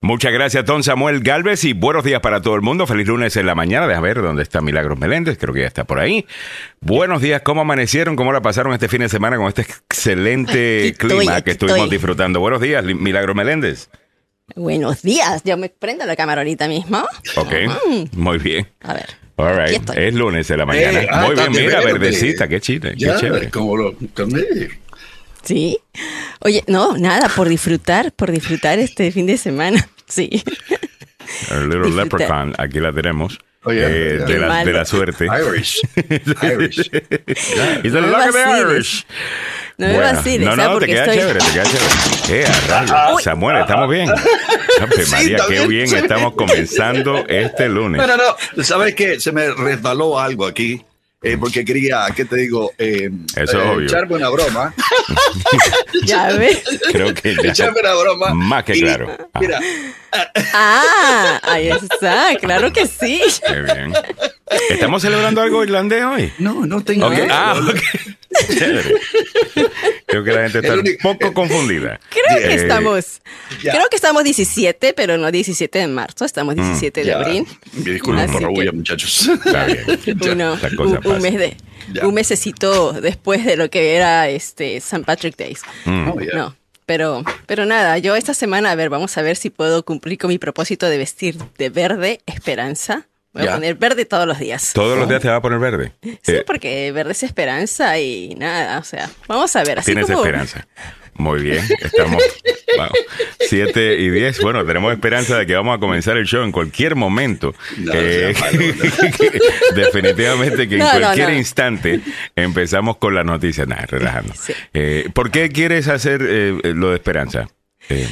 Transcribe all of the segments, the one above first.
Muchas gracias, don Samuel Galvez, y buenos días para todo el mundo. Feliz lunes en la mañana. Deja ver dónde está Milagros Meléndez, creo que ya está por ahí. Buenos días, ¿cómo amanecieron? ¿Cómo la pasaron este fin de semana con este excelente Aquí clima que estuvimos estoy. disfrutando? Buenos días, Milagros Meléndez. Buenos días. Yo me prendo la cámara ahorita mismo. Ok, muy bien. A ver. All Aquí right. estoy. Es lunes de la mañana. Eh, ah, muy bien, mira, de verde. verdecita, qué chiste, qué chévere. como lo. Sí. Oye, no, nada, por disfrutar, por disfrutar este fin de semana. Sí. A little Disfrutar. leprechaun, aquí la tenemos. Oye, eh, Qué de, la, de la suerte. Irish. Irish. He's a No luck of the. Irish. No me Bueno, vaciles, No, no, te queda estoy- chévere, te queda chévere. Eh, rayos. Samuel, estamos bien. Sí, María, qué bien, estamos comenzando este lunes. No, no, no. ¿Sabes qué? Se me resbaló algo aquí. Eh, porque quería, ¿qué te digo? Eh, Eso es eh, obvio. Echarme una broma. Ya ves. Creo que ya echarme una broma. más que y, claro. Ah, Mira, Ah, ahí está, claro que sí. qué bien. ¿Estamos celebrando algo irlandés hoy? no, no tengo. Ok, idea. Ah, ok. Chévere. Creo que la gente está un poco confundida. Creo que Eh, estamos. ya. Creo que estamos 17, pero no 17 de marzo, estamos 17 de Ya. abril. Disculpen por la muchachos. Está bien. Uno, un, un mes de, Ya. un mesecito después de lo que era este St. Patrick Days. Mm. Oh. No, pero, pero nada, yo esta semana, a ver, vamos a ver si puedo cumplir con mi propósito de vestir de verde esperanza. Voy Ya. a poner verde todos los días. Todos los días te va a poner verde. Sí, Eh, porque verde es esperanza y nada, o sea, vamos a ver, así Tienes como... esperanza. Muy bien, estamos 7 y 10. Bueno, tenemos esperanza de que vamos a comenzar el show en cualquier momento. No, Eh, definitivamente que en No, cualquier no. instante empezamos con las noticias. Nada, relajando. Sí. Eh, ¿Por qué quieres hacer eh, lo de esperanza? Eh,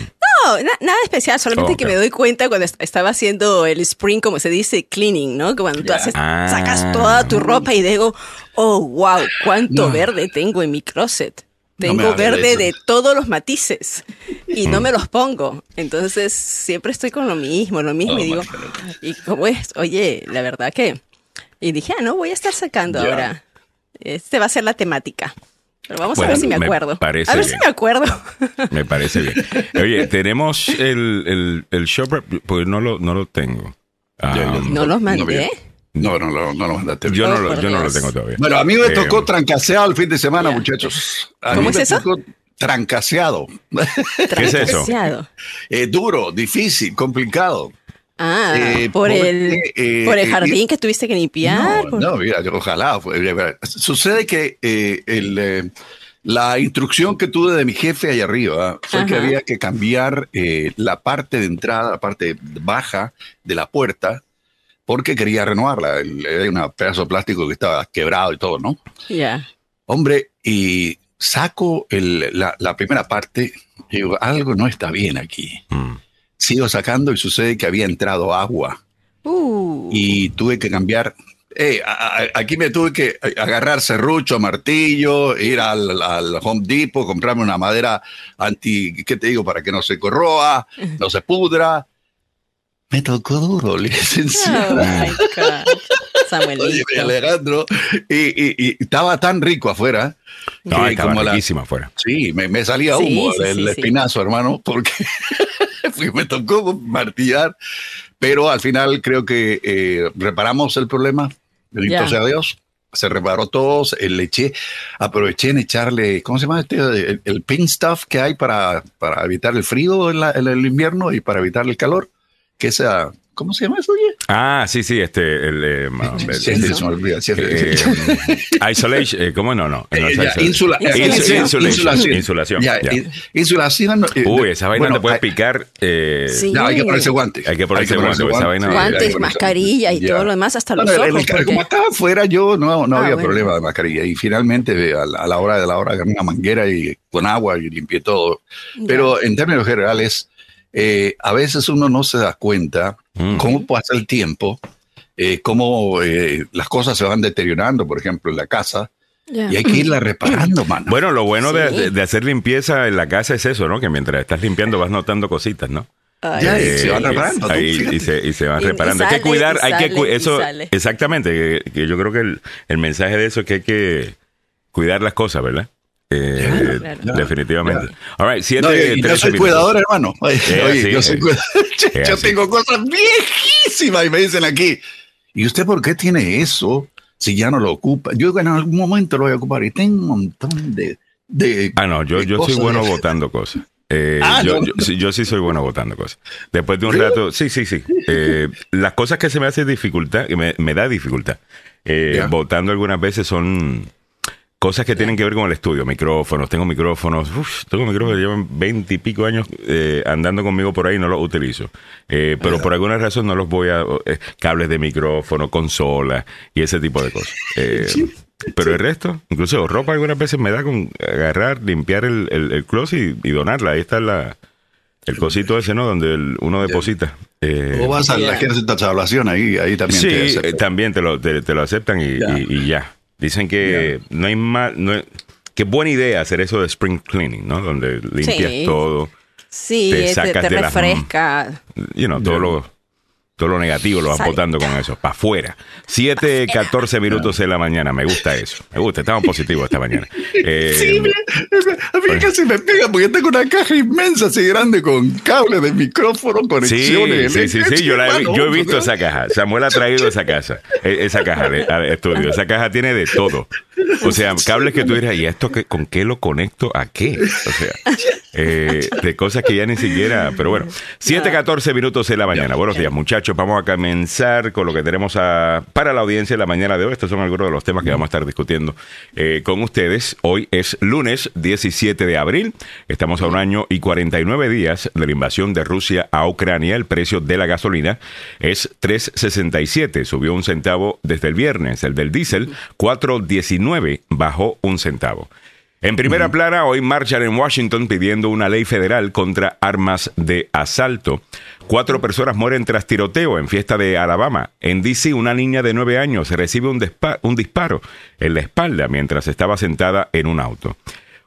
No, na- nada especial, solamente Oh, que me doy cuenta cuando est- estaba haciendo el spring, como se dice, cleaning, ¿no? Que Cuando tú haces, Ah. sacas toda tu ropa y digo, oh, wow, cuánto No. verde tengo en mi closet. No me Tengo de verde eso. de todos los matices y Mm. no me los pongo. Entonces siempre estoy con lo mismo, lo mismo Oh, y digo. ¿y cómo es? Oye, la verdad que... Y dije, ah, no, voy a estar sacando Ya. ahora. Este va a ser la temática. Pero vamos Bueno, a ver si me me acuerdo. parece a ver bien. si me acuerdo. me parece bien. Oye, tenemos el, el, el show, prep, pues no lo, no lo tengo. Um, No los No, mandé. bien. No, no, no, no lo mandaste. yo, no Oh, lo, yo no lo tengo todavía. Bueno, a mí me Eh, tocó trancaseado el fin de semana, muchachos. A ¿Cómo mí es me eso? tocó trancaseado. ¿Qué es eso? Eh, duro, difícil, complicado. Ah, Eh, por, el, eh, por el eh, jardín que tuviste que limpiar. No, por- no, mira, yo ojalá. fue- eh, Sucede que eh, el, eh, la instrucción que tuve de mi jefe allá arriba fue que había que cambiar eh, la parte de entrada, la parte baja de la puerta, porque quería renovarla. Era un pedazo de plástico que estaba quebrado y todo, ¿no? Ya. Hombre, y saco el- la, la primera parte, y digo, algo no está bien aquí. Mm. Sigo sacando y sucede que había entrado agua Uh, y tuve que cambiar. Eh, a- a- aquí me tuve que agarrar serrucho, martillo, ir al, al Home Depot, comprarme una madera anti, ¿qué te digo? Para que no se corroa, no se pudra. Me tocó duro, oh licenciado. my God. Samuelito. Oye, Alejandro, y, y- y estaba tan rico afuera. No, que estaba como la- riquísima afuera. Sí, me, me salía humo sí, del sí, sí. espinazo, hermano, porque fui- me tocó martillar, pero al final creo que eh, reparamos el problema, bendito sea Dios, se reparó todo, le eché, aproveché en echarle, ¿cómo se llama este? El, el paint stuff que hay para, para evitar el frío en, la- en el invierno y para evitar el calor, que esa, ¿cómo se llama eso, oye? Ah, sí, sí, este, el, eh, el- Sí, el- sí, se me olvida, sí, eh, isolation, eh, ¿cómo no? No, ya, insula- Insulación. Insulación. Insulación. Ya, ya. in- insulación. Uy, esa vaina bueno, te puede hay- picar. eh, Sí. No, hay que ponerse guantes. Hay que ponerse guantes, esa vaina- sí, hay que Guantes, ponerse mascarilla y Ya. todo lo demás, hasta los ojos. el- porque- como estaba afuera yo no, no Ah, había bueno. problema de mascarilla y finalmente a la, a la hora de la hora agarré una manguera y con agua y limpié todo. Pero en términos generales, eh, a veces uno no se da cuenta Mm. cómo pasa el tiempo, eh, cómo eh, las cosas se van deteriorando, por ejemplo, en la casa, y hay que irla reparando, mano. Bueno, lo bueno de, Sí. de- de hacer limpieza en la casa es eso, ¿no? Que mientras estás limpiando vas notando cositas, ¿no? Ay, Ya, y Eh, se van reparando, ahí- y, se, y se van Y- y reparando. hay que cuidar, y hay que eso, exactamente. Que, que yo creo que el, el mensaje de eso es que hay que cuidar las cosas, ¿verdad? Eh, definitivamente. All right, siete, no, yo soy cuidador, hermano. Oye, yo, soy yo tengo cosas viejísimas y me dicen aquí. ¿Y usted por qué tiene eso si ya no lo ocupa? Yo en algún momento lo voy a ocupar y tengo un montón de. de ah, no, yo, yo soy bueno votando cosas. Eh, ah, yo, yo, sí soy bueno votando cosas. Después de un rato, sí, sí, sí. Eh, las cosas que se me hace dificultad, me, me da dificultad, eh, votando algunas veces son cosas que tienen que ver con el estudio, micrófonos, tengo micrófonos, tengo micrófonos que llevan veinte y pico años eh, andando conmigo por ahí y no los utilizo. Eh, pero por alguna razón no los voy a... Eh, cables de micrófono, consola y ese tipo de cosas. pero el resto, incluso ropa algunas veces me da con agarrar, limpiar el, el, closet y, donarla. Ahí está la, el cosito ese, ¿no? Donde uno deposita. o vas a la evaluación ahí, ahí también sí, también te lo, te, lo aceptan y ya. Dicen que no hay más, no que buena idea hacer eso de spring cleaning, ¿no? Donde limpias todo. Sí, te, sacas te, refresca. you know, todo lo todo lo negativo lo van botando con eso, para afuera. 7, 14 minutos de la mañana, me gusta eso. Me gusta, estamos positivos esta mañana. Eh, sí, a mí casi me pega porque tengo una caja inmensa así grande con cables de micrófono, conexiones. Sí, sí, sí, yo, he, visto esa caja. Samuel ha traído esa casa, e, esa caja de, estudio. Esa caja tiene de todo. O sea, cables que tú dirás, ¿y esto que, con qué lo conecto a qué? O sea, eh, de cosas que ya ni siquiera. Pero bueno, 7, 14 minutos de la mañana. Buenos días, muchachos. Vamos a comenzar con lo que tenemos para la audiencia en la mañana de hoy. Estos son algunos de los temas que vamos a estar discutiendo eh, con ustedes. Hoy es lunes 17 de abril. Estamos a un año y 49 días de la invasión de Rusia a Ucrania. El precio de la gasolina es 3.67. Subió un centavo desde el viernes. El del diésel, 4.19 bajó un centavo. En primera plana, hoy marchan en Washington pidiendo una ley federal contra armas de asalto. Cuatro personas mueren tras tiroteo en fiesta de Alabama. En DC, una niña de nueve años recibe un, un disparo en la espalda mientras estaba sentada en un auto.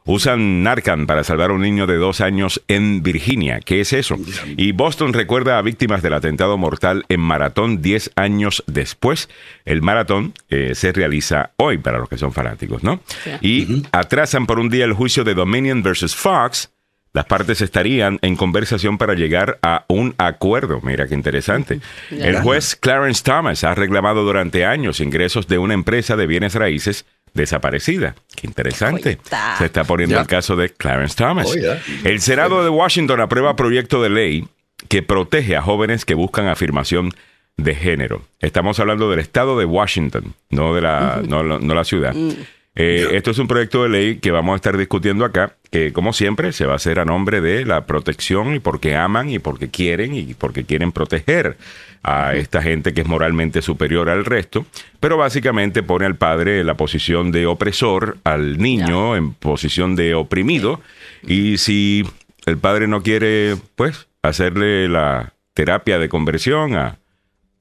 Usan Narcan para salvar a un niño de dos años en Virginia. ¿Qué es eso? Y Boston recuerda a víctimas del atentado mortal en maratón diez años después. El maratón eh, se realiza hoy para los que son fanáticos, ¿no? Y atrasan por un día el juicio de Dominion versus Fox. Las partes estarían en conversación para llegar a un acuerdo. Mira qué interesante. El juez Clarence Thomas ha reclamado durante años ingresos de una empresa de bienes raíces desaparecida. Qué interesante. Se está poniendo el caso de Clarence Thomas. Oh, el Senado de Washington aprueba proyecto de ley que protege a jóvenes que buscan afirmación de género. Estamos hablando del estado de Washington, no de la, no, la ciudad. Mm. Eh, esto es un proyecto de ley que vamos a estar discutiendo acá, que como siempre se va a hacer a nombre de la protección y porque aman y porque quieren y porque quieren proteger a esta gente que es moralmente superior al resto, pero básicamente pone al padre en la posición de opresor, al niño en posición de oprimido, y si el padre no quiere, pues, hacerle la terapia de conversión a,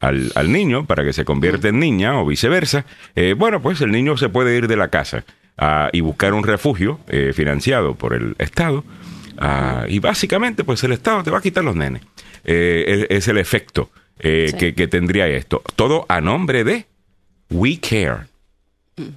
al, niño para que se convierta en niña o viceversa, eh, bueno, pues el niño se puede ir de la casa ah, y buscar un refugio eh, financiado por el Estado. Ah, y básicamente, pues el Estado te va a quitar los nenes. Eh, es, el efecto que, que, tendría esto. Todo a nombre de We Care. Mm.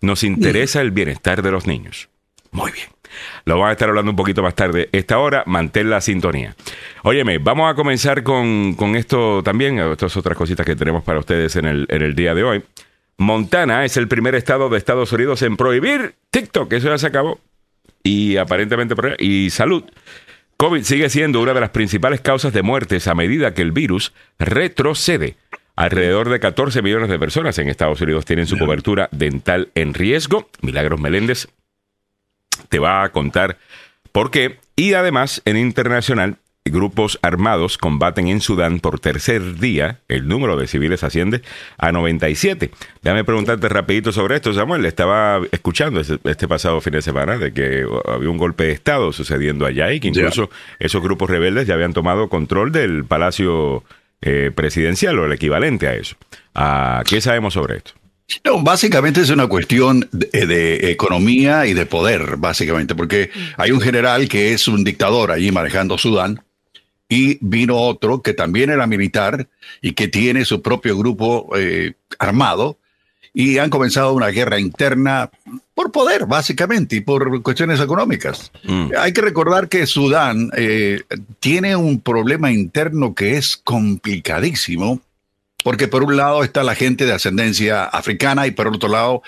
Nos interesa el bienestar de los niños. Muy bien. Lo vamos a estar hablando un poquito más tarde. Esta hora, mantén la sintonía. Óyeme, vamos a comenzar con, esto también, estas otras cositas que tenemos para ustedes en el, en el día de hoy. Montana es el primer estado de Estados Unidos en prohibir TikTok. Eso ya se acabó. Y aparentemente, y salud. COVID sigue siendo una de las principales causas de muertes a medida que el virus retrocede. Alrededor de 14 millones de personas en Estados Unidos tienen su cobertura dental en riesgo. Milagros Meléndez te va a contar por qué. Y además, en internacional, grupos armados combaten en Sudán por tercer día. El número de civiles asciende a 97. Déjame preguntarte rapidito sobre esto, Samuel. Estaba escuchando este, este, pasado fin de semana de que había un golpe de Estado sucediendo allá y que incluso esos grupos rebeldes ya habían tomado control del Palacio eh, Presidencial o el equivalente a eso. Ah, ¿Qué sabemos sobre esto? No, básicamente es una cuestión de, economía y de poder, básicamente, porque hay un general que es un dictador allí manejando Sudán y vino otro que también era militar y que tiene su propio grupo eh, armado y han comenzado una guerra interna por poder, básicamente, y por cuestiones económicas. Mm. Hay que recordar que Sudán eh, tiene un problema interno que es complicadísimo, porque por un lado está la gente de ascendencia africana y por otro lado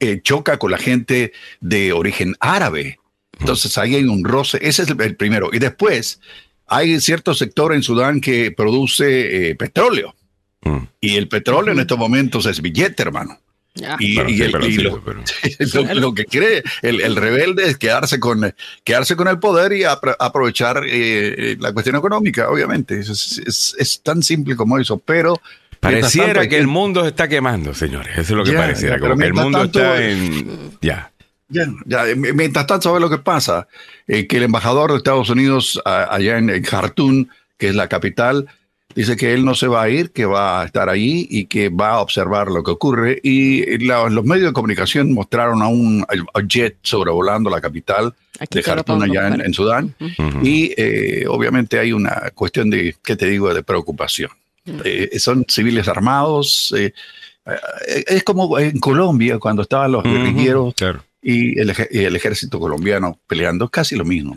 eh, choca con la gente de origen árabe. Entonces ahí hay un roce, ese es el, el primero. Y después hay cierto sector en Sudán que produce eh, petróleo. Mm. Y el petróleo en estos momentos es billete, hermano. Y, Bueno, y sí, el- pero y sí, lo, pero- lo- lo que quiere el, el rebelde es quedarse con, quedarse con el poder y apro- aprovechar eh, la cuestión económica, obviamente. Es- es tan simple como eso, pero... tanto Pareciera que el mundo se está quemando, señores. Eso es lo que Ya, pareciera. ya, como que el mundo tanto- está en. Ya. Ya, ya, eh, mientras tanto, ¿sabes lo que pasa? Eh, que el embajador de Estados Unidos a- allá en, en Khartoum, que es la capital, dice que él no se va a ir, que va a estar ahí y que va a observar lo que ocurre. Y la- los medios de comunicación mostraron a un a jet sobrevolando la capital Aquí de Khartoum allá en, en Sudán. Ujú. Y eh, obviamente hay una cuestión de, ¿qué te digo?, de preocupación. Eh, son civiles armados. eh, eh, es como en Colombia, cuando estaban los guerrilleros Claro. y el, y el ejército colombiano peleando, casi lo mismo.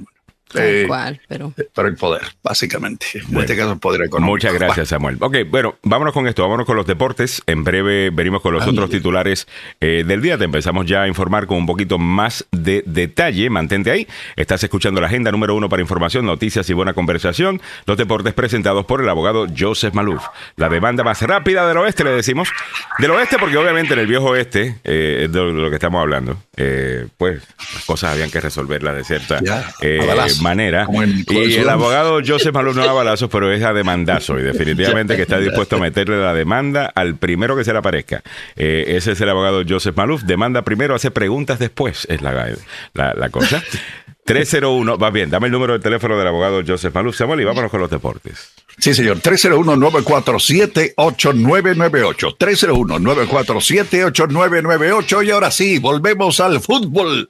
Tal Eh, cual, pero Pero el poder, básicamente. En este caso, el poder económico. Muchas gracias, Samuel. Ok, bueno, vámonos con esto, vámonos con los deportes. En breve venimos con los otros titulares eh, del día. Te empezamos ya a informar con un poquito más de detalle. Mantente ahí. Estás escuchando la agenda número uno para información, noticias y buena conversación. Los deportes presentados por el abogado Joseph Maluf. La demanda más rápida del oeste, le decimos. Del oeste, porque obviamente en el viejo oeste, eh, es de lo que estamos hablando, eh, pues las cosas habían que resolverlas de cierta Ya, eh, manera. en- como Y el abogado Joseph Maluf no da balazos, pero es a demandazo y definitivamente que está dispuesto a meterle la demanda al primero que se le aparezca. Eh, ese es el abogado Joseph Maluf. Demanda primero, hace preguntas después, es la, la, la cosa. 301, va bien, dame el número de teléfono del abogado Joseph Maluf, Samuel, y vámonos con los deportes. Sí, señor. 301-947-8998. 301-947-8998. Y ahora sí, volvemos al fútbol.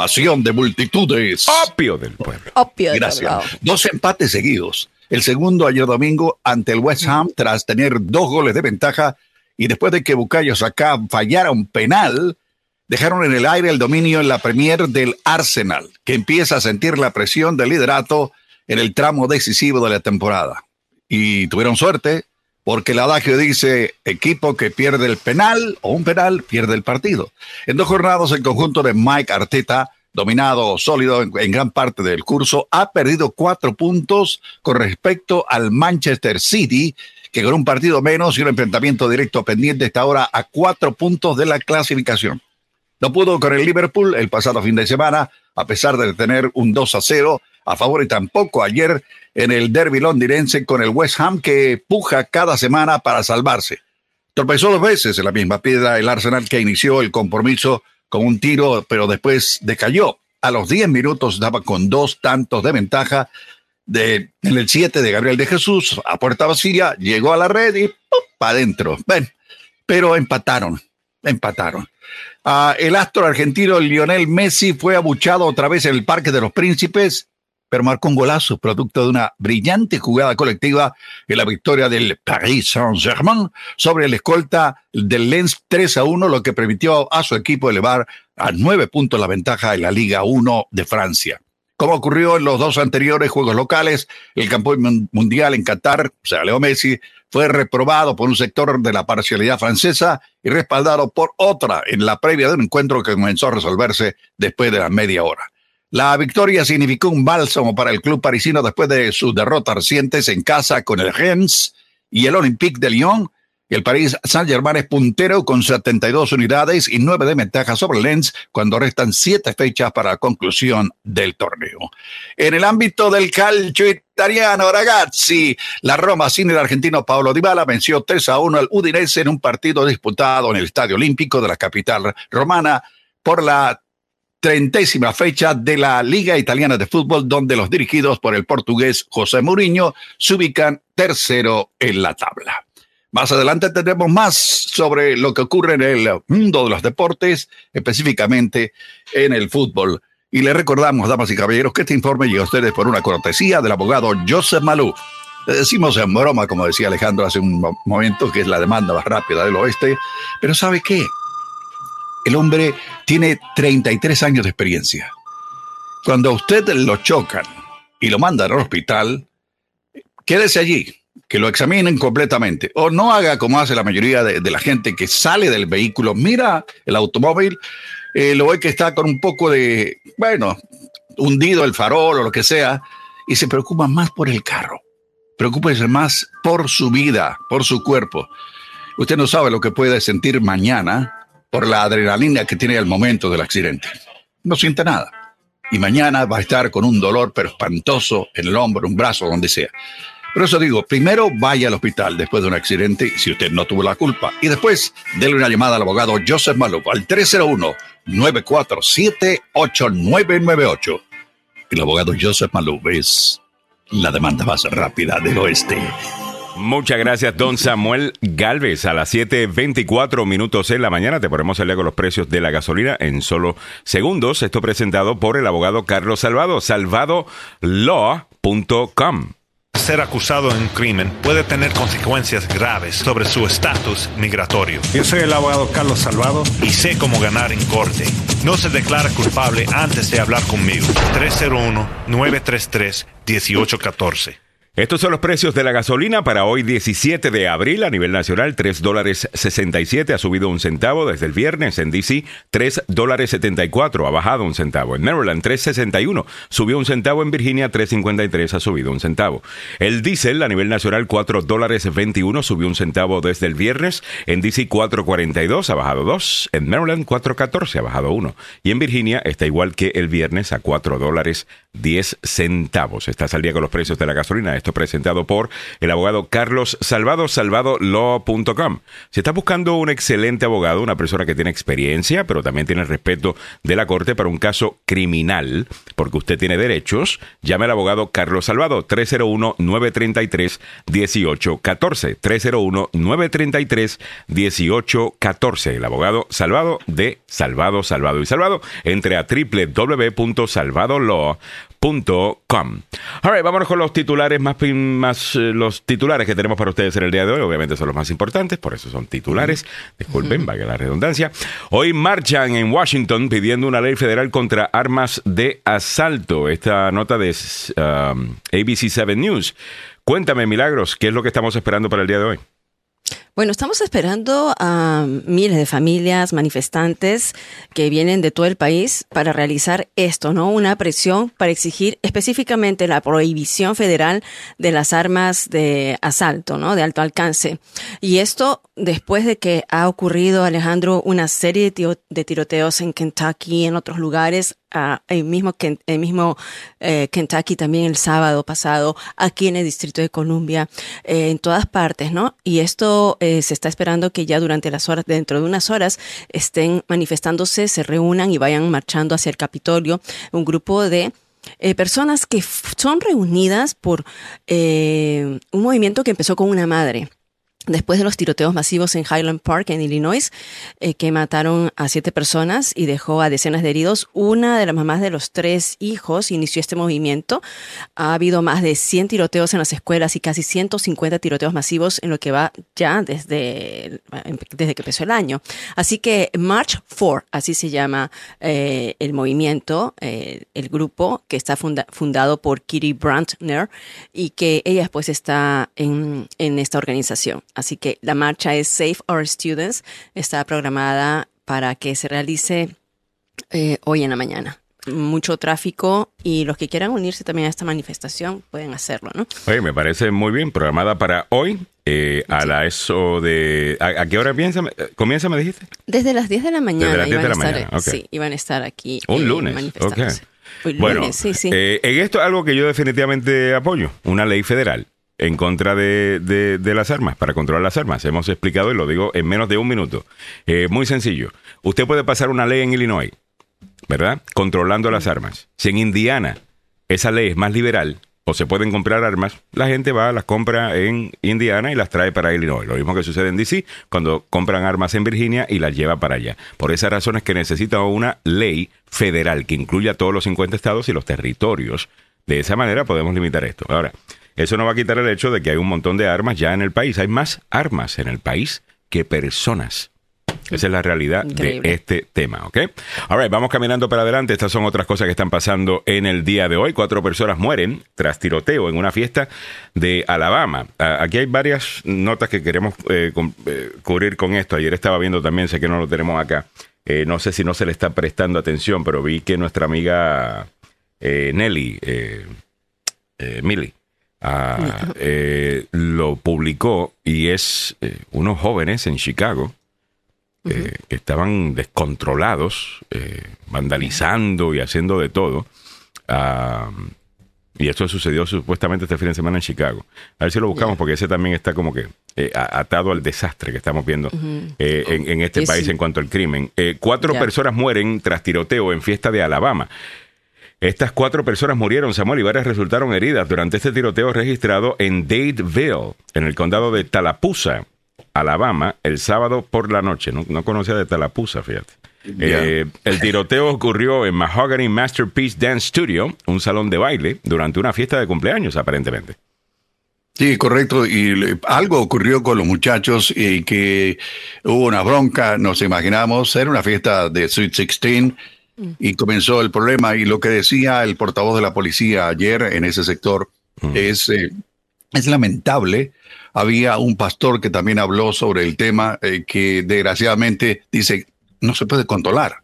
Pasión de multitudes. Opio del pueblo. obvio. de Gracias. verdad. Dos empates seguidos. El segundo ayer domingo ante el West Ham tras tener dos goles de ventaja y después de que Bukayo Saka fallara un penal, dejaron en el aire el dominio en la Premier del Arsenal, que empieza a sentir la presión del liderato en el tramo decisivo de la temporada. Y tuvieron suerte porque el adagio dice equipo que pierde el penal o un penal pierde el partido. En dos jornadas el conjunto de Mike Arteta, dominado sólido en, gran parte del curso, ha perdido cuatro puntos con respecto al Manchester City, que con un partido menos y un enfrentamiento directo pendiente está ahora a cuatro puntos de la clasificación. No pudo con el Liverpool el pasado fin de semana, a pesar de tener un 2 a 0 a favor y tampoco ayer en el derby londinense con el West Ham que puja cada semana para salvarse. Tropezó dos veces en la misma piedra el Arsenal que inició el compromiso con un tiro, pero después decayó. A los 10 minutos daba con dos tantos de ventaja. De, en el 7 de Gabriel de Jesús, a puerta vacía, llegó a la red y para adentro. Ven, pero empataron, empataron. Ah, el astro argentino Lionel Messi fue abuchado otra vez en el Parque de los Príncipes, pero marcó un golazo producto de una brillante jugada colectiva en la victoria del Paris Saint-Germain sobre el escolta del Lens 3 a 1, lo que permitió a su equipo elevar a nueve puntos la ventaja en la Liga 1 de Francia. Como ocurrió en los dos anteriores juegos locales, el campeón mun- mundial en Qatar, o sea, Leo Messi, fue reprobado por un sector de la parcialidad francesa y respaldado por otra en la previa de un encuentro que comenzó a resolverse después de la media hora. La victoria significó un bálsamo para el club parisino después de sus derrotas recientes en casa con el Rennes y el Olympique de Lyon. El París Saint-Germain es puntero con 72 unidades y 9 de ventaja sobre el Lens cuando restan 7 fechas para la conclusión del torneo. En el ámbito del calcio italiano, ragazzi, la Roma sin el argentino Paolo Dybala venció 3 a 1 al Udinese en un partido disputado en el Estadio Olímpico de la capital romana por la trentésima fecha de la Liga Italiana de Fútbol, donde los dirigidos por el portugués José Mourinho se ubican tercero en la tabla. Más adelante tendremos más sobre lo que ocurre en el mundo de los deportes, específicamente en el fútbol. Y le recordamos, damas y caballeros, que este informe llega a ustedes por una cortesía del abogado Joseph Malou. Le decimos en broma, como decía Alejandro hace un mo- momento, que es la demanda más rápida del oeste, pero ¿sabe qué? El hombre tiene 33 años de experiencia. Cuando a usted lo chocan y lo mandan al hospital, quédese allí, que lo examinen completamente. O no haga como hace la mayoría de, la gente que sale del vehículo, mira el automóvil, eh, lo ve que está con un poco de, bueno, hundido el farol o lo que sea, y se preocupa más por el carro. Preocúpese más por su vida, por su cuerpo. Usted no sabe lo que puede sentir mañana por la adrenalina que tiene al momento del accidente. No siente nada. Y mañana va a estar con un dolor pero espantoso en el hombro, un brazo, donde sea. Por eso digo, primero vaya al hospital después de un accidente si usted no tuvo la culpa. Y después déle una llamada al abogado Joseph Malup al 301-947-8998. El abogado Joseph Malup es la demanda más rápida del oeste. Muchas gracias, don Samuel Galvez. A las 7.24 minutos en la mañana te ponemos al día con los precios de la gasolina en solo segundos. Esto presentado por el abogado Carlos Salvado, salvadolaw.com ser acusado de un crimen puede tener consecuencias graves sobre su estatus migratorio. Yo soy el abogado Carlos Salvado y sé cómo ganar en corte. No se declara culpable antes de hablar conmigo. 301-933-1814. Estos son los precios de la gasolina para hoy 17 de abril a nivel nacional, 3 dólares 67, ha subido un centavo desde el viernes. En DC, 3 dólares 74, ha bajado un centavo. En Maryland, 3.61, subió un centavo. En Virginia, 3.53, ha subido un centavo. El diésel a nivel nacional, 4 dólares 21, subió un centavo desde el viernes. En DC, 4.42, ha bajado 2. En Maryland, 4.14, ha bajado 1. Y en Virginia está igual que el viernes a 4 dólares 10 centavos. Estás al día con los precios de la gasolina. Esto presentado por el abogado Carlos Salvado, salvadolaw.com. Si estás buscando un excelente abogado, una persona que tiene experiencia, pero también tiene el respeto de la corte para un caso criminal, porque usted tiene derechos, llame al abogado Carlos Salvado, 301-933-1814. 301-933-1814. El abogado Salvado de Salvado, Salvado y Salvado. Entre a www.salvadolaw.com Com. All vámonos con los titulares más, más eh, los titulares que tenemos para ustedes en el día de hoy. Obviamente son los más importantes, por eso son titulares. Disculpen, vaya la redundancia. Hoy marchan en Washington pidiendo una ley federal contra armas de asalto. Esta nota de um, ABC 7 News. Cuéntame, Milagros, ¿qué es lo que estamos esperando para el día de hoy? Bueno, estamos esperando a miles de familias manifestantes que vienen de todo el país para realizar esto, ¿no? Una presión para exigir específicamente la prohibición federal de las armas de asalto, ¿no? De alto alcance. Y esto después de que ha ocurrido, Alejandro, una serie de tiroteos en Kentucky en otros lugares, el mismo, el mismo eh, Kentucky también el sábado pasado, aquí en el Distrito de Columbia, eh, en todas partes, ¿no? Y esto eh, se está esperando que ya durante las horas, dentro de unas horas, estén manifestándose, se reúnan y vayan marchando hacia el Capitolio, un grupo de personas que son reunidas por un movimiento que empezó con una madre después de los tiroteos masivos en Highland Park, en Illinois, eh, que mataron a siete personas y dejó a decenas de heridos, una de las mamás de los tres hijos inició este movimiento. Ha habido más de 100 tiroteos en las escuelas y casi 150 tiroteos masivos en lo que va ya desde, desde que empezó el año. Así que March 4, así se llama eh, el movimiento, eh, el grupo que está fundado por Kitty Brandner y que ella pues está en, en esta organización. Así que la marcha es Save Our Students. Está programada para que se realice eh, hoy en la mañana. Mucho tráfico y los que quieran unirse también a esta manifestación pueden hacerlo, ¿no? Oye, me parece muy bien, programada para hoy. Eh, a la eso de... ¿a, qué hora piensa, comienza, me dijiste? Desde las 10 de la mañana. Desde las 10 de la mañana, Sí, iban a estar aquí. Un eh, lunes, bueno, sí, sí. en esto es algo que yo definitivamente apoyo, una ley federal en contra de, las armas, para controlar las armas. Hemos explicado y lo digo en menos de un minuto. Eh, muy sencillo. Usted puede pasar una ley en Illinois, ¿verdad? Controlando las armas. Si en Indiana esa ley es más liberal o se pueden comprar armas, la gente va, las compra en Indiana y las trae para Illinois. Lo mismo que sucede en DC cuando compran armas en Virginia y las lleva para allá. Por esas razones que necesita una ley federal que incluya todos los 50 estados y los territorios. De esa manera podemos limitar esto. Ahora, eso no va a quitar el hecho de que hay un montón de armas ya en el país. Hay más armas en el país que personas. Esa es la realidad Increíble. de este tema, ¿ok? All right, vamos caminando para adelante. Estas son otras cosas que están pasando en el día de hoy. Cuatro personas mueren tras tiroteo en una fiesta de Alabama. Ah, aquí hay varias notas que queremos eh, eh, cubrir con esto. Ayer estaba viendo también, sé que no lo tenemos acá. Eh, no sé si no se le está prestando atención, pero vi que nuestra amiga eh, Nelly, Millie, ah, eh, lo publicó y es eh, unos jóvenes en Chicago eh, que estaban descontrolados, eh, vandalizando y haciendo de todo. Ah, y esto sucedió supuestamente este fin de semana en Chicago. A ver si lo buscamos porque ese también está como que eh, atado al desastre que estamos viendo eh, en, en este Sí, país sí. en cuanto al crimen. Eh, cuatro personas mueren tras tiroteo en fiesta de Alabama. Estas cuatro personas murieron, Samuel, y varias resultaron heridas durante este tiroteo registrado en Dadeville, en el condado de Tallapoosa, Alabama, el sábado por la noche. No, no conocía de Tallapoosa, fíjate. Eh, el tiroteo ocurrió en Mahogany Masterpiece Dance Studio, un salón de baile, durante una fiesta de cumpleaños, aparentemente. Sí, correcto. Y algo ocurrió con los muchachos y que hubo una bronca, nos imaginamos, era una fiesta de Sweet 16 y comenzó el problema. Y lo que decía el portavoz de la policía ayer en ese sector es, eh, es lamentable. Había un pastor que también habló sobre el tema eh, que desgraciadamente dice no se puede controlar.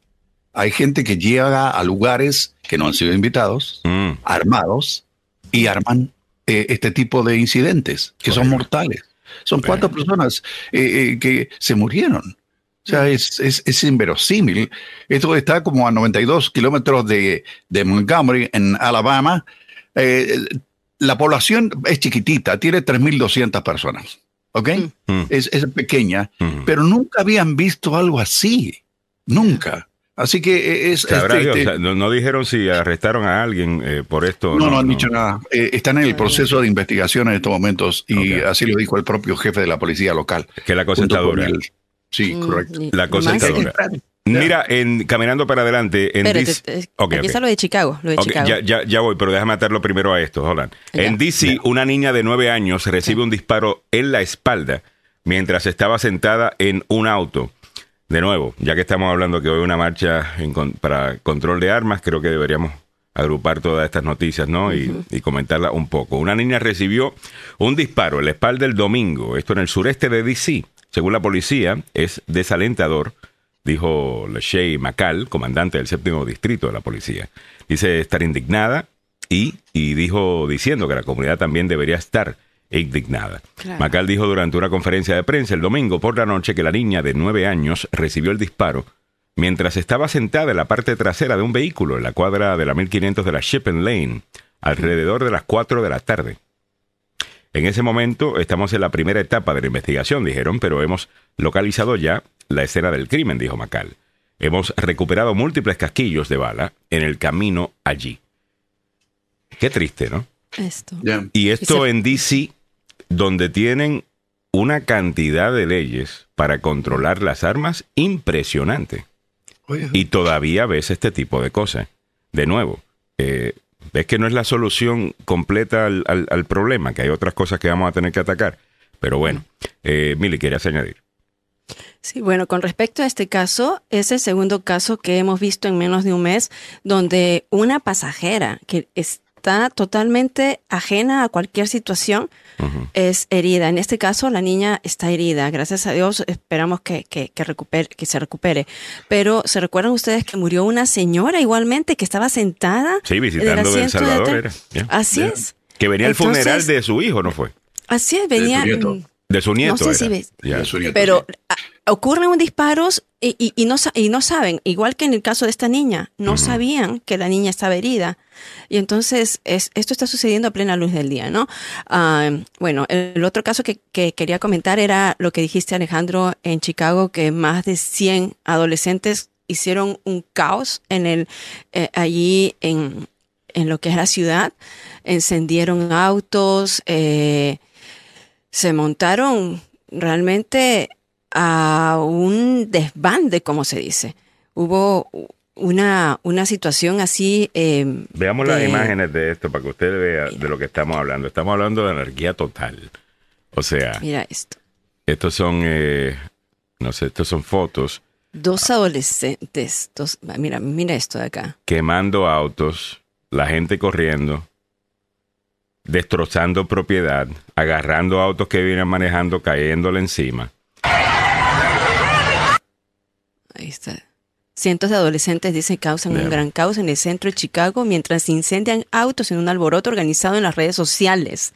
Hay gente que llega a lugares que no han sido invitados, Mm. armados y arman eh, este tipo de incidentes que son mortales. Son cuatro personas que se murieron. O sea, es, es, es inverosímil. Esto está como a 92 kilómetros de, de Montgomery, en Alabama. Eh, la población es chiquitita, tiene 3.200 personas. ¿Ok? Mm. Es, es pequeña, Mm. pero nunca habían visto algo así. Nunca. Así que eh, es... Este, Dios, este, o sea, no, no dijeron si arrestaron a alguien eh, por esto. no, no han dicho nada. Eh, están en el proceso de investigación en estos momentos y así lo dijo el propio jefe de la policía local. Que la cosa está dura. el- Sí, Mm, correcto. y- La cosa más- está dura. Mira, en, caminando para adelante, en Espérate, DC lo de Chicago, lo de Chicago. ya, ya, ya voy, pero déjame atarlo primero a esto, Holland. En DC, una niña de nueve años recibe un disparo en la espalda mientras estaba sentada en un auto. De nuevo, ya que estamos hablando que hoy hay una marcha en con- para control de armas, creo que deberíamos agrupar todas estas noticias, ¿no? Y, y comentarlas un poco. Una niña recibió un disparo en la espalda el domingo, esto en el sureste de DC. Según la policía, es desalentador, dijo Lachey McCall, comandante del séptimo distrito de la policía. Dice estar indignada y, y dijo diciendo que la comunidad también debería estar indignada. Claro. McCall dijo durante una conferencia de prensa el domingo por la noche que la niña de nueve años recibió el disparo mientras estaba sentada en la parte trasera de un vehículo en la cuadra de la 1500 de la Shippen Lane, alrededor de las 4 de la tarde. En ese momento estamos en la primera etapa de la investigación, dijeron, pero hemos localizado ya la escena del crimen, dijo Macal. Hemos recuperado múltiples casquillos de bala en el camino allí. Qué triste, ¿no? Esto. Y esto se- en DC, donde tienen una cantidad de leyes para controlar las armas impresionante. Y todavía ves este tipo de cosas. De nuevo, eh, ves que no es la solución completa al, al- problema, que hay otras cosas que vamos a tener que atacar. Pero bueno, eh, Mili, ¿querías añadir? Sí, bueno, con respecto a este caso, es el segundo caso que hemos visto en menos de un mes, donde una pasajera que está totalmente ajena a cualquier situación es herida. En este caso, la niña está herida. Gracias a Dios, esperamos que, que, que recupere, que se recupere. Pero, ¿se recuerdan ustedes que murió una señora igualmente que estaba sentada? Sí, visitando El asiento de Salvador atrás? era. ya. Así es. Que venía el Entonces- funeral de su hijo, ¿no fue? Así es, venía. su nieto. De su nieto. sé si ves- Ya. de su nieto, Pero sí. Ocurren un disparos y, y- y no, y no saben, igual que en el caso de esta niña, no sabían que la niña estaba herida. Y entonces es, esto está sucediendo a plena luz del día, ¿no? Ah, bueno, el otro caso que, que quería comentar era lo que dijiste, Alejandro, en Chicago, que más de 100 adolescentes hicieron un caos en el, eh, allí en, en lo que es la ciudad. Encendieron autos, eh, se montaron realmente a un desbande, como se dice. Hubo una, una situación así. eh, Veamos las imágenes de esto para que usted vea de lo que estamos hablando. Estamos hablando de anarquía total. O sea, Mira esto. estos son eh, no sé, estas son fotos, Dos adolescentes, dos, mira, mira esto de acá. quemando autos, la gente corriendo, destrozando propiedad, agarrando autos que vienen manejando, cayéndole encima. Ahí está. Cientos de adolescentes dicen causan un gran caos en el centro de Chicago mientras incendian autos en un alboroto organizado en las redes sociales.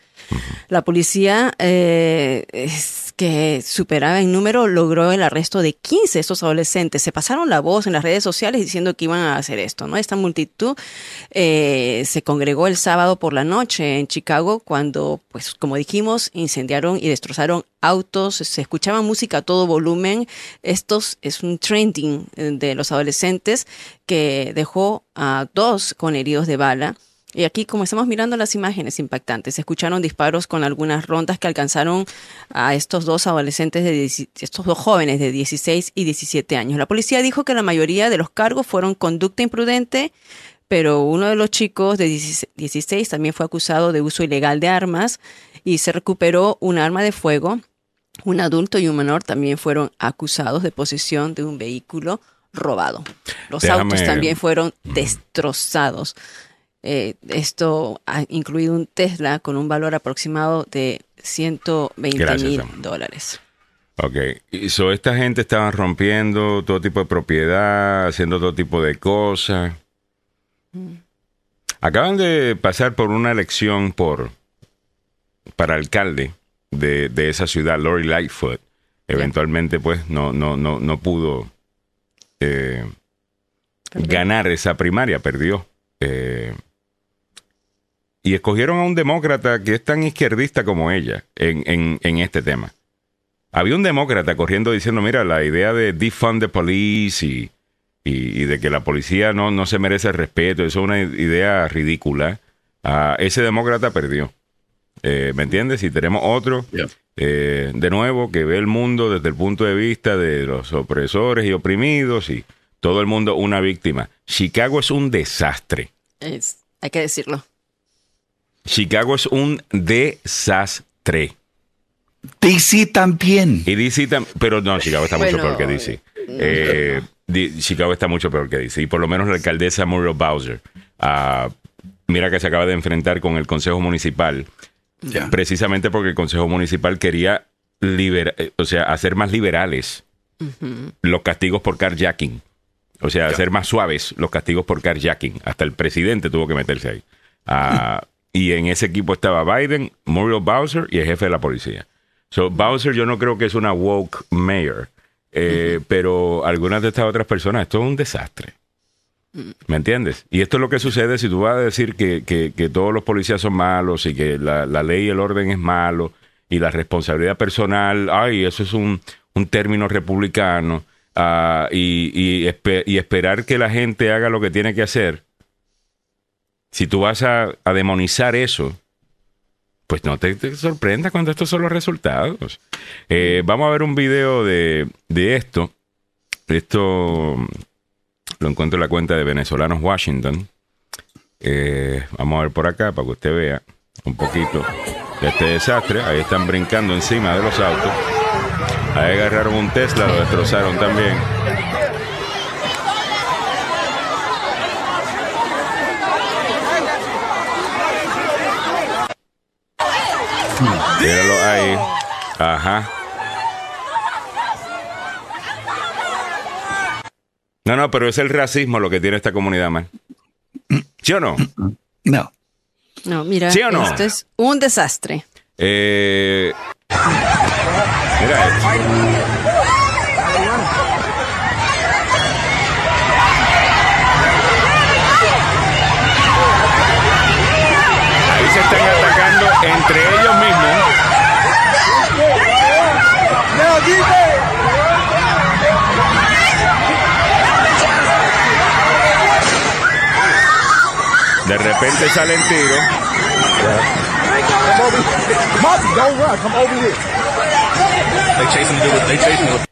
La policía, eh, es que superaba en número, logró el arresto de 15 de estos adolescentes. Se pasaron la voz en las redes sociales diciendo que iban a hacer esto, ¿no? Esta multitud eh, se congregó el sábado por la noche en Chicago cuando, pues, como dijimos, incendiaron y destrozaron autos, se escuchaba música a todo volumen. Estos es un trending eh, de los adolescentes que dejó a dos con heridos de bala. Y aquí, como estamos mirando las imágenes impactantes, se escucharon disparos con algunas rondas que alcanzaron a estos dos adolescentes, de 10 estos dos jóvenes de 16 y 17 años. La policía dijo que la mayoría de los cargos fueron conducta imprudente, pero uno de los chicos de 16 también fue acusado de uso ilegal de armas y se recuperó un arma de fuego. Un adulto y un menor también fueron acusados de posesión de un vehículo robado. Los Déjame- autos también fueron destrozados. Eh, esto ha incluido un Tesla con un valor aproximado de 120 Gracias, mil dólares. Ok, y so, esta gente estaba rompiendo todo tipo de propiedad, haciendo todo tipo de cosas. Acaban de pasar por una elección por para alcalde de, de esa ciudad, Lori Lightfoot. Eventualmente, pues, no, no, no, no pudo eh, ganar esa primaria, perdió. Eh, y escogieron a un demócrata que es tan izquierdista como ella en, en, en este tema. Había un demócrata corriendo diciendo, mira, la idea de defund the police y, y, y de que la policía no, no se merece el respeto, eso es una idea ridícula. Ah, ese demócrata perdió. Eh, ¿Me entiendes? Y tenemos otro, Yeah. eh, de nuevo, que ve el mundo desde el punto de vista de los opresores y oprimidos y todo el mundo una víctima. Chicago es un desastre. Es- hay que decirlo. Chicago es un desastre. DC también. Y DC, tam- pero no, Chicago está mucho Bueno, peor que DC. Eh, di- Chicago está mucho peor que DC. Y por lo menos la alcaldesa Muriel Bowser, ah, mira que se acaba de enfrentar con el Consejo Municipal, Ya. precisamente porque el Consejo Municipal quería libera- eh, o sea, hacer más liberales los castigos por carjacking. O sea, hacer más suaves los castigos por carjacking. Hasta el presidente tuvo que meterse ahí. Ah, y en ese equipo estaba Biden, Muriel Bowser y el jefe de la policía. So, Bowser yo no creo que es una woke mayor. eh, Pero algunas de estas otras personas, esto es un desastre. ¿Me entiendes? Y esto es lo que sucede si tú vas a decir que, que- que todos los policías son malos y que la, la ley y el orden es malo y la responsabilidad personal, ay, eso es un, un término republicano ah, y, y espe- y esperar que la gente haga lo que tiene que hacer. Si tú vas a, demonizar eso, pues no te, te sorprenda cuando estos son los resultados. Eh, vamos a ver un video de, de esto. Esto lo encuentro en la cuenta de Venezolanos Washington. Eh, vamos a ver por acá para que usted vea un poquito de este desastre. Ahí están brincando encima de los autos. Ahí agarraron un Tesla, lo destrozaron también. Míralo ahí. Ajá. No, no, pero es el racismo lo que tiene esta comunidad, man. ¿Sí o no? No. No, mira, ¿Sí o no? esto es un desastre. Eh, mira esto. Ahí se están atacando entre ellos mismos. De repente salen tiros.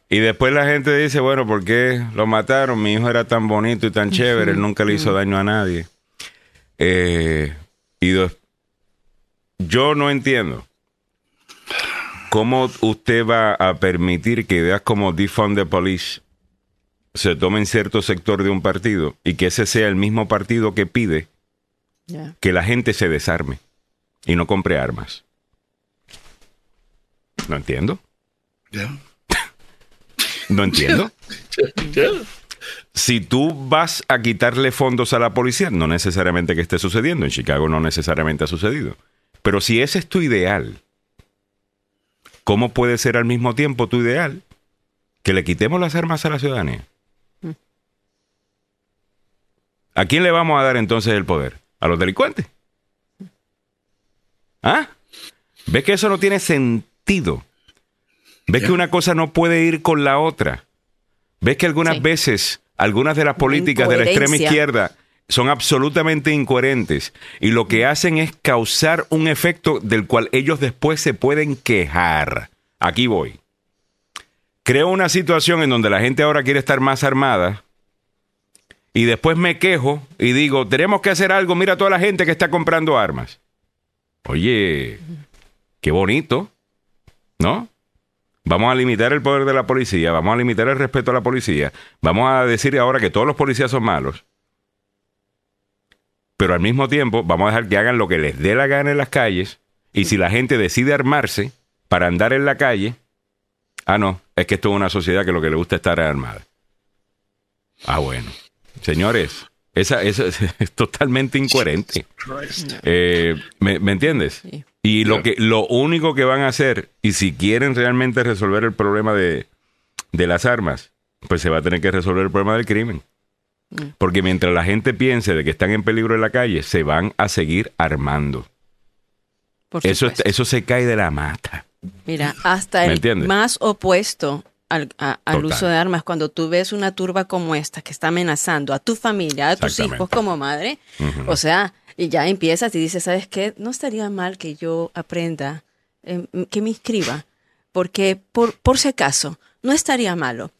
Y después la gente dice, bueno, ¿por qué lo mataron? Mi hijo era tan bonito y tan chévere, él nunca le hizo daño a nadie. Eh, y dos, yo no entiendo. ¿cómo usted va a permitir que ideas como defund the police se tomen cierto sector de un partido y que ese sea el mismo partido que pide Que la gente se desarme y no compre armas? No entiendo. No entiendo. Si tú vas a quitarle fondos a la policía, no necesariamente que esté sucediendo. En Chicago no necesariamente ha sucedido. Pero si ese es tu ideal, ¿cómo puede ser al mismo tiempo tu ideal que le quitemos las armas a la ciudadanía? ¿A quién le vamos a dar entonces el poder? ¿A los delincuentes? ¿Ah? ¿Ves que eso no tiene sentido? ¿Ves que una cosa no puede ir con la otra? ¿Ves que algunas Sí. veces algunas de las políticas de la extrema izquierda son absolutamente incoherentes y lo que hacen es causar un efecto del cual ellos después se pueden quejar? Aquí voy. Creo una situación en donde la gente ahora quiere estar más armada y después me quejo y digo, tenemos que hacer algo, mira a toda la gente que está comprando armas. Oye, qué bonito, ¿no? Vamos a limitar el poder de la policía, vamos a limitar el respeto a la policía, vamos a decir ahora que todos los policías son malos, pero al mismo tiempo vamos a dejar que hagan lo que les dé la gana en las calles y si la gente decide armarse para andar en la calle, ah, no, es que esto es una sociedad que lo que le gusta es estar armada. Ah, bueno. Señores, esa, esa es, es totalmente incoherente. Eh, ¿me, me entiendes? Y lo que lo único que van a hacer, y si quieren realmente resolver el problema de, de las armas, pues se va a tener que resolver el problema del crimen. Porque mientras la gente piense de que están en peligro en la calle, se van a seguir armando. Por Eso, eso se cae de la mata. Mira, hasta ¿Me el entiendes? más opuesto al, a- al uso de armas, cuando tú ves una turba como esta que está amenazando a tu familia, a tus hijos como madre, o sea, y ya empiezas y dices, ¿sabes qué? No estaría mal que yo aprenda, eh, que me inscriba, porque por, por si acaso, no estaría malo.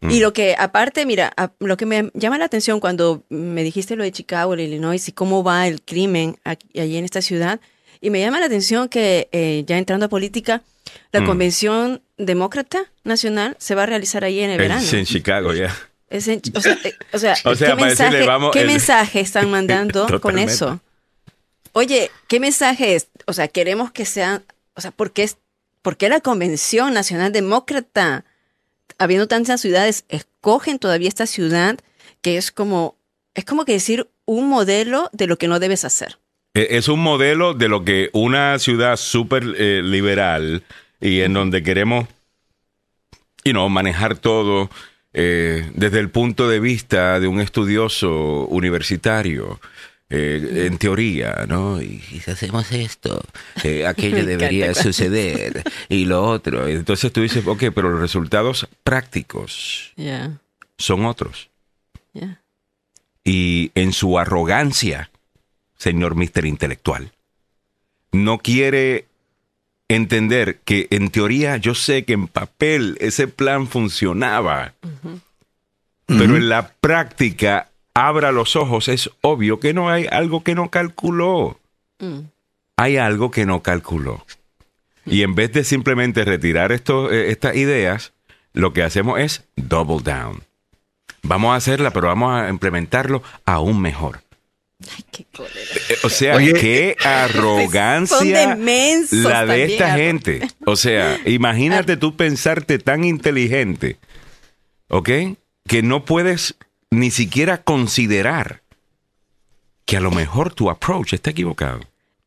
Mm. Y lo que, aparte, mira, a- lo que me llama la atención cuando me dijiste lo de Chicago, el Illinois, y cómo va el crimen aquí, allí en esta ciudad, y me llama la atención que eh, ya entrando a política, la Mm. convención demócrata nacional se va a realizar ahí en el verano. Es en Chicago, ya. Es en- o sea, o sea, O sea, ¿qué, decirle, mensaje, vamos, qué el- mensaje están mandando con eso? Oye, ¿qué mensaje es? O sea, queremos que sean, o sea, ¿por qué, es, por qué la Convención Nacional Demócrata, habiendo tantas ciudades, escogen todavía esta ciudad que es como, es como que decir un modelo de lo que no debes hacer? E- Es un modelo de lo que una ciudad súper eh, liberal y en donde queremos you know, manejar todo eh, desde el punto de vista de un estudioso universitario. eh, en teoría, ¿no? Y, si hacemos esto, eh, aquello debería encanta. suceder y lo otro. Entonces tú dices, ok, pero los resultados prácticos son otros. y en su arrogancia, señor Mister Intelectual, no quiere entender que en teoría yo sé que en papel ese plan funcionaba, pero en la práctica, abra los ojos, es obvio que no hay algo que no calculó. Mm. Hay algo que no calculó. Y en vez de simplemente retirar esto- eh, estas ideas, lo que hacemos es double down. Vamos a hacerla, pero vamos a implementarlo aún mejor. Ay, qué cólera. Eh, O sea, Oye. qué arrogancia Son de mensos la de esta arro- gente. O sea, imagínate tú pensarte tan inteligente, ¿ok? Que no puedes ni siquiera considerar que a lo mejor tu approach está equivocado.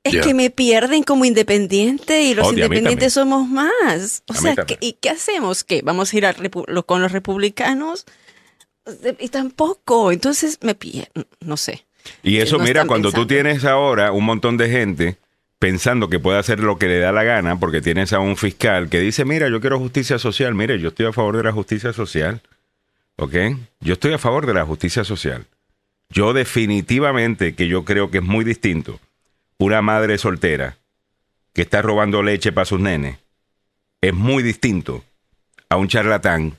Es que me pierden como independiente y los independientes somos más. O A sea, también. ¿qué- ¿y qué hacemos? ¿Qué? ¿Vamos a ir a repu- lo- con los republicanos? Y tampoco. Entonces me pierden. No sé. Y eso, mira, cuando tú tienes ahora un montón de gente pensando que puede hacer lo que le da la gana, porque tienes a un fiscal que dice, mira, yo quiero justicia social, mire, yo estoy a favor de la justicia social, ¿ok? Yo estoy a favor de la justicia social. Yo definitivamente que yo creo que es muy distinto una madre soltera que está robando leche para sus nenes, es muy distinto a un charlatán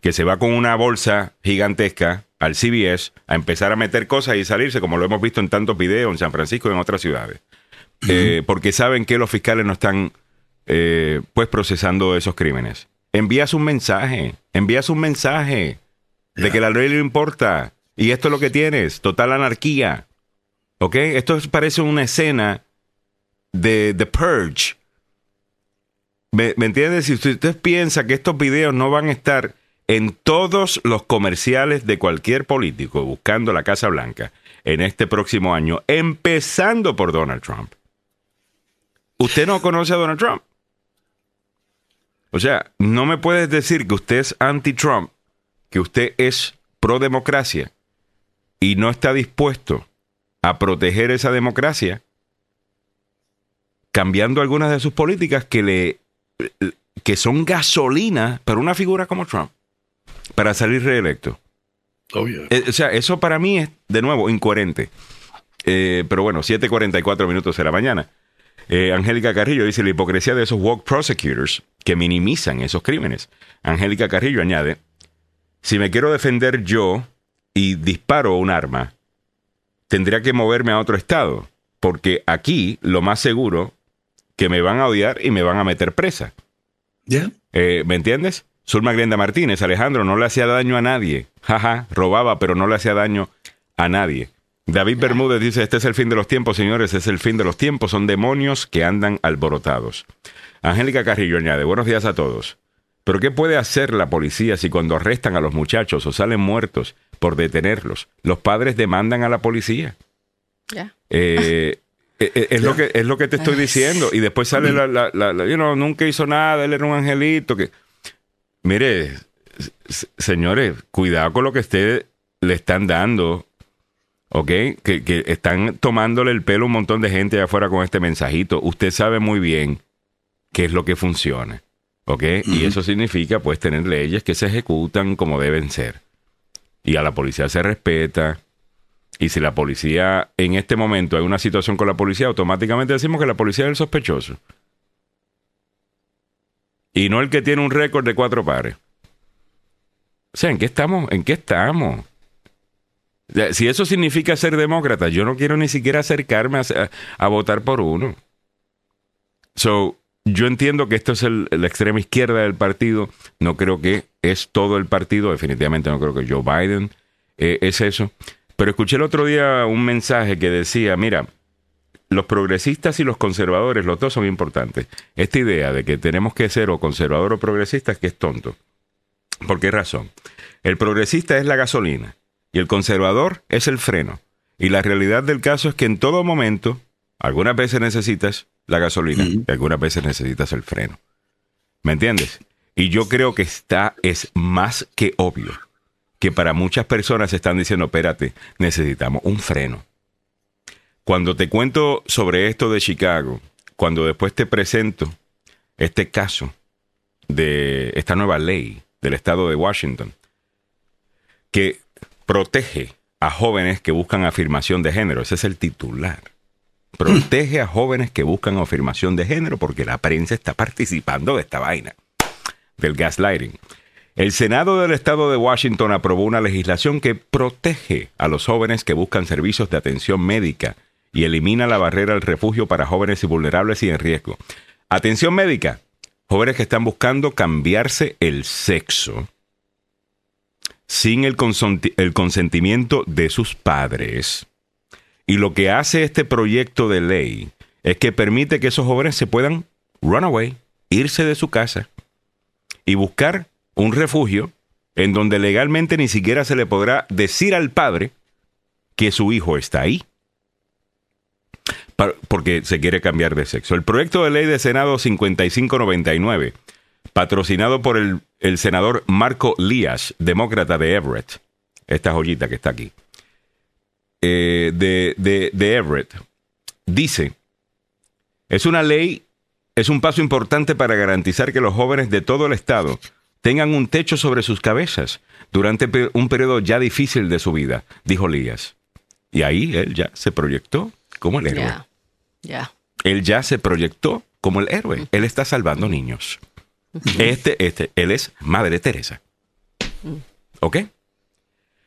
que se va con una bolsa gigantesca al CBS a empezar a meter cosas y salirse, como lo hemos visto en tantos videos en San Francisco y en otras ciudades. Eh, porque saben que los fiscales no están eh, pues procesando esos crímenes. Envías un mensaje, envías un mensaje de que la ley no importa. Y esto es lo que tienes, total anarquía. ¿Ok? Esto parece una escena de The Purge. ¿Me, me entiendes? Si usted piensa que estos videos no van a estar en todos los comerciales de cualquier político buscando la Casa Blanca en este próximo año, empezando por Donald Trump. ¿Usted no conoce a Donald Trump? O sea, no me puedes decir que usted es anti-Trump, que usted es pro-democracia y no está dispuesto a proteger esa democracia cambiando algunas de sus políticas que le que son gasolina para una figura como Trump para salir reelecto. Eh, o sea, eso para mí es, de nuevo, incoherente. Eh, pero bueno, 7.44 minutos de la mañana. Eh, Angélica Carrillo dice la hipocresía de esos woke prosecutors que minimizan esos crímenes. Angélica Carrillo añade, si me quiero defender yo y disparo un arma, tendría que moverme a otro estado, porque aquí lo más seguro que me van a odiar y me van a meter presa. ¿Ya? ¿Me entiendes? Zulma Grenda Martínez, Alejandro, no le hacía daño a nadie. Jaja, robaba, pero no le hacía daño a nadie. David Bermúdez dice, este es el fin de los tiempos, señores, es el fin de los tiempos, son demonios que andan alborotados. Angélica Carrillo añade, buenos días a todos. Pero ¿qué puede hacer la policía si cuando arrestan a los muchachos o salen muertos por detenerlos, los padres demandan a la policía? Eh, eh, eh, es, lo que, es lo que te estoy diciendo. Y después sale la, la, la, nunca hizo nada, él era un angelito. que Mire, señores, cuidado con lo que ustedes le están dando, ¿ok? Que, que, están tomándole el pelo a un montón de gente allá afuera con este mensajito. Usted sabe muy bien qué es lo que funciona, ¿ok? Y eso significa, pues, tener leyes que se ejecutan como deben ser. Y a la policía se respeta. Y si la policía, en este momento hay una situación con la policía, automáticamente decimos que la policía es el sospechoso. Y no el que tiene un récord de cuatro pares. O sea, ¿en qué estamos? ¿En qué estamos? Si eso significa ser demócrata, yo no quiero ni siquiera acercarme a, votar por uno. So, yo entiendo que esto es la extrema izquierda del partido. No creo que es todo el partido. Definitivamente no creo que Joe Biden eh, es eso. Pero escuché el otro día un mensaje que decía, mira, los progresistas y los conservadores, los dos son importantes. Esta idea de que tenemos que ser o conservador o progresista es que es tonto. ¿Por qué razón? El progresista es la gasolina y el conservador es el freno. Y la realidad del caso es que en todo momento, algunas veces necesitas la gasolina y algunas veces necesitas el freno. ¿Me entiendes? Y yo creo que está, es más que obvio que para muchas personas están diciendo, espérate, necesitamos un freno. Cuando te cuento sobre esto de Chicago, cuando después te presento este caso de esta nueva ley del estado de Washington, que protege a jóvenes que buscan afirmación de género, ese es el titular. Protege a jóvenes que buscan afirmación de género porque la prensa está participando de esta vaina, del gaslighting. El Senado del Estado de Washington aprobó una legislación que protege a los jóvenes que buscan servicios de atención médica y elimina la barrera al refugio para jóvenes y vulnerables y en riesgo. Atención médica, jóvenes que están buscando cambiarse el sexo sin el, el consentimiento de sus padres. Y lo que hace este proyecto de ley es que permite que esos jóvenes se puedan run away, irse de su casa y buscar un refugio en donde legalmente ni siquiera se le podrá decir al padre que su hijo está ahí porque se quiere cambiar de sexo. El proyecto de ley de Senado 5599, patrocinado por el, senador Marco Lías, demócrata de Everett, esta joyita que está aquí, eh, de, de Everett, dice, es una ley, es un paso importante para garantizar que los jóvenes de todo el estado tengan un techo sobre sus cabezas durante un periodo ya difícil de su vida, dijo Lías. Y ahí él ya se proyectó como el héroe. Él ya se proyectó como el héroe. Él está salvando niños. Este, este, él es Madre Teresa. ¿Ok?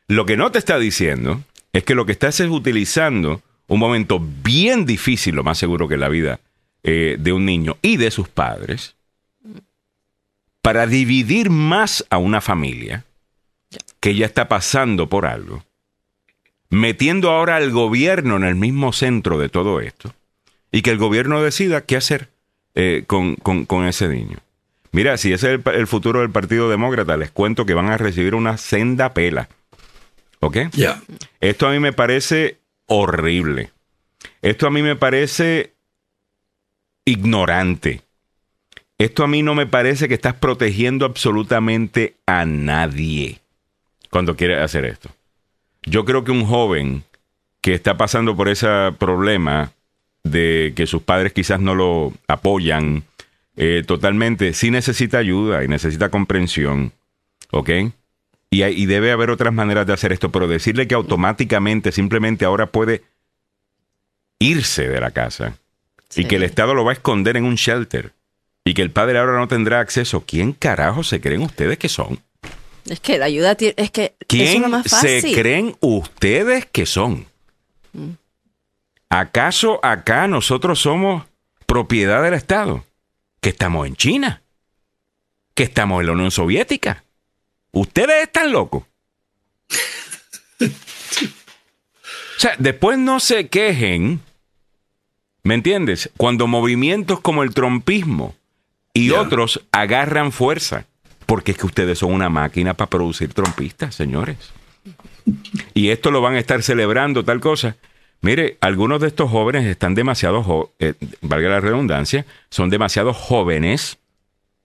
Lo que no te está diciendo es que lo que estás es utilizando un momento bien difícil, lo más seguro que la vida eh, de un niño y de sus padres para dividir más a una familia que ya está pasando por algo, metiendo ahora al gobierno en el mismo centro de todo esto y que el gobierno decida qué hacer eh, con, con- con ese niño. Mira, si ese es el, futuro del Partido Demócrata, les cuento que van a recibir una senda pela. ¿Ok? Ya. Esto a mí me parece horrible. Esto a mí me parece ignorante. Esto a mí no me parece que estás protegiendo absolutamente a nadie cuando quieres hacer esto. Yo creo que un joven que está pasando por ese problema de que sus padres quizás no lo apoyan eh, totalmente, sí necesita ayuda y necesita comprensión. ¿Ok? Y, hay- y debe haber otras maneras de hacer esto, pero decirle que automáticamente, simplemente ahora puede irse de la casa y que el Estado lo va a esconder en un shelter y que el padre ahora no tendrá acceso. ¿Quién carajo se creen ustedes que son? Es que la ayuda es que es ¿Quién lo más se creen ustedes que son? ¿Acaso acá nosotros somos propiedad del Estado? ¿Que estamos en China? ¿Que estamos en la Unión Soviética? ¿Ustedes están locos? O sea, después no se quejen, ¿me entiendes? Cuando movimientos como el trompismo y otros agarran fuerza, porque es que ustedes son una máquina para producir trompistas, señores. Y esto lo van a estar celebrando, tal cosa. Mire, algunos de estos jóvenes están demasiado, jo- eh, valga la redundancia, son demasiado jóvenes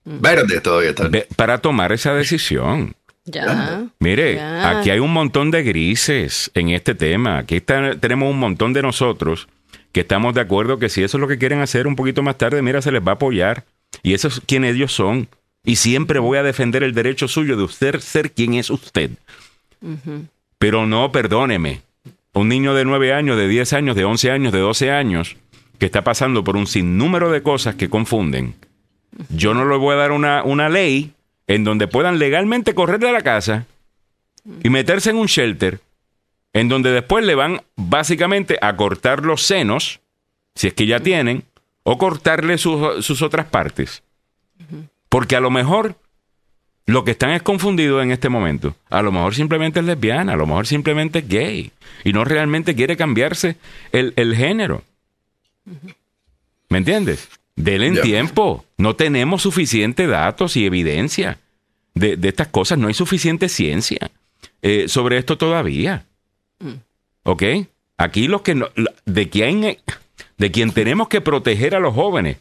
Verde todavía está. ve- para tomar esa decisión. Ya. Mire, Ya. aquí hay un montón de grises en este tema. Aquí está- tenemos un montón de nosotros que estamos de acuerdo que si eso es lo que quieren hacer un poquito más tarde, mira, se les va a apoyar. Y eso es quien ellos son. Y siempre voy a defender el derecho suyo de usted ser quien es usted. Pero no, perdóneme. Un niño de 9 años, de 10 años, de 11 años, de 12 años, que está pasando por un sinnúmero de cosas que confunden, yo no le voy a dar una, una ley en donde puedan legalmente correr de la casa y meterse en un shelter, en donde después le van básicamente a cortar los senos, si es que ya tienen, o cortarle sus, sus otras partes. Porque a lo mejor lo que están es confundidos en este momento. A lo mejor simplemente es lesbiana, a lo mejor simplemente es gay. Y no realmente quiere cambiarse el, el género. ¿Me entiendes? Denle en Ya. tiempo. No tenemos suficiente datos y evidencia de, de estas cosas. No hay suficiente ciencia eh, sobre esto todavía. ¿Ok? Aquí los que no- de quien de quien tenemos que proteger a los jóvenes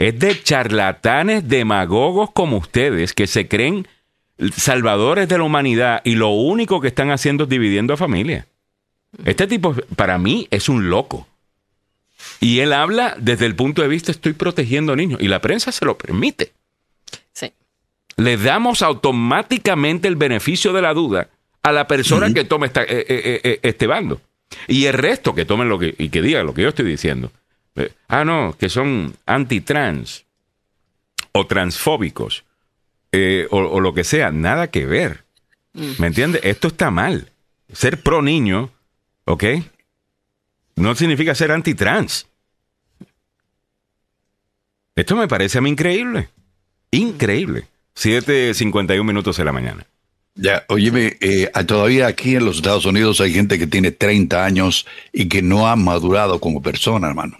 es de charlatanes demagogos como ustedes que se creen salvadores de la humanidad y lo único que están haciendo es dividiendo a familia. Este tipo para mí es un loco. Y él habla desde el punto de vista estoy protegiendo niños y la prensa se lo permite. Sí. Le damos automáticamente el beneficio de la duda a la persona que tome esta- eh, eh, eh, este bando. Y el resto que tomen lo que y que digan lo que yo estoy diciendo. Eh, ah, no, que son antitrans o transfóbicos eh, o, o lo que sea, nada que ver. ¿Me entiendes? Esto está mal. Ser pro niño, ¿ok? No significa ser antitrans. Esto me parece a mí increíble. Increíble. 7.51 minutos de la mañana. Ya, óyeme, eh, todavía aquí en los Estados Unidos hay gente que tiene 30 años y que no ha madurado como persona, hermano.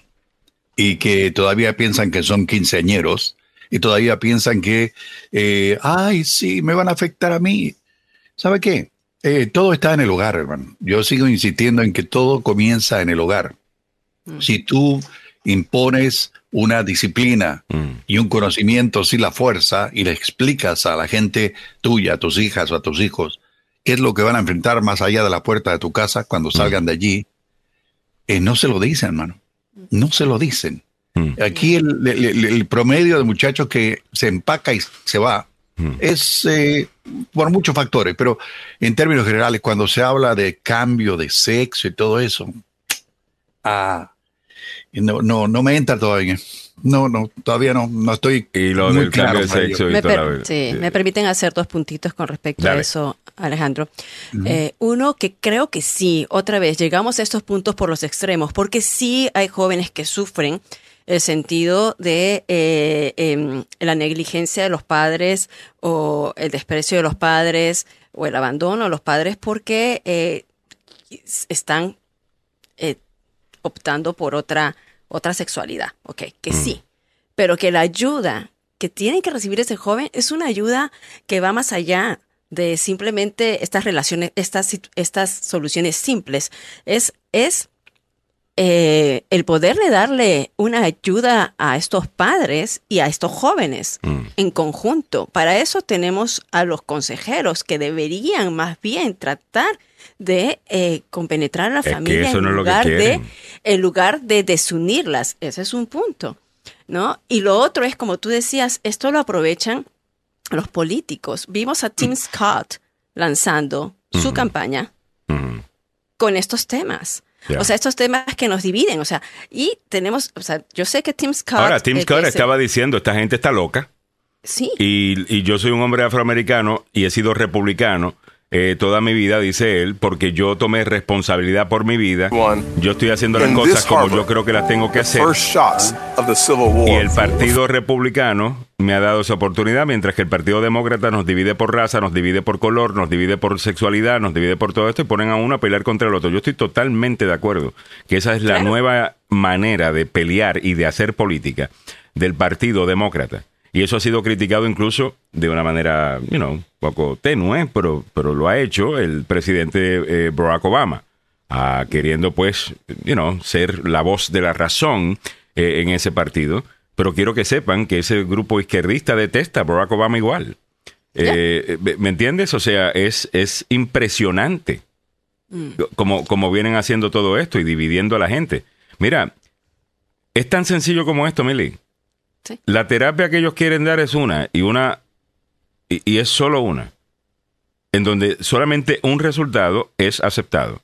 Y que todavía piensan que son quinceañeros y todavía piensan que, eh, ay, sí, me van a afectar a mí. ¿Sabe qué? Eh, todo está en el hogar, hermano. Yo sigo insistiendo en que todo comienza en el hogar. Si tú impones una disciplina Mm. y un conocimiento sin la fuerza y le explicas a la gente tuya, a tus hijas o a tus hijos, qué es lo que van a enfrentar más allá de la puerta de tu casa cuando salgan de allí, eh, no se lo dicen, hermano. No se lo dicen. Mm. Aquí el, el- el- el promedio de muchachos que se empaca y se va Mm. es eh, por muchos factores, pero en términos generales, cuando se habla de cambio de sexo y todo eso, no, no, no me entra todavía. No, no, todavía no, no estoy Y lo muy del cambio de sexo y Me, toda per- la- sí, me permiten hacer dos puntitos con respecto Dale. a eso, Alejandro. Eh, uno, que creo que sí, otra vez, llegamos a estos puntos por los extremos, porque sí hay jóvenes que sufren el sentido de eh, em, la negligencia de los padres o el desprecio de los padres o el abandono de los padres porque eh, están eh, optando por otra, otra sexualidad. Ok, que sí, pero que la ayuda que tiene que recibir ese joven es una ayuda que va más allá de simplemente estas relaciones, estas, estas soluciones simples. Es, es eh, el poderle darle una ayuda a estos padres y a estos jóvenes Mm. en conjunto. Para eso tenemos a los consejeros que deberían más bien tratar de eh, compenetrar a la Es familia eso en, no lugar de, en lugar de desunirlas. Ese es un punto. ¿no? Y lo otro es, como tú decías, esto lo aprovechan los políticos. Vimos a Tim Scott lanzando su campaña Mm. con estos temas. O sea, estos temas que nos dividen. O sea, y tenemos, o sea, yo sé que Tim Scott. Ahora, Tim Scott estaba diciendo, esta gente está loca. Sí. Y, y yo soy un hombre afroamericano y he sido republicano eh, toda mi vida, dice él, porque yo tomé responsabilidad por mi vida. Yo estoy haciendo las cosas como yo creo que las tengo que hacer. Y el Partido Republicano me ha dado esa oportunidad, mientras que el Partido Demócrata nos divide por raza, nos divide por color, nos divide por sexualidad, nos divide por todo esto y ponen a uno a pelear contra el otro. Yo estoy totalmente de acuerdo que esa es la Claro. nueva manera de pelear y de hacer política del Partido Demócrata. Y eso ha sido criticado incluso de una manera, you know, un poco tenue, pero, pero lo ha hecho el presidente eh, Barack Obama, ah, queriendo pues, you know, ser la voz de la razón eh, en ese partido. Pero quiero que sepan que ese grupo izquierdista detesta a Barack Obama igual. Eh, ¿Me entiendes? O sea, es, es impresionante como, como vienen haciendo todo esto y dividiendo a la gente. Mira, es tan sencillo como esto, Mili. Sí. La terapia que ellos quieren dar es una y una y, y es solo una, en donde solamente un resultado es aceptado.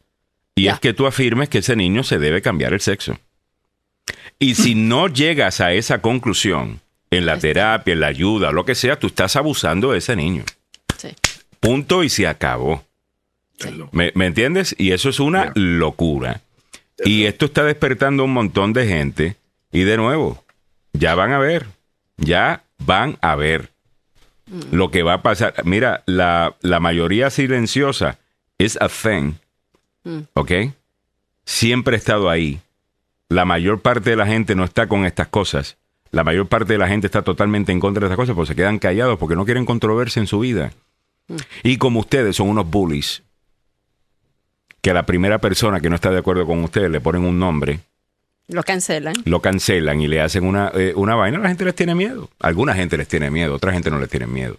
Y Ya. es que tú afirmes que ese niño se debe cambiar el sexo. Y si no llegas a esa conclusión en la terapia, en la ayuda, lo que sea, tú estás abusando de ese niño. Sí. Punto y se acabó. ¿Me, me entiendes? Y eso es una locura. Y esto está despertando un montón de gente. Y de nuevo, ya van a ver. Ya van a ver lo que va a pasar. Mira, la, la mayoría silenciosa es a thing. ¿Ok? Siempre ha estado ahí. La mayor parte de la gente no está con estas cosas. La mayor parte de la gente está totalmente en contra de estas cosas porque se quedan callados porque no quieren controversia en su vida. Y como ustedes son unos bullies, que a la primera persona que no está de acuerdo con ustedes le ponen un nombre, Lo cancelan. lo cancelan y le hacen una, eh, una vaina, la gente les tiene miedo. Alguna gente les tiene miedo, otra gente no les tiene miedo.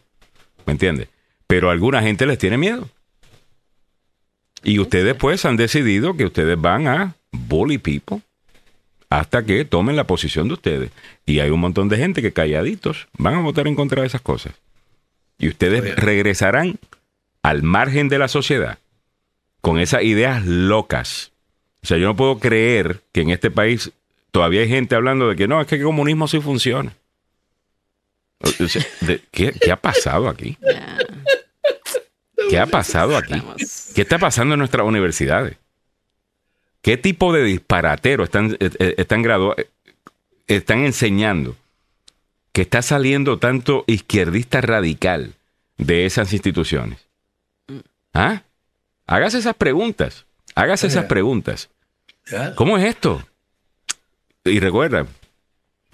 ¿Me entiendes? Pero alguna gente les tiene miedo. Y ustedes pues han decidido que ustedes van a bully people hasta que tomen la posición de ustedes. Y hay un montón de gente que calladitos van a votar en contra de esas cosas. Y ustedes Oye. regresarán al margen de la sociedad con esas ideas locas. O sea, yo no puedo creer que en este país todavía hay gente hablando de que no, es que el comunismo sí funciona. ¿qué, ha pasado aquí? ¿Qué ha pasado aquí? ¿Qué está pasando en nuestras universidades? ¿Qué tipo de disparatero están, eh, eh, están, eh, están enseñando que está saliendo tanto izquierdista radical de esas instituciones? ¿Ah? Hágase esas preguntas. Hágase esas preguntas. ¿Cómo es esto? Y recuerda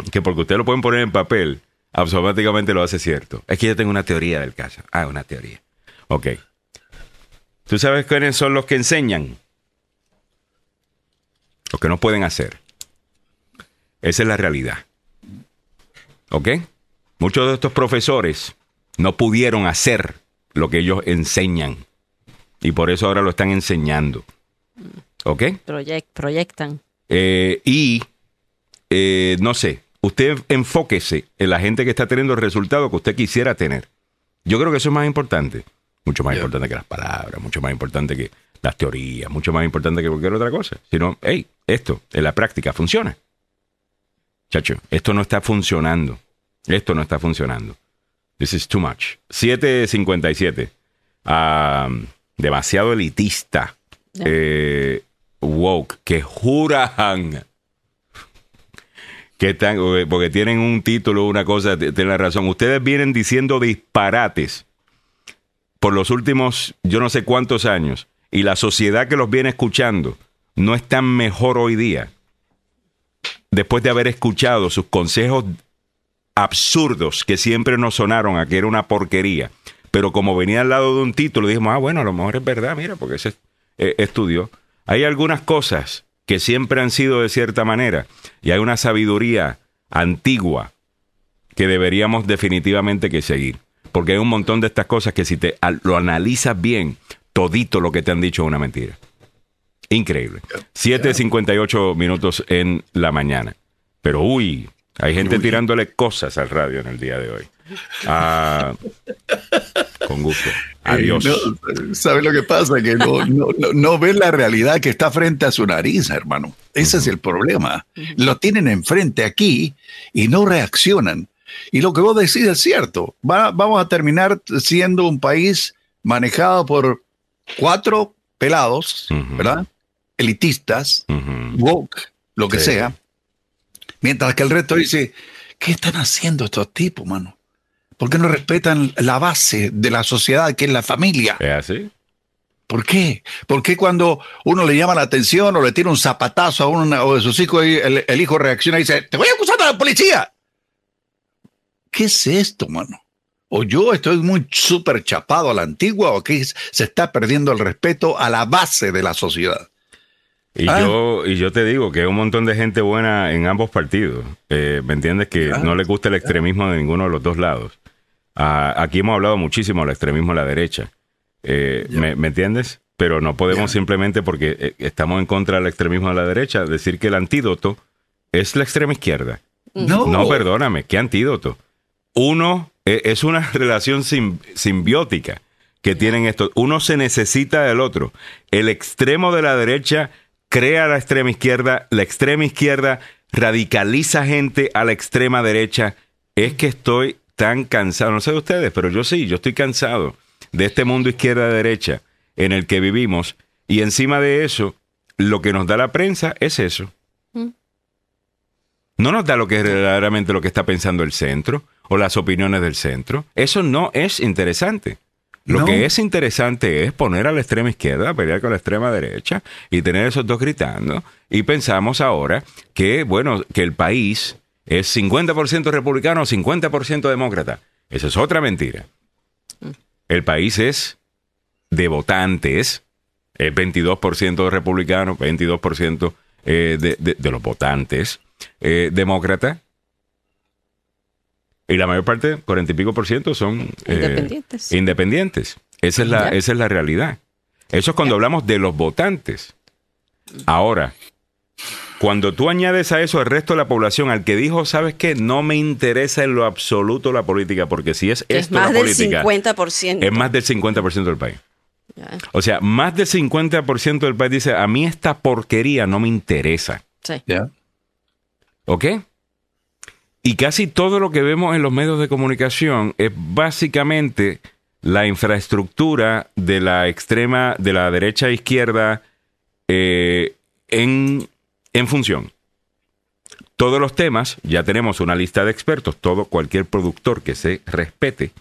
que porque ustedes lo pueden poner en papel, automáticamente lo hace cierto. Es que yo tengo una teoría del caso. Ah, una teoría. Ok. ¿Tú sabes quiénes son los que enseñan? Los que no pueden hacer. Esa es la realidad. ¿Ok? Muchos de estos profesores no pudieron hacer lo que ellos enseñan. Y por eso ahora lo están enseñando. ¿Ok? proyec- proyectan. Eh, y eh, no sé, usted enfóquese en la gente que está teniendo el resultado que usted quisiera tener. Yo creo que eso es más importante. Mucho más importante que las palabras, mucho más importante que las teorías, mucho más importante que cualquier otra cosa. Sino, hey, esto en la práctica funciona. Chacho, esto no está funcionando. Esto no está funcionando. This is too much. 757. Ah, demasiado elitista. Eh, woke. Que juran que están, eh, porque tienen un título, una cosa, tienen la razón. Ustedes vienen diciendo disparates por los últimos, yo no sé cuántos años, y la sociedad que los viene escuchando no está mejor hoy día. Después de haber escuchado sus consejos absurdos que siempre nos sonaron a que era una porquería. Pero como venía al lado de un título, dijimos, ah, bueno, a lo mejor es verdad, mira, porque ese eh, estudió. Hay algunas cosas que siempre han sido de cierta manera y hay una sabiduría antigua que deberíamos definitivamente que seguir. Porque hay un montón de estas cosas que si te lo analizas bien, todito lo que te han dicho es una mentira. Increíble. 7.58 minutos en la mañana. Pero uy, hay gente tirándole cosas al radio en el día de hoy. Ah, con gusto. Adiós. No, ¿Sabe lo que pasa? Que no, no, no, no ve la realidad que está frente a su nariz, hermano. Ese es el problema. Lo tienen enfrente aquí y no reaccionan. Y lo que vos decís es cierto. Va- vamos a terminar siendo un país manejado por cuatro pelados. ¿verdad? Elitistas, woke, lo que Sí. sea. Mientras que el resto dice, ¿qué están haciendo estos tipos, mano? ¿Por qué no respetan la base de la sociedad, que es la familia? ¿Es así? ¿Por qué? ¿Por qué cuando uno le llama la atención o le tira un zapatazo a uno de sus hijos, el, el hijo reacciona y dice, te voy a acusar a la policía? ¿Qué es esto, mano? ¿O yo estoy muy súper chapado a la antigua o que se está perdiendo el respeto a la base de la sociedad? Y, Ah. yo, y yo te digo que hay un montón de gente buena en ambos partidos. Eh, ¿Me entiendes? Que Ah. no le gusta el extremismo de ninguno de los dos lados. Ah, aquí hemos hablado muchísimo del extremismo a la derecha. Eh, ¿me, me entiendes? Pero no podemos Ya. simplemente porque eh, estamos en contra del extremismo a la derecha decir que el antídoto es la extrema izquierda. No, No, perdóname, ¿qué antídoto? Uno, eh, es una relación sim- simbiótica que tienen estos. Uno se necesita del otro. El extremo de la derecha crea la extrema izquierda, la extrema izquierda radicaliza gente a la extrema derecha. Es que estoy tan cansado, no sé de ustedes, pero yo sí, yo estoy cansado de este mundo izquierda-derecha en el que vivimos y encima de eso, lo que nos da la prensa es eso. No nos da lo que es verdaderamente lo que está pensando el centro o las opiniones del centro. Eso no es interesante. Lo No. que es interesante es poner a la extrema izquierda a pelear con la extrema derecha y tener esos dos gritando. Y pensamos ahora que, bueno, que el país es 50% republicano o 50% demócrata. Esa es otra mentira. El país es de votantes, es 22% republicano, 22% eh, de, de- de los votantes eh, demócrata. Y la mayor parte, 40 y pico por ciento, son eh, Independientes. independientes. Esa es la, esa es la realidad. Eso es cuando hablamos de los votantes. Ahora, cuando tú añades a eso el resto de la población, al que dijo, ¿sabes qué? No me interesa en lo absoluto la política, porque si es Que es esto más la del política, 50%. es más del 50% del país. Ya. O sea, más del 50% del país dice, a mí esta porquería no me interesa. Sí. Ya. ¿Ok? Y casi todo lo que vemos en los medios de comunicación es básicamente la infraestructura de la extrema, de la derecha e izquierda eh, en, en función. Todos los temas, ya tenemos una lista de expertos, todo, cualquier productor que se respete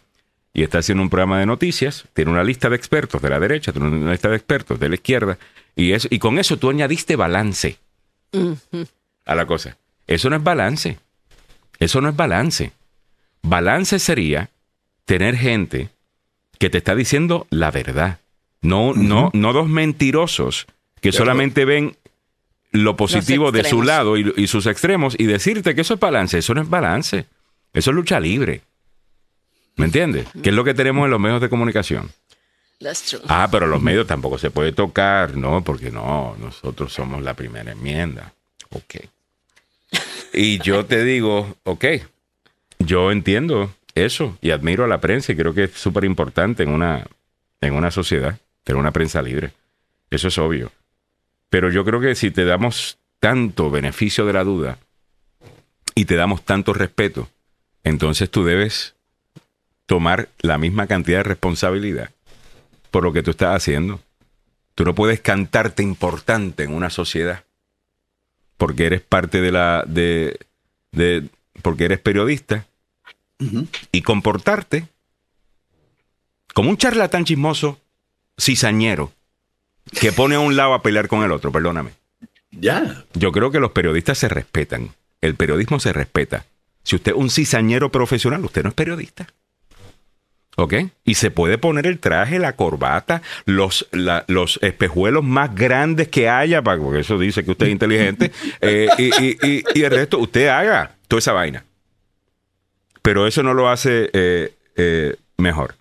y está haciendo un programa de noticias, tiene una lista de expertos de la derecha, tiene una lista de expertos de la izquierda, y, eso, y con eso tú añadiste balance a la cosa. Eso no es balance. Eso no es balance. Balance sería tener gente que te está diciendo la verdad. No, no, no dos mentirosos que solamente ven lo positivo de su lado y, y sus extremos y decirte que eso es balance. Eso no es balance. Eso es lucha libre. ¿Me entiendes? Que es lo que tenemos en los medios de comunicación. That's true. Ah, pero los medios tampoco se puede tocar, ¿no? Porque no, nosotros somos la primera enmienda. Ok. Y yo te digo, ok, yo entiendo eso y admiro a la prensa y creo que es súper importante en una, en una sociedad tener una prensa libre. Eso es obvio. Pero yo creo que si te damos tanto beneficio de la duda y te damos tanto respeto, entonces tú debes tomar la misma cantidad de responsabilidad por lo que tú estás haciendo. Tú no puedes cantarte importante en una sociedad porque eres parte de la de, de, porque eres periodista, y comportarte como un charlatán chismoso cizañero que pone a un lado a pelear con el otro, perdóname. Ya. Yo creo que los periodistas se respetan. El periodismo se respeta. Si usted es un cizañero profesional, usted no es periodista. ¿Ok? Y se puede poner el traje, la corbata, los, la- los espejuelos más grandes que haya, porque eso dice que usted es inteligente, eh, y, y- y- y el resto, usted haga toda esa vaina. Pero eso no lo hace eh, eh, mejor.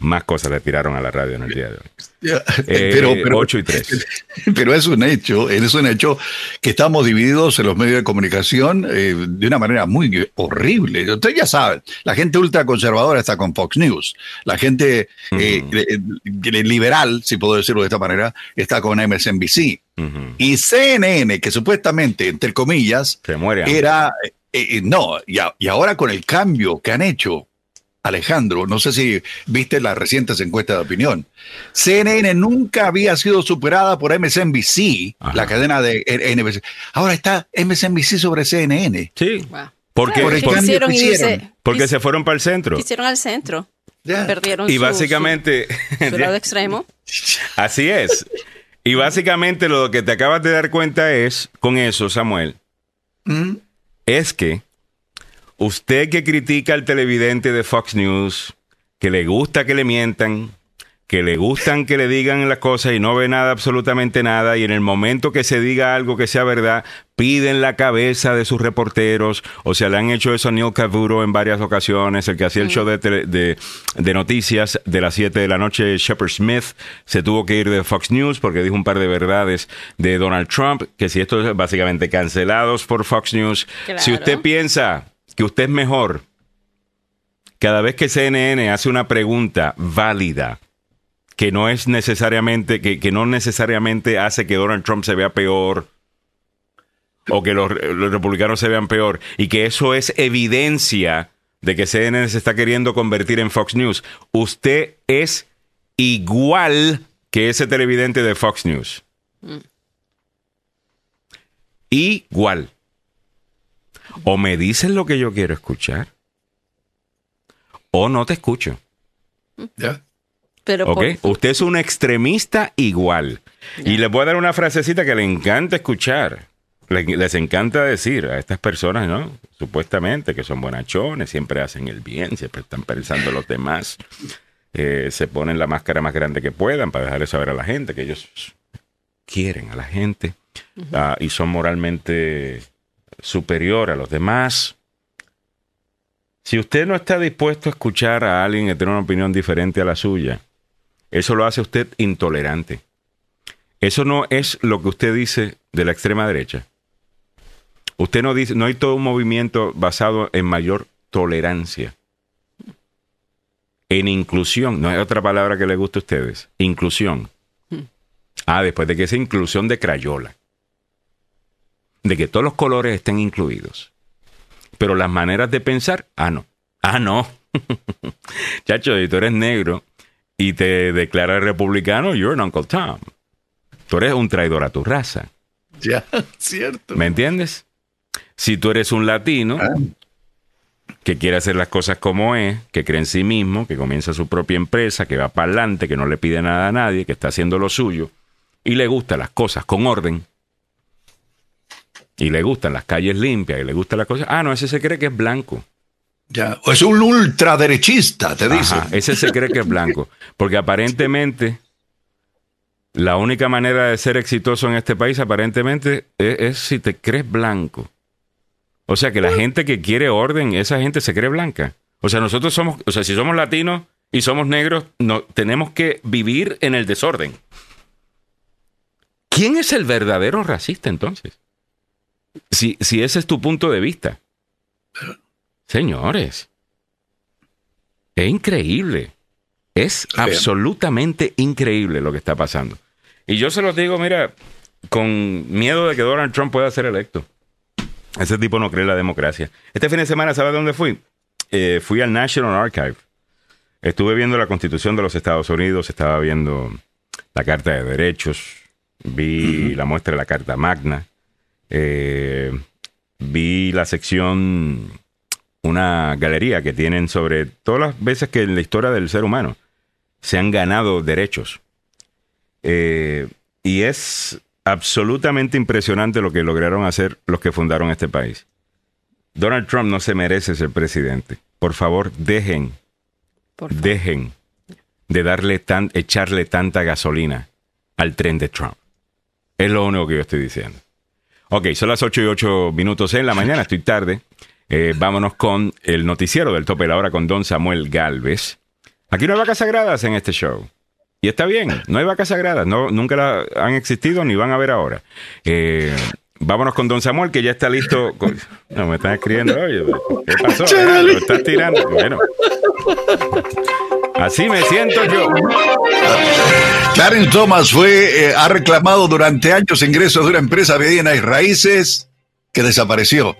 Más cosas le tiraron a la radio en el día de hoy. Ya. Eh, pero, pero, 8 y 3. pero es un hecho, es un hecho que estamos divididos en los medios de comunicación eh, de una manera muy horrible. Usted ya sabe, la gente ultraconservadora está con Fox News, la gente eh, eh, eh, liberal, si puedo decirlo de esta manera, está con MSNBC. Y CNN, que supuestamente, entre comillas, Se muere. era, eh, eh, no, y, a- y ahora con el cambio que han hecho, Alejandro, no sé si viste las recientes encuestas de opinión, CNN nunca había sido superada por MSNBC, Ajá. la cadena de NBC. Ahora está MSNBC sobre CNN. Sí. Wow. Porque, Por el porque- cambio quisieron que irse, hicieron. porque quis- se fueron para el centro. quisieron al centro. Ya. Perdieron Y su- básicamente, su, su lado extremo. así es. Y básicamente lo que te acabas de dar cuenta es, con eso, Samuel, Mm, es que usted que critica al televidente de Fox News, que le gusta que le mientan, que le gustan que le digan las cosas y no ve nada, absolutamente nada, y en el momento que se diga algo que sea verdad, piden la cabeza de sus reporteros, o sea, le han hecho eso a Neil Cavuto en varias ocasiones, el que hacía el show de, tele- de, de noticias de las 7 de la noche, Shepard Smith, se tuvo que ir de Fox News porque dijo un par de verdades de Donald Trump, que si esto es básicamente cancelados por Fox News, Claro. si usted piensa que usted es mejor, cada vez que CNN hace una pregunta válida, que no es necesariamente, que, que no necesariamente hace que Donald Trump se vea peor o que los, los republicanos se vean peor y que eso es evidencia de que CNN se está queriendo convertir en Fox News. Usted es igual que ese televidente de Fox News. Igual. O me dices lo que yo quiero escuchar o no te escucho. ya. Pero ¿Ok? por- Usted es un extremista igual. Y les voy a dar una frasecita que le encanta escuchar. Le- Les encanta decir a estas personas, ¿no? Supuestamente que son buenachones, siempre hacen el bien, siempre están pensando en los demás. Eh, se ponen la máscara más grande que puedan para dejarle saber a la gente que ellos quieren a la gente ah, y son moralmente superior a los demás. Si usted no está dispuesto a escuchar a alguien que tiene una opinión diferente a la suya, eso lo hace usted intolerante. Eso no es lo que usted dice de la extrema derecha. Usted no dice, no hay todo un movimiento basado en mayor tolerancia. En inclusión, no hay otra palabra que le guste a ustedes. Inclusión. Ah, después de que esa inclusión de Crayola. De que todos los colores estén incluidos. Pero las maneras de pensar, ah, no. Ah, no. Chacho, si tú eres negro y te declaras republicano, you're an Uncle Tom. Tú eres un traidor a tu raza. Ya, cierto. ¿Me entiendes? Si tú eres un latino Ah. que quiere hacer las cosas como es, que cree en sí mismo, que comienza su propia empresa, que va para adelante, que no le pide nada a nadie, que está haciendo lo suyo y le gustan las cosas con orden y le gustan las calles limpias y le gustan las cosas. Ah, no, ese se cree que es blanco. Ya. O es un ultraderechista, te dice. Ese se cree que es blanco. Porque aparentemente la única manera de ser exitoso en este país aparentemente es, es si te crees blanco. O sea que la gente que quiere orden, esa gente se cree blanca. O sea, nosotros somos, o sea, si somos latinos y somos negros, no, tenemos que vivir en el desorden. ¿Quién es el verdadero racista entonces? Si, si ese es tu punto de vista. Señores, es increíble. Es Bien. absolutamente increíble lo que está pasando. Y yo se los digo, mira, con miedo de que Donald Trump pueda ser electo. Ese tipo no cree en la democracia. Este fin de semana, ¿sabes dónde fui? Eh, fui al National Archive. Estuve viendo la Constitución de los Estados Unidos, estaba viendo la Carta de Derechos, vi la muestra de la Carta Magna. Eh, vi la sección, una galería que tienen sobre todas las veces que en la historia del ser humano se han ganado derechos. Eh, y es absolutamente impresionante lo que lograron hacer los que fundaron este país. Donald Trump no se merece ser presidente. Por favor, dejen, Por favor. dejen de darle tan, echarle tanta gasolina al tren de Trump. Es lo único que yo estoy diciendo. Ok, son las 8 y 8 minutos en la mañana, estoy tarde. Eh, vámonos con el noticiero del tope de la hora con Don Samuel Galvez. Aquí no hay vacas sagradas en este show. Y está bien, no hay vacas sagradas, no, nunca la- han existido ni van a haber ahora. Eh, vámonos con Don Samuel, que ya está listo. con- No, me están escribiendo, oye, ¿qué pasó? Eh, ¿Lo estás tirando? Bueno. Así me siento yo. Clarence Thomas fue, eh, ha reclamado durante años ingresos de una empresa de bienes raíces que desapareció.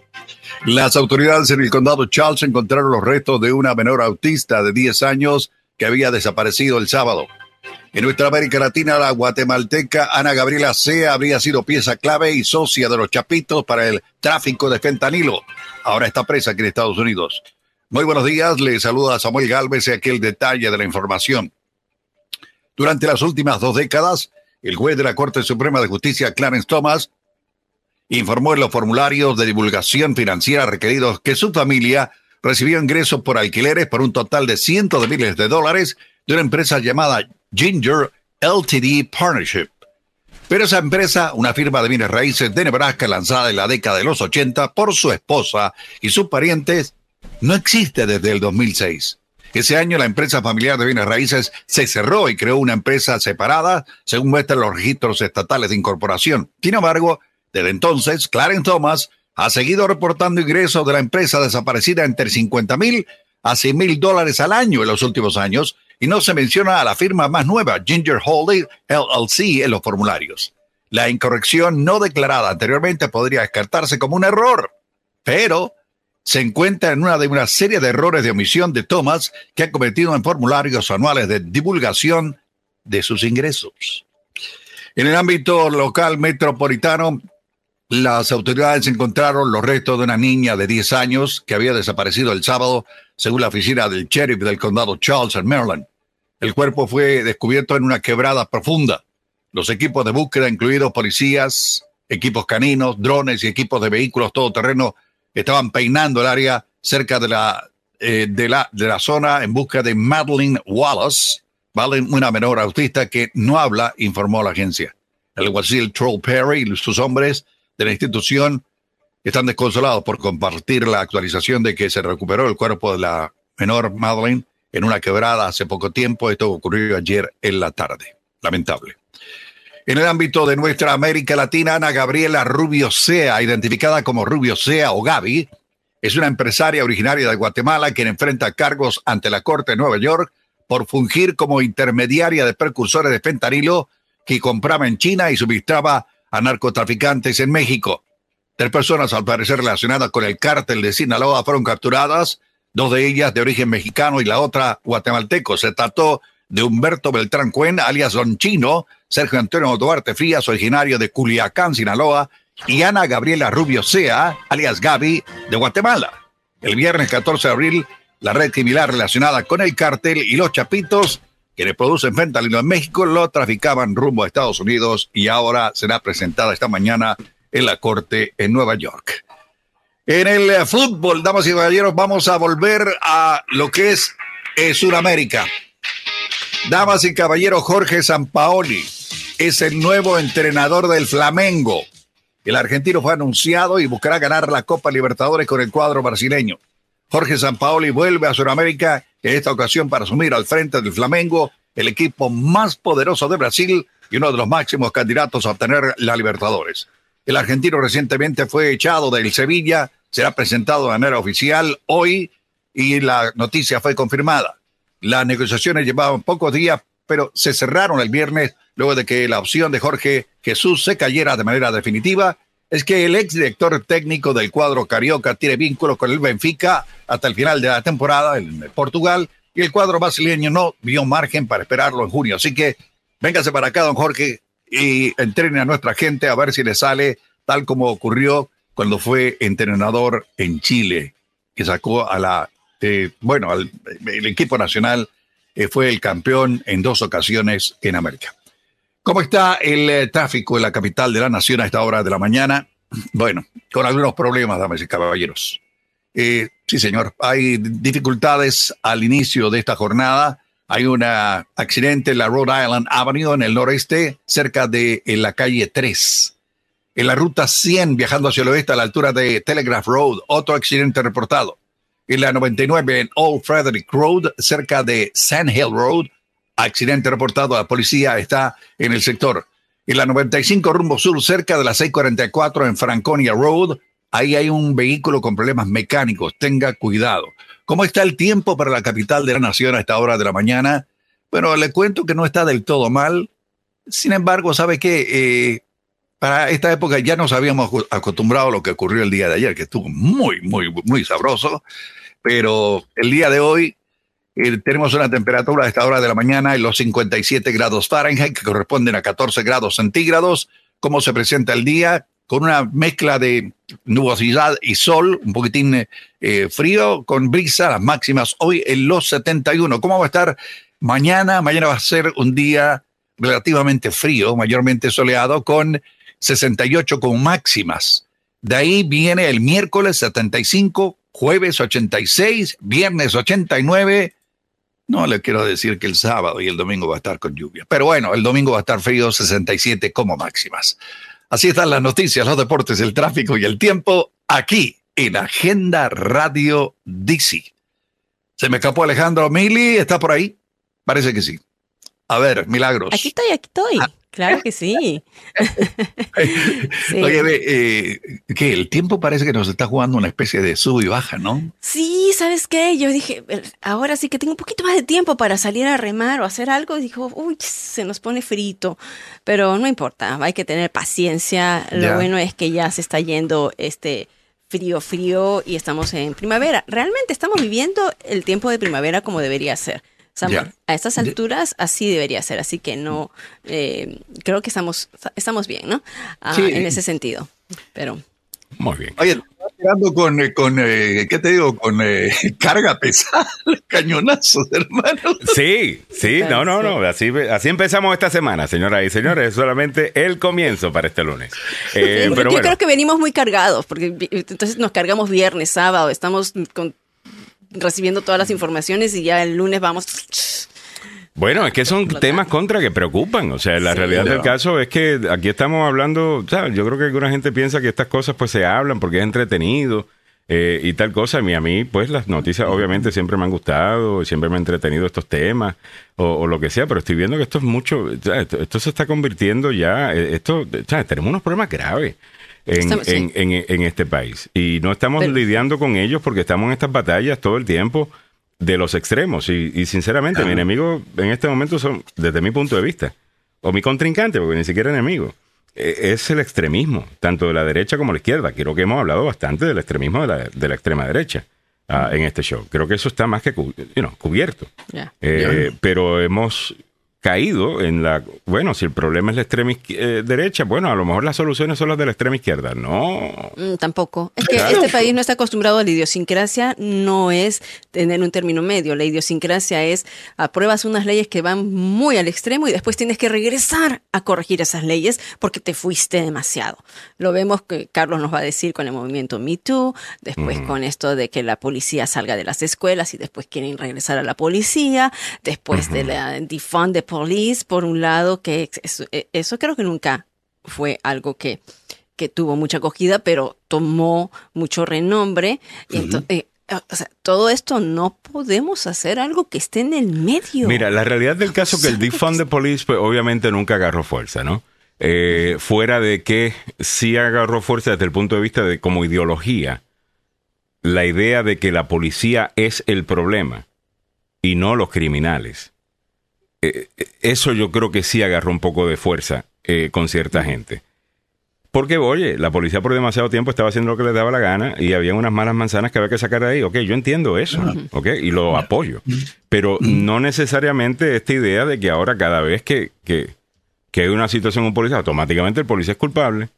Las autoridades en el condado Charles encontraron los restos de una menor autista de 10 años que había desaparecido el sábado. En nuestra América Latina, la guatemalteca Ana Gabriela Sea habría sido pieza clave y socia de los Chapitos para el tráfico de fentanilo. Ahora está presa aquí en Estados Unidos. Muy buenos días, le saluda Samuel Galvez y aquí el detalle de la información. Durante las últimas dos décadas, el juez de la Corte Suprema de Justicia, Clarence Thomas, informó en los formularios de divulgación financiera requeridos que su familia recibió ingresos por alquileres por un total de cientos de miles de dólares de una empresa llamada Ginger LTD Partnership. Pero esa empresa, una firma de bienes raíces de Nebraska lanzada en la década de los 80 por su esposa y sus parientes, no existe desde el 2006. Ese año la empresa familiar de bienes raíces se cerró y creó una empresa separada, según muestran los registros estatales de incorporación. Sin embargo, desde entonces, Clarence Thomas ha seguido reportando ingresos de la empresa desaparecida entre 50 mil a 100 mil dólares al año en los últimos años y no se menciona a la firma más nueva, Ginger Holding LLC, en los formularios. La incorrección no declarada anteriormente podría descartarse como un error, pero se encuentra en una de una serie de errores de omisión de Thomas que ha cometido en formularios anuales de divulgación de sus ingresos. En el ámbito local metropolitano, las autoridades encontraron los restos de una niña de 10 años que había desaparecido el sábado, según la oficina del sheriff del condado Charles en Maryland. El cuerpo fue descubierto en una quebrada profunda. Los equipos de búsqueda, incluidos policías, equipos caninos, drones y equipos de vehículos todoterreno, estaban peinando el área cerca de la, eh, de la, de la zona en busca de Madeline Wallace, Madeline, una menor autista que no habla, informó la agencia. El alguacil Troll Perry y sus hombres de la institución están desconsolados por compartir la actualización de que se recuperó el cuerpo de la menor Madeline en una quebrada hace poco tiempo. Esto ocurrió ayer en la tarde. Lamentable. En el ámbito de nuestra América Latina, Ana Gabriela Rubio Sea, identificada como Rubio Sea o Gaby, es una empresaria originaria de Guatemala quien enfrenta cargos ante la Corte de Nueva York por fungir como intermediaria de precursores de fentanilo que compraba en China y suministraba a narcotraficantes en México. Tres personas, al parecer relacionadas con el cártel de Sinaloa, fueron capturadas, dos de ellas de origen mexicano y la otra guatemalteco. Se trató de Humberto Beltrán Cuen, alias Don Chino, Sergio Antonio Duarte Frías, originario de Culiacán, Sinaloa, y Ana Gabriela Rubio Sea, alias Gaby, de Guatemala. El viernes 14 de abril, la red criminal relacionada con el cártel y los chapitos, quienes producen fentanilo en México, lo traficaban rumbo a Estados Unidos y ahora será presentada esta mañana en la corte en Nueva York. En el eh, fútbol, damas y caballeros, vamos a volver a lo que es eh, Sudamérica. Damas y caballeros, Jorge Sampaoli es el nuevo entrenador del Flamengo. El argentino fue anunciado y buscará ganar la Copa Libertadores con el cuadro brasileño. Jorge Sampaoli vuelve a Sudamérica en esta ocasión para asumir al frente del Flamengo, el equipo más poderoso de Brasil y uno de los máximos candidatos a obtener la Libertadores. El argentino recientemente fue echado del Sevilla, será presentado de manera oficial hoy y la noticia fue confirmada. Las negociaciones llevaban pocos días, pero se cerraron el viernes luego de que la opción de Jorge Jesús se cayera de manera definitiva. Es que el exdirector técnico del cuadro carioca tiene vínculos con el Benfica hasta el final de la temporada en Portugal y el cuadro brasileño no vio margen para esperarlo en junio. Así que véngase para acá, don Jorge, y entrene a nuestra gente a ver si le sale tal como ocurrió cuando fue entrenador en Chile, que sacó a la, eh, bueno, el equipo nacional, eh, fue el campeón en dos ocasiones en América. ¿Cómo está el eh, tráfico en la capital de la nación a esta hora de la mañana? Bueno, con algunos problemas, damas y caballeros. Eh, sí, señor, hay dificultades al inicio de esta jornada. Hay un accidente en la Rhode Island Avenue en el noreste, cerca de en la calle 3. En la ruta 100, viajando hacia el oeste a la altura de Telegraph Road, otro accidente reportado. En la 99 en Old Frederick Road, cerca de Sand Hill Road, accidente reportado. La policía está en el sector. En la 95 rumbo sur, cerca de la 644 en Franconia Road, ahí hay un vehículo con problemas mecánicos. Tenga cuidado. ¿Cómo está el tiempo para la capital de la nación a esta hora de la mañana? Bueno, le cuento que no está del todo mal. Sin embargo, ¿sabe qué? Eh, para esta época ya nos habíamos acostumbrado a lo que ocurrió el día de ayer, que estuvo muy, muy, muy sabroso. Pero el día de hoy eh, tenemos una temperatura a esta hora de la mañana en los 57 grados Fahrenheit, que corresponden a 14 grados centígrados. ¿Cómo se presenta el día? Con una mezcla de nubosidad y sol, un poquitín eh, frío, con brisa, las máximas hoy en los 71. ¿Cómo va a estar mañana? Mañana va a ser un día relativamente frío, mayormente soleado, con 68 como máximas. De ahí viene el miércoles 75, jueves 86, viernes 89 no le quiero decir que el sábado y el domingo va a estar con lluvia. Pero bueno, el domingo va a estar frío, 67 como máximas. Así están las noticias, los deportes, el tráfico y el tiempo aquí en Agenda Radio DC. Se me escapó Alejandro Mili, ¿está por ahí? Parece que sí. A ver, milagros. Aquí estoy, aquí estoy. Ah. Claro que sí. Oye, eh, que el tiempo parece que nos está jugando una especie de sub y baja, ¿no? Sí, ¿sabes qué? Yo dije, ahora sí que tengo un poquito más de tiempo para salir a remar o hacer algo. Y dijo, uy, se nos pone frito. Pero no importa, hay que tener paciencia. Lo bueno es que ya se está yendo este frío, frío y estamos en primavera. Realmente estamos viviendo el tiempo de primavera como debería ser. A estas alturas así debería ser, así que no, eh, creo que estamos, estamos bien, ¿no? Ah, en ese sentido, pero... Muy bien. Oye, llegando con, eh, con eh, ¿qué te digo? Con carga pesada, cañonazos, hermano. Sí, sí, no, no, no. Así, así empezamos esta semana, señoras y señores. Es solamente el comienzo para este lunes. pero yo creo que venimos muy cargados, porque entonces nos cargamos viernes, sábado, estamos con recibiendo todas las informaciones y ya el lunes vamos. Bueno, es que son temas contra que preocupan. O sea, la realidad del caso es que aquí estamos hablando, yo creo que alguna gente piensa que estas cosas pues se hablan porque es entretenido eh, y tal cosa. Y a mí, pues las noticias obviamente siempre me han gustado, siempre me han entretenido estos temas o, lo que sea, pero estoy viendo que esto es mucho, esto, se está convirtiendo ya, eh, esto, tenemos unos problemas graves en, este país. Y no estamos lidiando con ellos porque estamos en estas batallas todo el tiempo de los extremos. Y, sinceramente, mi enemigo en este momento son, desde mi punto de vista, o mi contrincante, porque ni siquiera enemigo, e, es el extremismo, tanto de la derecha como de la izquierda. Creo que hemos hablado bastante del extremismo de la, de la extrema derecha. Ah, en este show. Creo que eso está más que cubierto. Eh, pero hemos caído en la, bueno, si el problema es la extrema eh, derecha, bueno, a lo mejor las soluciones son las de la extrema izquierda. No. Mm, tampoco. Es que este país no está acostumbrado a la idiosincrasia, no es tener un término medio. La idiosincrasia es apruebas unas leyes que van muy al extremo y después tienes que regresar a corregir esas leyes porque te fuiste demasiado. Lo vemos que Carlos nos va a decir con el movimiento Me Too, después con esto de que la policía salga de las escuelas y después quieren regresar a la policía, después de la defund de Police, por un lado, que eh, eso, creo que nunca fue algo que, que tuvo mucha acogida, pero tomó mucho renombre. Eh, o sea, todo esto no podemos hacer algo que esté en el medio. Mira, la realidad del caso es que el defund de police, pues obviamente nunca agarró fuerza, ¿no? Eh, fuera de que sí agarró fuerza desde el punto de vista de como ideología, la idea de que la policía es el problema y no los criminales. Eh, eso yo creo que sí agarró un poco de fuerza eh, con cierta gente. Porque, oye, la policía por demasiado tiempo estaba haciendo lo que les daba la gana y había unas malas manzanas que había que sacar de ahí. Ok, yo entiendo eso, ok, y lo apoyo. Pero no necesariamente esta idea de que ahora cada vez que, que, que hay una situación un policía, automáticamente el policía es culpable.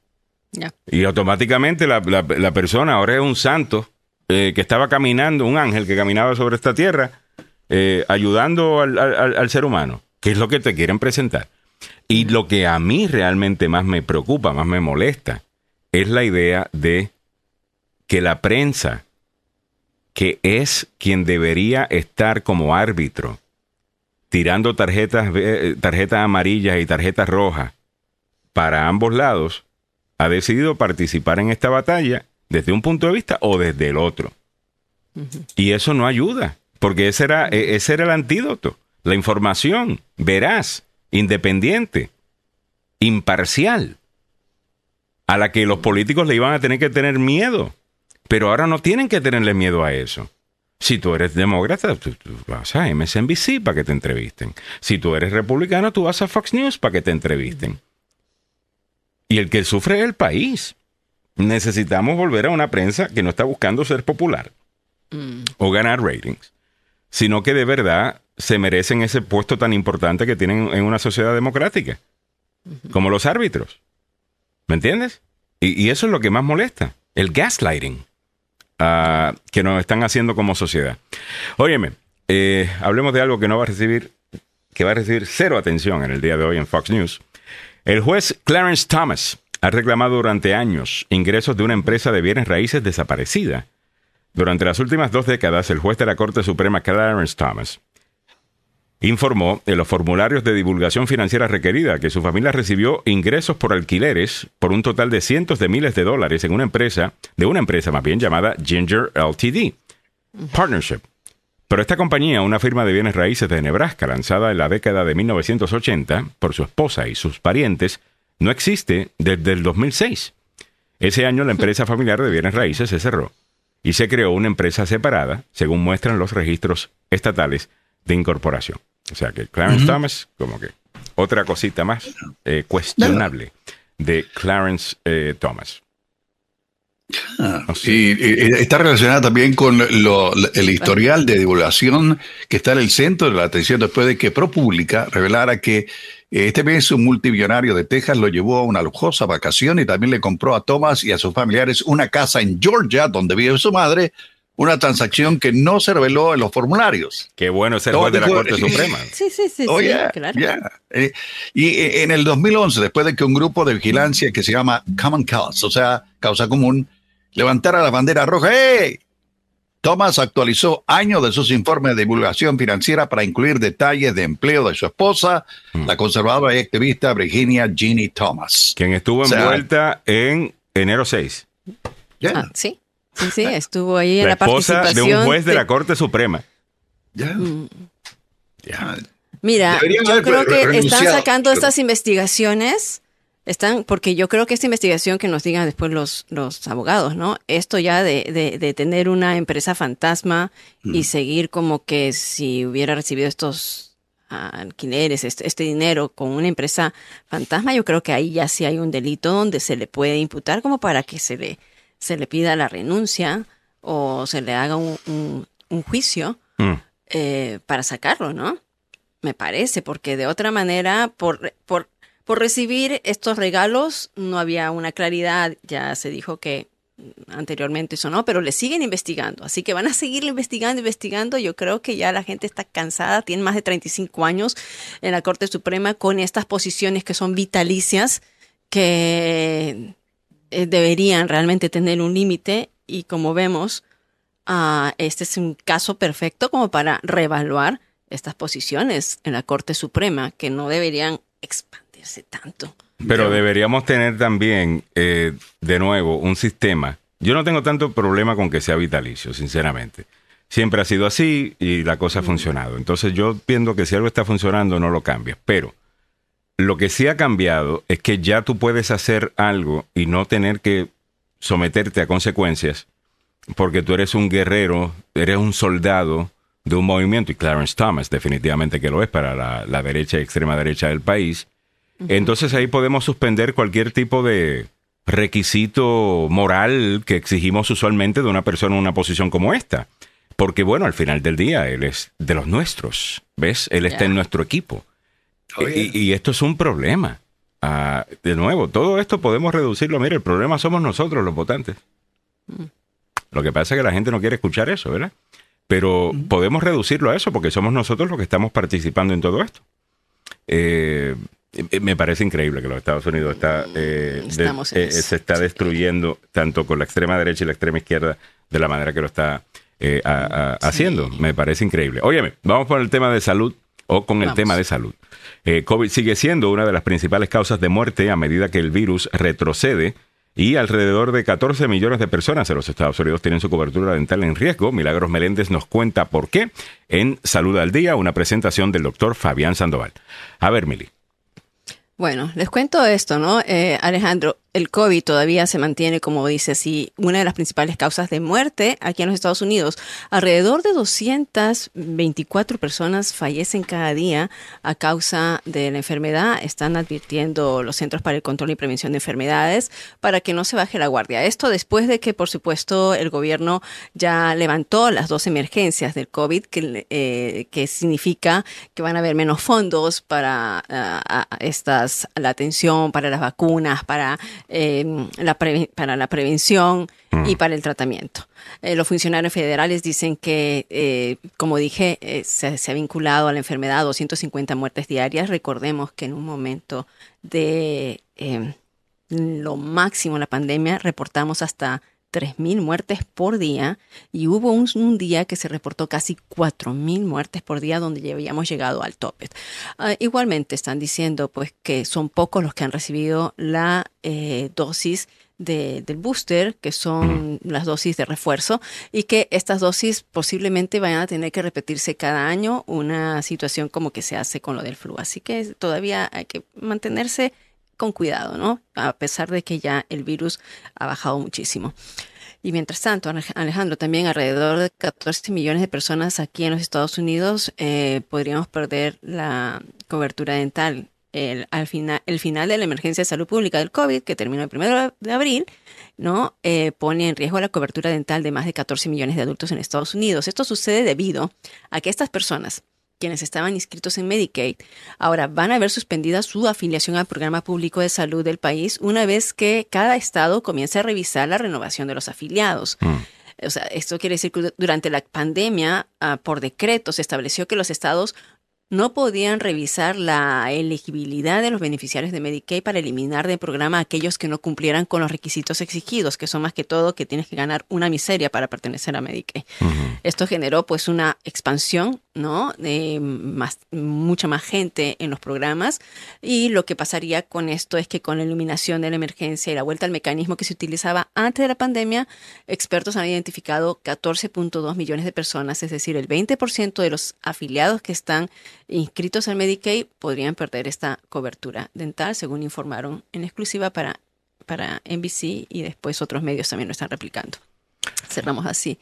Y automáticamente la, la- la persona ahora es un santo eh, que estaba caminando, un ángel que caminaba sobre esta tierra, eh, ayudando al, al- al ser humano, que es lo que te quieren presentar. Y lo que a mí realmente más me preocupa, más me molesta, es la idea de que la prensa, que es quien debería estar como árbitro, tirando tarjetas, ve- tarjetas amarillas y tarjetas rojas para ambos lados, ha decidido participar en esta batalla desde un punto de vista o desde el otro. Y eso no ayuda, porque ese era, e- ese era el antídoto. La información veraz, independiente, imparcial, a la que los políticos le iban a tener que tener miedo. Pero ahora no tienen que tenerle miedo a eso. Si tú eres demócrata, tú, tú vas a MSNBC para que te entrevisten. Si tú eres republicano, tú vas a Fox News para que te entrevisten. Y el que sufre es el país. Necesitamos volver a una prensa que no está buscando ser popular o ganar ratings, sino que de verdad se merecen ese puesto tan importante que tienen en una sociedad democrática, como los árbitros. ¿Me entiendes? Y, y eso es lo que más molesta, el gaslighting ah, que nos están haciendo como sociedad. Óyeme, eh, hablemos de algo que no va a recibir, que va a recibir cero atención en el día de hoy en Fox News. El juez Clarence Thomas ha reclamado durante años ingresos de una empresa de bienes raíces desaparecida. Durante las últimas dos décadas, el juez de la Corte Suprema Clarence Thomas informó en los formularios de divulgación financiera requerida que su familia recibió ingresos por alquileres por un total de cientos de miles de dólares en una empresa, de una empresa más bien llamada Ginger LTD Partnership. Pero esta compañía, una firma de bienes raíces de Nebraska lanzada en la década de 1980 por su esposa y sus parientes, no existe desde el 2006. Ese año la empresa familiar de bienes raíces se cerró y se creó una empresa separada, según muestran los registros estatales de incorporación. O sea que Clarence Thomas, como que otra cosita más eh, cuestionable de Clarence eh, Thomas. No sé. Y, y está relacionada también con lo- el historial de divulgación que está en el centro de la atención después de que ProPublica revelara que este mes un multimillonario de Texas lo llevó a una lujosa vacación y también le compró a Thomas y a sus familiares una casa en Georgia donde vive su madre, una transacción que no se reveló en los formularios. Qué bueno es el juez de la Corte Suprema. Sí, sí, sí, Oh, sí, yeah, claro. yeah. Eh, y eh, en el 2011, después de que un grupo de vigilancia que se llama Common Cause, o sea, causa común, levantara la bandera roja, ¡hey! Thomas actualizó años de sus informes de divulgación financiera para incluir detalles de empleo de su esposa, Mm. la conservadora y activista Virginia Ginny Thomas. Quien estuvo O sea- envuelta en enero 6. Yeah, Ah, sí, sí, sí, estuvo ahí en La esposa de participación. un juez de de- la Corte Suprema. yeah. Mm. Yeah. Mira, Deberían yo creo que están sacando estas investigaciones, están, porque yo creo que esta investigación que nos digan después los, los abogados, ¿no? Esto ya de, de, de tener una empresa fantasma Mm. y seguir como que si hubiera recibido estos ah, alquileres, este, este dinero con una empresa fantasma, yo creo que ahí ya sí hay un delito donde se le puede imputar como para que se le, se le pida la renuncia o se le haga un, un- un juicio Mm. eh, para sacarlo, ¿no? Me parece, porque de otra manera, por, por, por recibir estos regalos no había una claridad, ya se dijo que anteriormente eso no, pero le siguen investigando, así que van a seguir investigando, investigando, yo creo que ya la gente está cansada, tienen más de 35 años en la Corte Suprema con estas posiciones que son vitalicias, que eh, deberían realmente tener un límite y como vemos, ah, este es un caso perfecto como para reevaluar estas posiciones en la Corte Suprema que no deberían tanto. Pero deberíamos tener también, eh, de nuevo, un sistema. Yo no tengo tanto problema con que sea vitalicio, sinceramente. Siempre ha sido así y la cosa ha funcionado. Entonces yo pienso que si algo está funcionando, no lo cambies. Pero lo que sí ha cambiado es que ya tú puedes hacer algo y no tener que someterte a consecuencias porque tú eres un guerrero, eres un soldado de un movimiento, y Clarence Thomas definitivamente que lo es para la, la derecha y extrema derecha del país. Entonces ahí podemos suspender cualquier tipo de requisito moral que exigimos usualmente de una persona en una posición como esta. Porque bueno, al final del día, él es de los nuestros, ¿ves? Él está en nuestro equipo. Oh, yeah. y, y esto es un problema. Ah, de nuevo, todo esto podemos reducirlo. Mire, el problema somos nosotros, los votantes. Lo que pasa es que la gente no quiere escuchar eso, ¿verdad? Pero podemos reducirlo a eso porque somos nosotros los que estamos participando en todo esto. Eh, me parece increíble que los Estados Unidos está, eh, de- en eh, se está destruyendo tanto con la extrema derecha y la extrema izquierda de la manera que lo está eh, a- a- haciendo. Me parece increíble. Óyeme, vamos por el tema de salud o con el tema de salud. Eh, COVID sigue siendo una de las principales causas de muerte a medida que el virus retrocede y alrededor de 14 millones de personas en los Estados Unidos tienen su cobertura dental en riesgo. Milagros Meléndez nos cuenta por qué en Salud al Día, una presentación del doctor Fabián Sandoval. A ver, Mili. Bueno, les cuento esto, ¿no? Eh, Alejandro, el COVID todavía se mantiene, como dice así, una de las principales causas de muerte aquí en los Estados Unidos. Alrededor de 224 personas fallecen cada día a causa de la enfermedad. Están advirtiendo los Centros para el Control y Prevención de Enfermedades para que no se baje la guardia. Esto después de que, por supuesto, el gobierno ya levantó las dos emergencias del COVID, que, eh, que significa que van a haber menos fondos para ah, estas, la atención, para las vacunas, para, eh, la, para la prevención y para el tratamiento. Eh, los funcionarios federales dicen que, eh, como dije, eh, se, se ha vinculado a la enfermedad 250 muertes diarias. Recordemos que en un momento de eh, lo máximo la pandemia reportamos hasta 3.000 muertes por día y hubo un, día que se reportó casi 4.000 muertes por día donde ya habíamos llegado al tope. Ah, igualmente están diciendo pues que son pocos los que han recibido la eh, dosis de- del booster, que son las dosis de refuerzo, y que estas dosis posiblemente vayan a tener que repetirse cada año, una situación como que se hace con lo del flu. Así que todavía hay que mantenerse con cuidado, ¿no? A pesar de que ya el virus ha bajado muchísimo. Y mientras tanto, Alej- Alejandro, también alrededor de 14 millones de personas aquí en los Estados Unidos eh, podríamos perder la cobertura dental. El, al final, el final de la emergencia de salud pública del COVID, que terminó el 1 de abril, ¿no? Eh, pone en riesgo la cobertura dental de más de 14 millones de adultos en Estados Unidos. Esto sucede debido a que estas personas, quienes estaban inscritos en Medicaid, ahora van a ver suspendida su afiliación al programa público de salud del país una vez que cada estado comience a revisar la renovación de los afiliados. O sea, esto quiere decir que durante la pandemia, ah, por decreto, se estableció que los estados no podían revisar la elegibilidad de los beneficiarios de Medicaid para eliminar del programa a aquellos que no cumplieran con los requisitos exigidos, que son más que todo que tienes que ganar una miseria para pertenecer a Medicaid. Esto generó pues una expansión, ¿no? De más, mucha más gente en los programas y lo que pasaría con esto es que con la iluminación de la emergencia y la vuelta al mecanismo que se utilizaba antes de la pandemia, expertos han identificado 14.2 millones de personas, es decir, el 20% de los afiliados que están inscritos al Medicaid podrían perder esta cobertura dental, según informaron en exclusiva para, para NBC y después otros medios también lo están replicando. Cerramos así.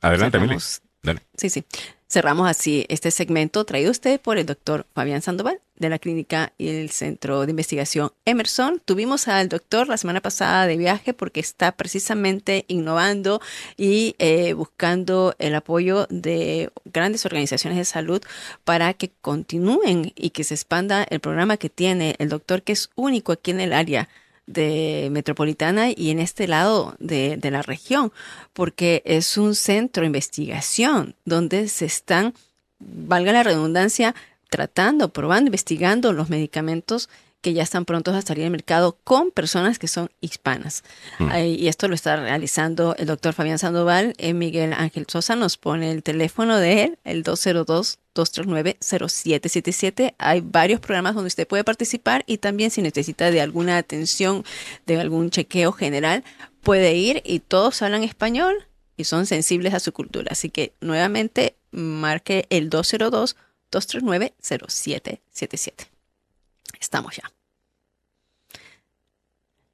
Adelante, Mili. Cerramos. Dale. Sí, sí. Cerramos así este segmento traído a usted por el doctor Fabián Sandoval de la clínica y el Centro de Investigación Emerson. Tuvimos al doctor la semana pasada de viaje porque está precisamente innovando y eh, buscando el apoyo de grandes organizaciones de salud para que continúen y que se expanda el programa que tiene el doctor, que es único aquí en el área de metropolitana y en este lado de, de, la región, porque es un centro de investigación donde se están, valga la redundancia, tratando, probando, investigando los medicamentos que ya están prontos a salir al mercado con personas que son hispanas. Mm. Eh, y esto lo está realizando el doctor Fabián Sandoval. Eh, Miguel Ángel Sosa nos pone el teléfono de él, el 202-239-0777. Hay varios programas donde usted puede participar y también si necesita de alguna atención, de algún chequeo general, puede ir y todos hablan español y son sensibles a su cultura. Así que nuevamente marque el 202-239-0777. Estamos ya.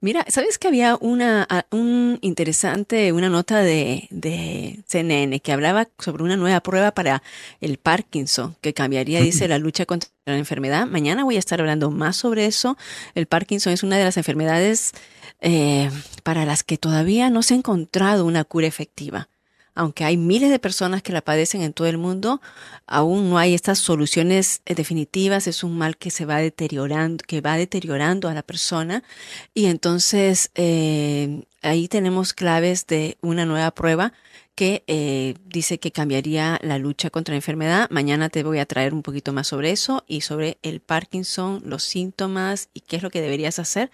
Mira, ¿sabes que había una un interesante, una nota de, de CNN que hablaba sobre una nueva prueba para el Parkinson que cambiaría, dice, la lucha contra la enfermedad? Mañana voy a estar hablando más sobre eso. El Parkinson es una de las enfermedades eh, para las que todavía no se ha encontrado una cura efectiva. Aunque hay miles de personas que la padecen en todo el mundo, aún no hay estas soluciones eh, definitivas. Es un mal que se va deteriorando, que va deteriorando a la persona. Y entonces eh, ahí tenemos claves de una nueva prueba que eh, dice que cambiaría la lucha contra la enfermedad. Mañana te voy a traer un poquito más sobre eso y sobre el Parkinson, los síntomas y qué es lo que deberías hacer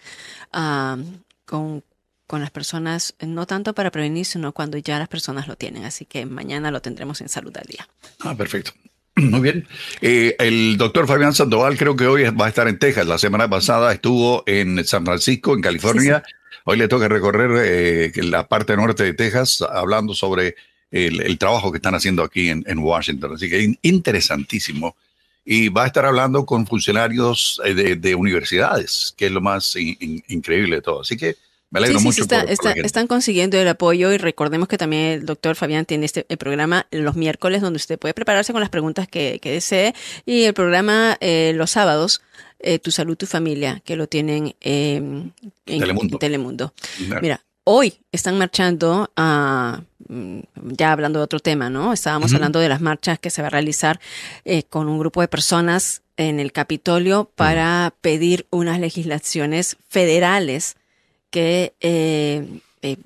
ah, con, con las personas, no tanto para prevenir, sino cuando ya las personas lo tienen. Así que mañana lo tendremos en Salud al Día. Ah, perfecto. Muy bien. Eh, el doctor Fabián Sandoval creo que hoy va a estar en Texas. La semana pasada estuvo en San Francisco, en California. Hoy le toca recorrer eh, la parte norte de Texas hablando sobre el, el trabajo que están haciendo aquí en, en, Washington. Así que interesantísimo. Y va a estar hablando con funcionarios eh, de, de universidades, que es lo más in, in, increíble de todo. Así que me alegro sí, sí, mucho. Sí, está, por, está, por están consiguiendo el apoyo y recordemos que también el doctor Fabián tiene este el programa los miércoles donde usted puede prepararse con las preguntas que, que desee y el programa eh, los sábados. Eh, tu salud, tu familia, que lo tienen eh, en Telemundo. Telemundo. Claro. Mira, hoy están marchando a, ya hablando de otro tema, ¿no? Estábamos uh -huh. hablando de las marchas que se va a realizar eh, con un grupo de personas en el Capitolio para uh -huh. pedir unas legislaciones federales que eh, eh,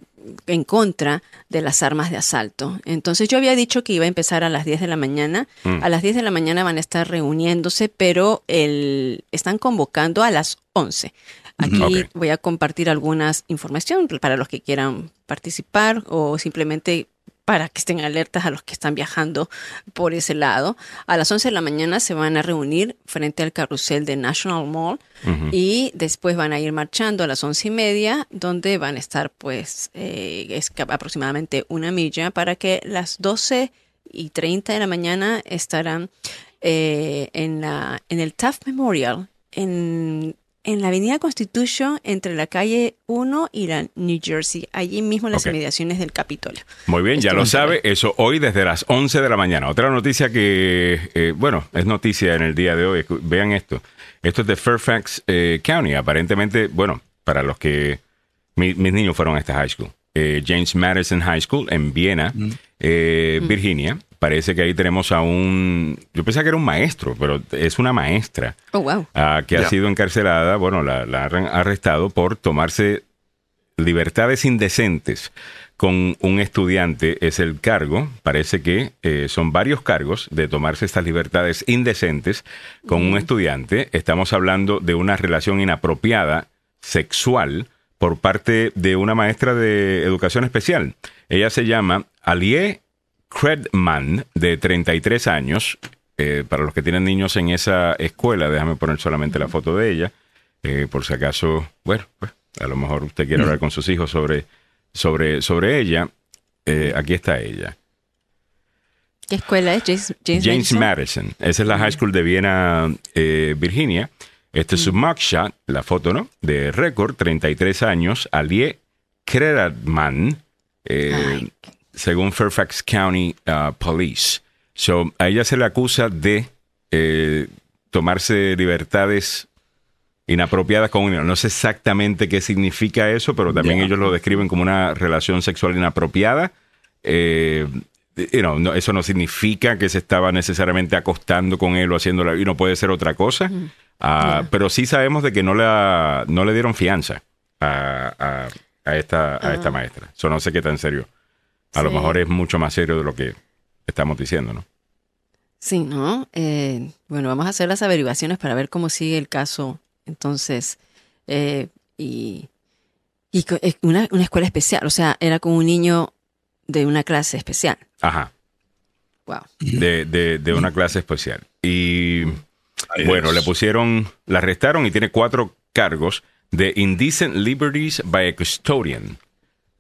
en contra de las armas de asalto. Entonces yo había dicho que iba a empezar a las 10 de la mañana. Mm. A las 10 de la mañana van a estar reuniéndose, pero el, están convocando a las 11. Aquí okay. voy a compartir algunas información para los que quieran participar o simplemente para que estén alertas a los que están viajando por ese lado. A las 11 de la mañana se van a reunir frente al carrusel de National Mall uh -huh. y después van a ir marchando a las once y media, donde van a estar pues eh, es aproximadamente una milla para que las 12 y 30 de la mañana estarán eh, en, la, en el Taft Memorial en en la Avenida Constitution, entre la calle 1 y la New Jersey, allí mismo en las okay. inmediaciones del Capitolio. Muy bien, ya lo sabe, eso hoy desde las 11 de la mañana. Otra noticia que, eh, bueno, es noticia en el día de hoy, vean esto. Esto es de Fairfax eh, County, aparentemente, bueno, para los que mi, mis niños fueron a esta high school. Eh, James Madison High School en Viena, mm. mm. Virginia. Parece que ahí tenemos a un. Yo pensaba que era un maestro, pero es una maestra. Oh, wow. Uh, que yeah. ha sido encarcelada, bueno, la, la, han arrestado por tomarse libertades indecentes con un estudiante. Es el cargo, parece que eh, son varios cargos de tomarse estas libertades indecentes con mm. un estudiante. Estamos hablando de una relación inapropiada sexual por parte de una maestra de educación especial. Ella se llama Alie Credman, de 33 años. Eh, para los que tienen niños en esa escuela, déjame poner solamente la foto de ella, eh, por si acaso, bueno, pues, a lo mejor usted quiere hablar con sus hijos sobre, sobre, sobre ella. Eh, aquí está ella. ¿Qué escuela es? James, James, James Madison? Madison. Esa es la High School de Viena, eh, Virginia. Este es su mugshot, la foto, ¿no? De récord, 33 años, Alie Kredman. Según Fairfax County uh, Police. So, a ella se le acusa de eh, tomarse libertades inapropiadas con un niño. No sé exactamente qué significa eso, pero también yeah. ellos lo describen como una relación sexual inapropiada. Eh, you know, no, eso no significa que se estaba necesariamente acostando con él o haciéndolo, y no puede ser otra cosa. Mm. Uh, yeah. Pero sí sabemos de que no, la, no le dieron fianza a, a, a esta, a esta maestra. Eso no sé qué tan serio a sí. lo mejor es mucho más serio de lo que estamos diciendo, ¿no? Sí, ¿no? Eh, bueno, vamos a hacer las averiguaciones para ver cómo sigue el caso. Entonces, eh, y, y una, una, escuela especial, o sea, era como un niño de una clase especial. Ajá. Wow. De, de, de una clase especial. Y bueno, le pusieron, la arrestaron y tiene cuatro cargos de indecent liberties by a custodian.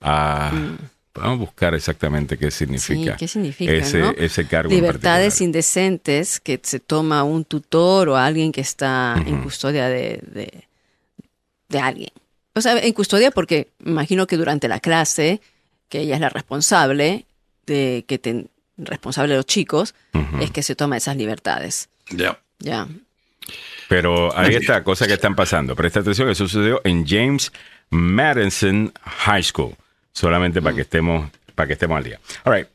Ah. Mm. Vamos a buscar exactamente qué significa, sí, ¿qué significa ese, ¿no? ese cargo. Libertades indecentes que se toma un tutor o alguien que está uh -huh. en custodia de, de, de, alguien. O sea, en custodia porque imagino que durante la clase, que ella es la responsable, de que te, responsable de los chicos, uh -huh. es que se toma esas libertades. Ya. Yeah. Ya. Pero ahí está, cosa que están pasando. Presta atención, eso sucedió en James Madison High School solamente para que estemos para que estemos al día. All right.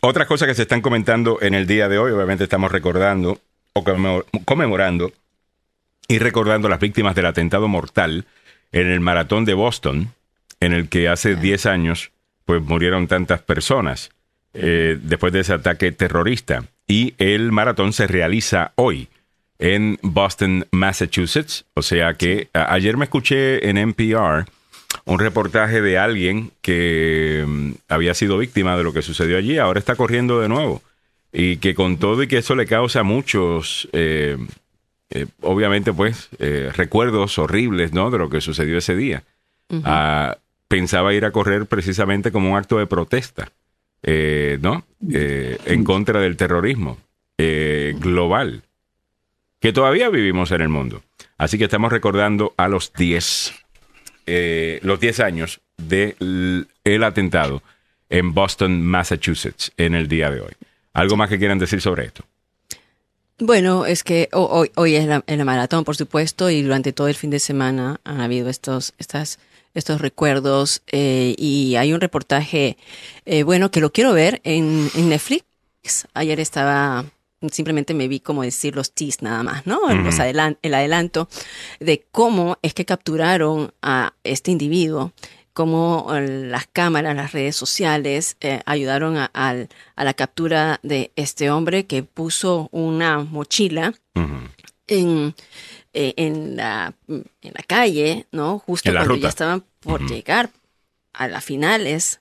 Otras cosas que se están comentando en el día de hoy, obviamente estamos recordando o conmemor- conmemorando y recordando las víctimas del atentado mortal en el maratón de Boston, en el que hace 10 años pues murieron tantas personas eh, después de ese ataque terrorista. Y el maratón se realiza hoy en Boston, Massachusetts. O sea que ayer me escuché en NPR un reportaje de alguien que mm, había sido víctima de lo que sucedió allí, ahora está corriendo de nuevo. Y que con todo y que eso le causa muchos, eh, eh, obviamente, pues, eh, recuerdos horribles, ¿no? De lo que sucedió ese día. Ah, pensaba ir a correr precisamente como un acto de protesta, ¿no? En contra del terrorismo global que todavía vivimos en el mundo. Así que estamos recordando a los 10, eh, los 10 años del el atentado en Boston, Massachusetts, en el día de hoy. ¿Algo más que quieran decir sobre esto? Bueno, es que ho- hoy, es la, maratón, por supuesto, y durante todo el fin de semana han habido estos, estas, estos recuerdos eh, y hay un reportaje, eh, bueno, que lo quiero ver en Netflix. Ayer estaba, simplemente me vi como decir los teas nada más, ¿no? Los adelan- el adelanto de cómo es que capturaron a este individuo cómo eh, las cámaras, las redes sociales eh, ayudaron a, a la captura de este hombre que puso una mochila en, eh, en, la, en la calle, ¿no? Justo cuando ruta. ya estaban por llegar a las finales.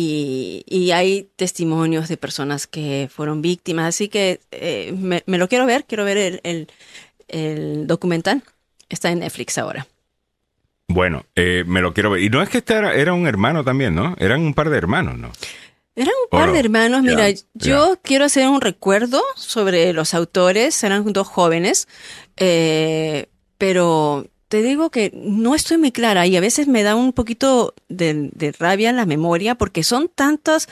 Y, y hay testimonios de personas que fueron víctimas, así que eh, me, me lo quiero ver, quiero ver el, el- el documental. Está en Netflix ahora. Bueno, eh, me lo quiero ver. Y no es que este era, era un hermano también, ¿no? Eran un par de hermanos, ¿no? Eran un ¿O par no? de hermanos. Mira, yo quiero hacer un recuerdo sobre los autores. Eran dos jóvenes, eh, pero te digo que no estoy muy clara y a veces me da un poquito de, de rabia la memoria porque son tantos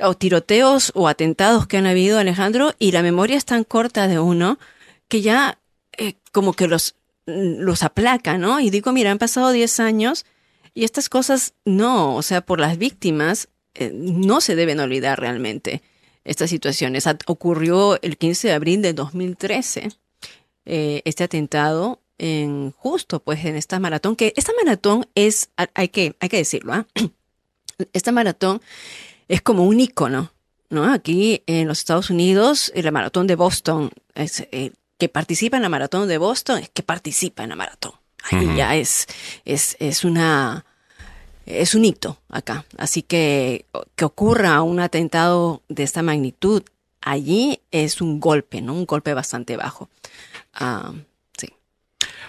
o tiroteos o atentados que han habido, Alejandro, y la memoria es tan corta de uno que ya eh, como que los, los aplaca, ¿no? Y digo, mira, han pasado 10 años y estas cosas no, o sea, por las víctimas eh, no se deben olvidar realmente estas situaciones. Ocurrió el 15 de abril de 2013, eh, este atentado en justo pues en esta maratón, que esta maratón es, ha- hay que, hay que decirlo, ¿ah? esta maratón es como un ícono, ¿no? Aquí en los Estados Unidos, eh, la maratón de Boston, es, eh, que participa en la maratón de Boston, es que participa en la maratón. Ahí ya es, es, es una, es un hito acá. Así que que ocurra un atentado de esta magnitud allí es un golpe, ¿no? Un golpe bastante bajo. Ah.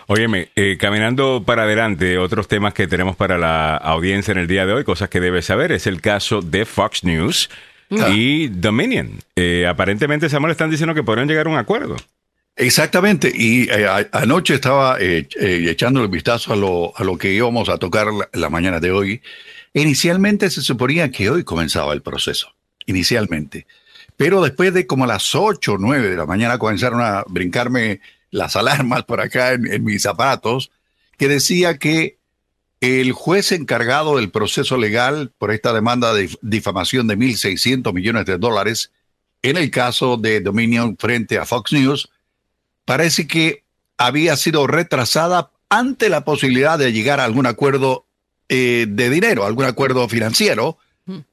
Óyeme, eh, caminando para adelante, otros temas que tenemos para la audiencia en el día de hoy, cosas que debes saber, es el caso de Fox News y Dominion. Eh, aparentemente, Samuel, están diciendo que podrían llegar a un acuerdo. Exactamente, y eh, a- anoche estaba echando el vistazo a lo, a lo que íbamos a tocar la, la mañana de hoy. Inicialmente se suponía que hoy comenzaba el proceso, inicialmente. Pero después de como las 8 o 9 de la mañana comenzaron a brincarme las alarmas por acá en, en mis zapatos, que decía que el juez encargado del proceso legal por esta demanda de difamación de 1.600 millones de dólares en el caso de Dominion frente a Fox News, parece que había sido retrasada ante la posibilidad de llegar a algún acuerdo eh, de dinero, algún acuerdo financiero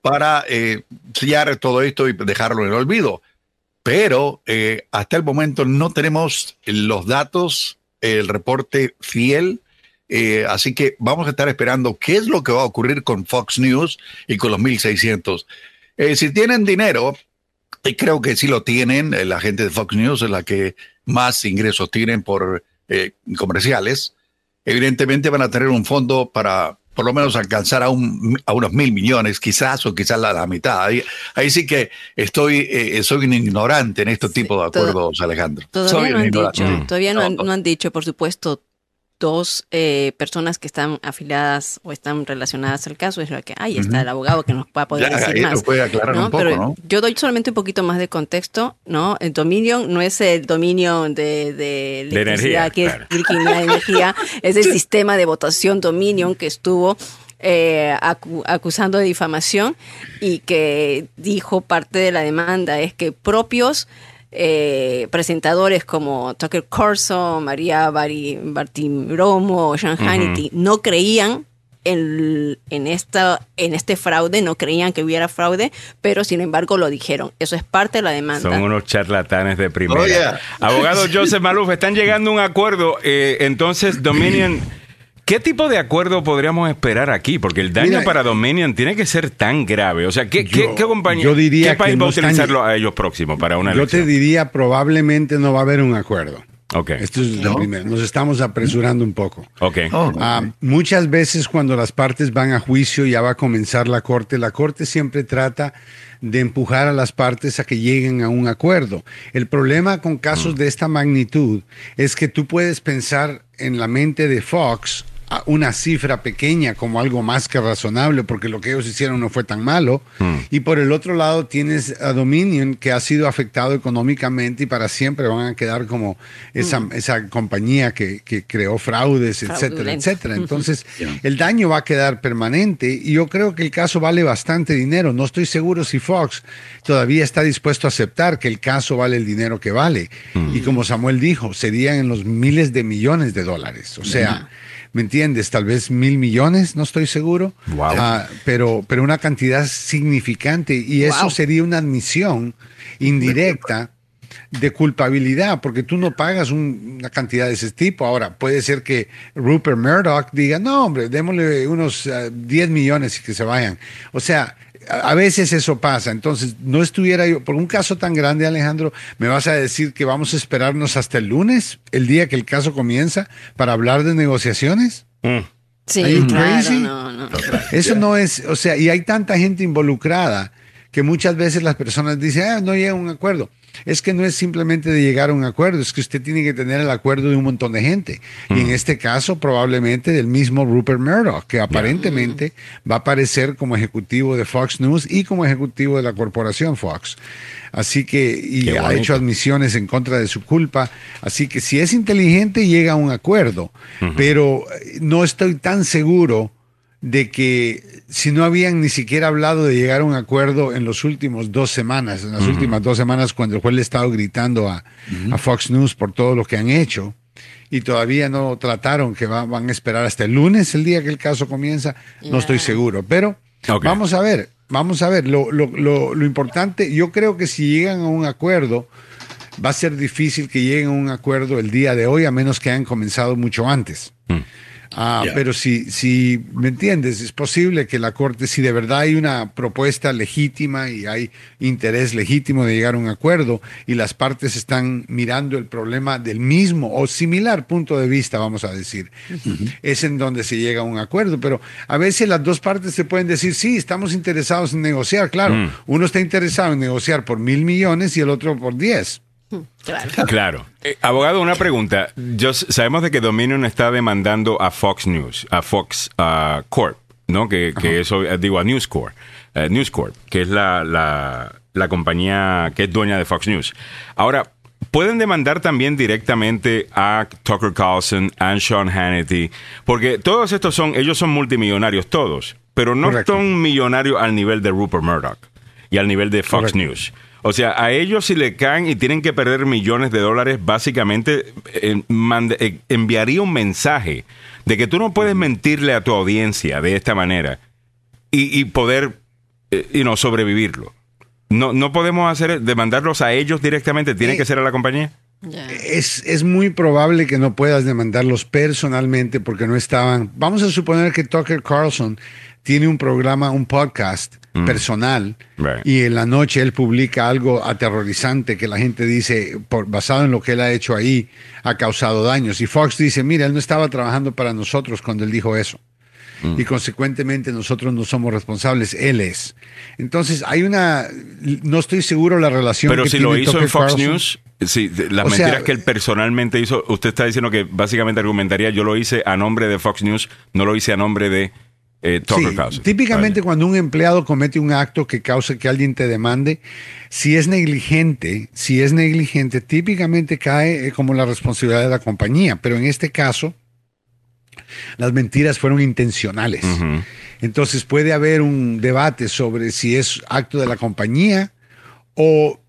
para eh, sellar todo esto y dejarlo en el olvido. Pero eh, hasta el momento no tenemos los datos, el reporte fiel. eh, así que vamos a estar esperando qué es lo que va a ocurrir con Fox News y con los 1600. Eh, si tienen dinero, y creo que sí lo tienen, eh, la gente de Fox News es la que más ingresos tienen por eh, comerciales. Evidentemente van a tener un fondo para por lo menos alcanzar a, un, a unos mil millones, quizás o quizás la, la mitad. Ahí, ahí sí que estoy, eh, soy un ignorante en este tipo de acuerdos, Alejandro. Soy Todavía no han ignorante. dicho, todavía no han, No. no han dicho, por supuesto, dos eh, personas que están afiliadas o están relacionadas al caso. Es lo que ahí está el abogado que nos va a poder Ya, decir más. nos puede aclarar ¿no? un poco, Pero ¿no? yo doy solamente un poquito más de contexto, ¿no? El Dominion no es el Dominion de, de electricidad, energía, que claro. es Virginia Energía, es el sistema de votación Dominion que estuvo eh, acu- acusando de difamación y que dijo parte de la demanda es que propios eh, presentadores como Tucker Carlson, María Bari, Bartiromo, Sean Hannity no creían en, en, esta, en este fraude, no creían que hubiera fraude, pero sin embargo lo dijeron. Eso es parte de la demanda. Son unos charlatanes de primera. Oh, yeah. Abogado Joseph Maluf, están llegando a un acuerdo. eh, entonces, Dominion, ¿qué tipo de acuerdo podríamos esperar aquí? Porque el daño Mira, para Dominion tiene que ser tan grave. O sea, ¿qué, qué- Yo- qué compañía, yo diría qué país que va a están- utilizarlo a ellos próximos para una Yo te elección? diría, probablemente no va a haber un acuerdo. Ok, Esto es lo primero. Nos estamos apresurando un poco. ok. Oh, Ah, muchas veces cuando las partes van a juicio, ya va a comenzar la corte, la corte siempre trata de empujar a las partes a que lleguen a un acuerdo. El problema con casos de esta magnitud es que tú puedes pensar en la mente de Fox una cifra pequeña como algo más que razonable porque lo que ellos hicieron no fue tan malo y por el otro lado tienes a Dominion que ha sido afectado económicamente y para siempre van a quedar como esa, esa compañía que, que creó fraudes, etcétera, etcétera. Entonces, el daño va a quedar permanente y yo creo que el caso vale bastante dinero. No estoy seguro si Fox todavía está dispuesto a aceptar que el caso vale el dinero que vale. Y como Samuel dijo, serían en los miles de millones de dólares. O sea, ¿me entiendes? Tal vez mil millones, no estoy seguro. Wow. Ah, pero, pero una cantidad significante y eso sería una admisión indirecta de culpabilidad, porque tú no pagas un- una cantidad de ese tipo. Ahora, puede ser que Rupert Murdoch diga, no, hombre, démosle unos ah, 10 millones y que se vayan. O sea, a, a veces eso pasa. Entonces, no estuviera yo, por un caso tan grande, Alejandro, ¿me vas a decir que vamos a esperarnos hasta el lunes, el día que el caso comienza, para hablar de negociaciones? Mm. Sí, claro, crazy? no, no. Eso no es, o sea, y hay tanta gente involucrada que muchas veces las personas dicen, ah, no llega a un acuerdo. Es que no es simplemente de llegar a un acuerdo, es que usted tiene que tener el acuerdo de un montón de gente. Y en este caso, probablemente del mismo Rupert Murdoch, que aparentemente va a aparecer como ejecutivo de Fox News y como ejecutivo de la corporación Fox. Así que, y ha hecho admisiones en contra de su culpa. Así que si es inteligente, llega a un acuerdo. Pero eh, no estoy tan seguro de que si no habían ni siquiera hablado de llegar a un acuerdo en los últimos dos semanas, en las últimas dos semanas cuando el juez le estaba gritando a, a Fox News por todo lo que han hecho y todavía no trataron que va- van a esperar hasta el lunes, el día que el caso comienza, no estoy seguro, pero vamos a ver, vamos a ver, lo, lo, lo, lo importante, yo creo que si llegan a un acuerdo, va a ser difícil que lleguen a un acuerdo el día de hoy, a menos que hayan comenzado mucho antes. Ah. Pero si, si, ¿me entiendes? Es posible que la Corte, si de verdad hay una propuesta legítima y hay interés legítimo de llegar a un acuerdo y las partes están mirando el problema del mismo o similar punto de vista, vamos a decir, es en donde se llega a un acuerdo. Pero a veces las dos partes se pueden decir, sí, estamos interesados en negociar. Claro, Mm. uno está interesado en negociar por mil millones y el otro por diez. Claro. Claro. Eh, abogado, una pregunta. Yo, sabemos de que Dominion está demandando a Fox News, a Fox ah, Corp, ¿no? Que, que eso, eh, digo, a News Corp, eh, News Corp, que es la, la, la compañía que es dueña de Fox News. Ahora, pueden demandar también directamente a Tucker Carlson, a Sean Hannity, porque todos estos son, ellos son multimillonarios todos, pero no Correcto. son millonarios al nivel de Rupert Murdoch y al nivel de Fox Correcto. News. O sea, a ellos si le caen y tienen que perder millones de dólares, básicamente eh, eh, enviaría un mensaje de que tú no puedes mentirle a tu audiencia de esta manera y, y poder eh, you know, sobrevivirlo. No, no podemos hacer demandarlos a ellos directamente, tiene que ser a la compañía. Es, es muy probable que no puedas demandarlos personalmente porque no estaban. Vamos a suponer que Tucker Carlson tiene un programa, un podcast personal Right. y en la noche él publica algo aterrorizante que la gente dice, por, basado en lo que él ha hecho ahí, ha causado daños. Y Fox dice, mira, él no estaba trabajando para nosotros cuando él dijo eso. Y consecuentemente nosotros no somos responsables, él es. Entonces hay una, no estoy seguro la relación. Pero que si lo hizo en Fox Carlson. News, sí, las O sea, mentiras que él personalmente hizo, usted está diciendo que básicamente argumentaría, yo lo hice a nombre de Fox News, no lo hice a nombre de eh, Sí, típicamente Vale. cuando un empleado comete un acto que cause que alguien te demande, si es negligente, si es negligente, típicamente cae eh, como la responsabilidad de la compañía, pero en este caso las mentiras fueron intencionales. Entonces puede haber un debate sobre si es acto de la compañía o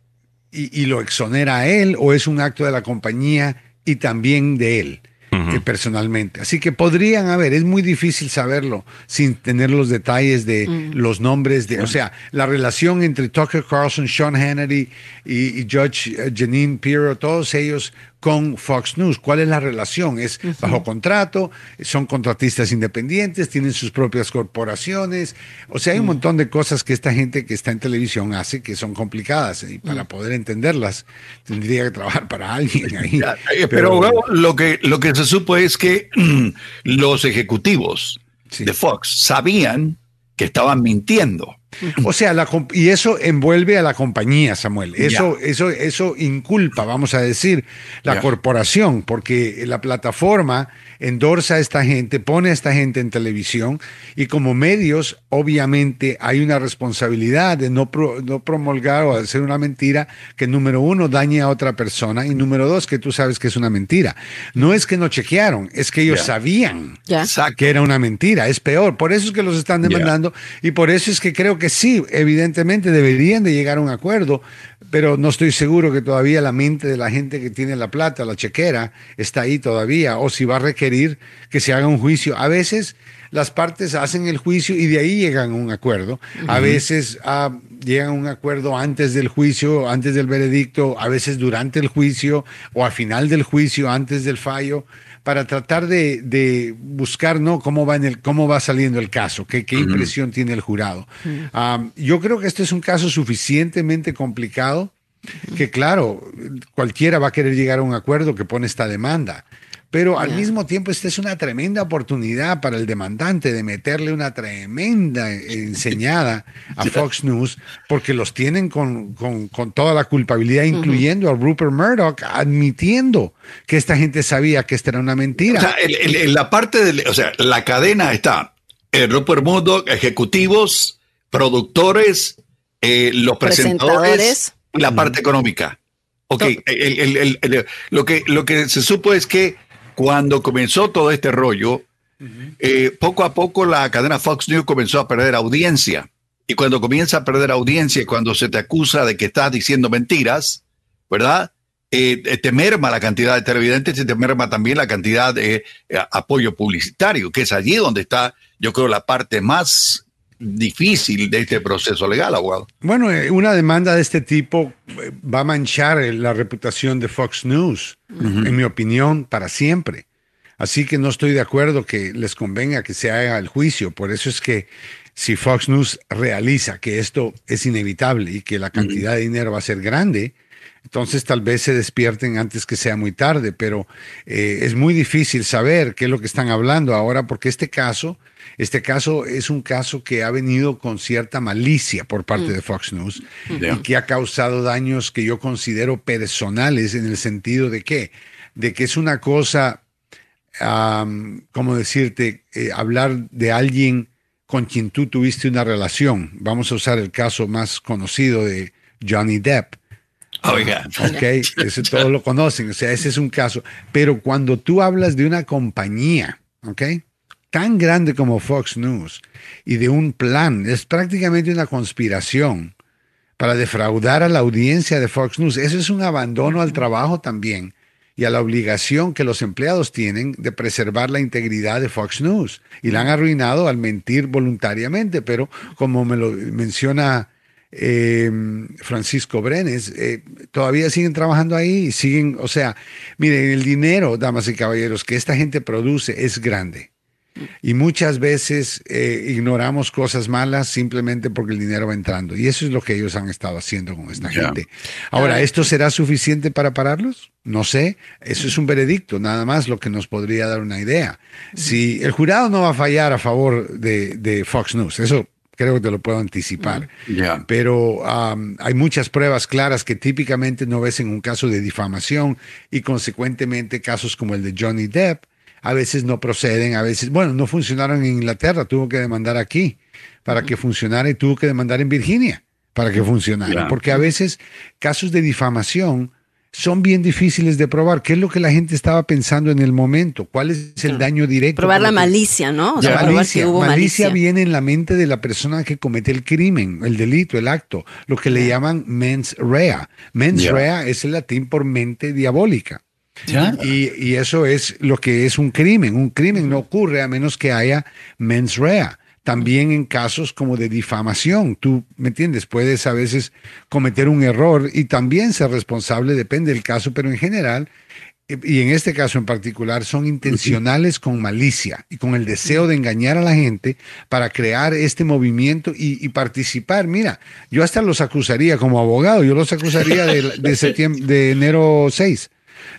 y, y lo exonera a él o es un acto de la compañía y también de él eh, personalmente. Así que podrían haber, es muy difícil saberlo sin tener los detalles de los nombres de, o sea, la relación entre Tucker Carlson, Sean Hannity y, y Judge eh, Janine Pirro, todos ellos con Fox News. ¿Cuál es la relación? ¿Es bajo contrato? ¿Son contratistas independientes? ¿Tienen sus propias corporaciones? O sea, hay un montón de cosas que esta gente que está en televisión hace que son complicadas y para poder entenderlas tendría que trabajar para alguien ahí. Eh, Pero, bueno, lo, que, lo que se supo es que los ejecutivos Sí. de Fox sabían que estaban mintiendo. O sea, la y eso envuelve a la compañía, Samuel. Eso, eso, eso inculpa, vamos a decir, la corporación, porque la plataforma endorsa a esta gente, pone a esta gente en televisión, y como medios, obviamente, hay una responsabilidad de no, pro- no promulgar o hacer una mentira que, número uno, dañe a otra persona, y número dos, que tú sabes que es una mentira. No es que no chequearon, es que ellos sabían que era una mentira. Es peor. Por eso es que los están demandando y por eso es que creo que sí, evidentemente deberían de llegar a un acuerdo, pero no estoy seguro que todavía la mente de la gente que tiene la plata, la chequera, está ahí todavía o si va a requerir que se haga un juicio. A veces las partes hacen el juicio y de ahí llegan a un acuerdo. A veces ah, llegan a un acuerdo antes del juicio, antes del veredicto, a veces durante el juicio o al final del juicio, antes del fallo para tratar de, de buscar ¿no? cómo, va en el, cómo va saliendo el caso, qué, qué impresión tiene el jurado. Yo creo que este es un caso suficientemente complicado que, claro, cualquiera va a querer llegar a un acuerdo que pone esta demanda. Pero al Ya. mismo tiempo, esta es una tremenda oportunidad para el demandante de meterle una tremenda enseñada a Fox News, porque los tienen con, con- con toda la culpabilidad, incluyendo a Rupert Murdoch, admitiendo que esta gente sabía que esta era una mentira. O sea, el- el- en la parte de, o sea, la cadena está el Rupert Murdoch, ejecutivos, productores, eh, los presentadores, Presentadores. y la parte económica. Ok, el- el- el- el- lo, que, lo que se supo es que cuando comenzó todo este rollo, eh, poco a poco la cadena Fox News comenzó a perder audiencia. Y cuando comienza a perder audiencia, y cuando se te acusa de que estás diciendo mentiras, ¿verdad? Eh, eh, te merma la cantidad de televidentes y te merma también la cantidad de eh, apoyo publicitario, que es allí donde está, yo creo, la parte más difícil de este proceso legal, abogado. Bueno, eh, una demanda de este tipo eh, va a manchar eh, la reputación de Fox News, en mi opinión, para siempre. Así que no estoy de acuerdo que les convenga que se haga el juicio. Por eso es que si Fox News realiza que esto es inevitable y que la cantidad de dinero va a ser grande, entonces tal vez se despierten antes que sea muy tarde, pero eh, es muy difícil saber qué es lo que están hablando ahora porque este caso, este caso es un caso que ha venido con cierta malicia por parte de Fox News Ya. y que ha causado daños que yo considero personales en el sentido de que, de que es una cosa, am, ¿cómo decirte? Eh, hablar de alguien con quien tú tuviste una relación. Vamos a usar el caso más conocido de Johnny Depp. Oiga, Ok, eso todos lo conocen, o sea, ese es un caso. Pero cuando tú hablas de una compañía, ok, tan grande como Fox News y de un plan, es prácticamente una conspiración para defraudar a la audiencia de Fox News, eso es un abandono al trabajo también y a la obligación que los empleados tienen de preservar la integridad de Fox News. Y la han arruinado al mentir voluntariamente, pero como me lo menciona eh, Francisco Brenes, eh, todavía siguen trabajando ahí, siguen, o sea, miren, el dinero, damas y caballeros, que esta gente produce es grande. Y muchas veces eh, ignoramos cosas malas simplemente porque el dinero va entrando. Y eso es lo que ellos han estado haciendo con esta gente. Ahora, ¿esto será suficiente para pararlos? No sé. Eso es un veredicto, nada más lo que nos podría dar una idea. Si el jurado no va a fallar a favor de, de Fox News, eso creo que te lo puedo anticipar. Ya. Pero um, hay muchas pruebas claras que típicamente no ves en un caso de difamación y consecuentemente casos como el de Johnny Depp a veces no proceden, a veces, bueno, no funcionaron en Inglaterra, tuvo que demandar aquí para que funcionara y tuvo que demandar en Virginia para que funcionara. Porque a veces casos de difamación son bien difíciles de probar. ¿Qué es lo que la gente estaba pensando en el momento? ¿Cuál es el daño directo? Probar la malicia, ¿no? O la sea, probar malicia, que hubo malicia malicia. viene en la mente de la persona que comete el crimen, el delito, el acto, lo que le llaman mens rea. Mens rea es el latín por mente diabólica. Ya. Y, y eso es lo que es un crimen. Un crimen no ocurre a menos que haya mens rea. También en casos como de difamación, tú, ¿me entiendes? Puedes a veces cometer un error y también ser responsable, depende del caso, pero en general, y en este caso en particular, son intencionales con malicia y con el deseo de engañar a la gente para crear este movimiento y, y participar. Mira, yo hasta los acusaría como abogado, yo los acusaría de, de, septiembre, de enero 6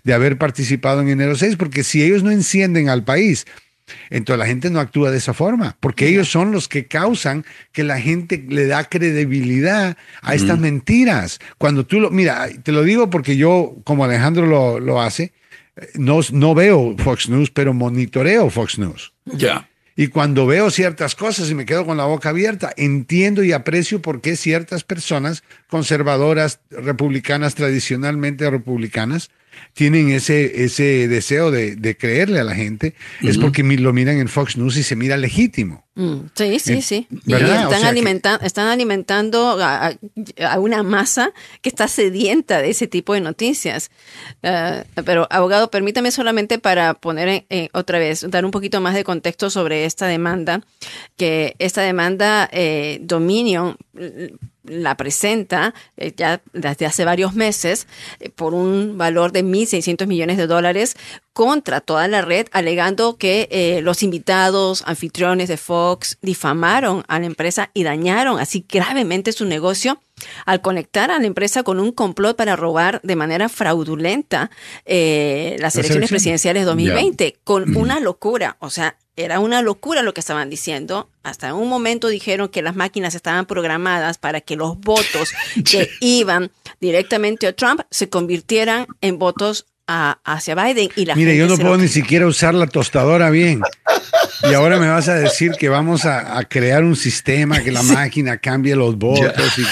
de haber participado en enero 6, porque si ellos no encienden al país, entonces la gente no actúa de esa forma, porque ellos son los que causan que la gente le da credibilidad a estas mentiras. Cuando tú lo, mira, te lo digo porque yo, como Alejandro lo, lo hace, eh, no, no veo Fox News, pero monitoreo Fox News. Ya. Y cuando veo ciertas cosas y me quedo con la boca abierta, entiendo y aprecio por qué ciertas personas conservadoras, republicanas, tradicionalmente republicanas, tienen ese, ese deseo de, de creerle a la gente. Es porque lo miran en Fox News y se mira legítimo. Mm, sí, sí, sí. Y ¿verdad? O están, que- alimentando a, una masa que está sedienta de ese tipo de noticias. Eh, pero, abogado, permítame solamente para poner en- en- otra vez, dar un poquito más de contexto sobre esta demanda, que esta demanda eh, Dominion eh, la presenta eh, ya desde hace varios meses eh, por un valor de 1.600 millones de dólares contra toda la red, alegando que eh, los invitados, anfitriones de Fox difamaron a la empresa y dañaron así gravemente su negocio al conectar a la empresa con un complot para robar de manera fraudulenta eh, las Las elecciones elecciones. presidenciales 2020 con una locura. O sea, era una locura lo que estaban diciendo. Hasta un momento dijeron que las máquinas estaban programadas para que los votos que iban directamente a Trump se convirtieran en votos a- hacia Biden. Y la Mire, gente yo no puedo lo- ni siquiera usar la tostadora bien. Y ahora me vas a decir que vamos a, a crear un sistema que la máquina cambie los votos y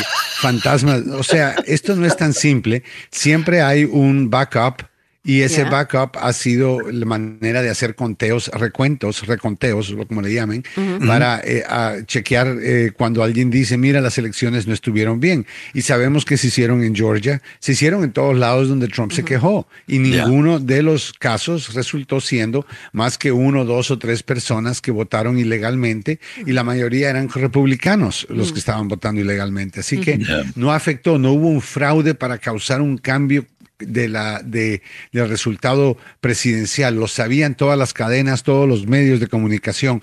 fantasmas. O sea, esto no es tan simple. Siempre hay un backup y ese backup ha sido la manera de hacer conteos, recuentos, reconteos, como le llamen, para eh, a chequear eh, cuando alguien dice, mira, las elecciones no estuvieron bien. Y sabemos que se hicieron en Georgia, se hicieron en todos lados donde Trump se quejó. Y ninguno de los casos resultó siendo más que uno, dos o tres personas que votaron ilegalmente y la mayoría eran republicanos los que estaban votando ilegalmente. Así que no afectó, no hubo un fraude para causar un cambio de la de, del resultado presidencial. Lo sabían todas las cadenas, todos los medios de comunicación.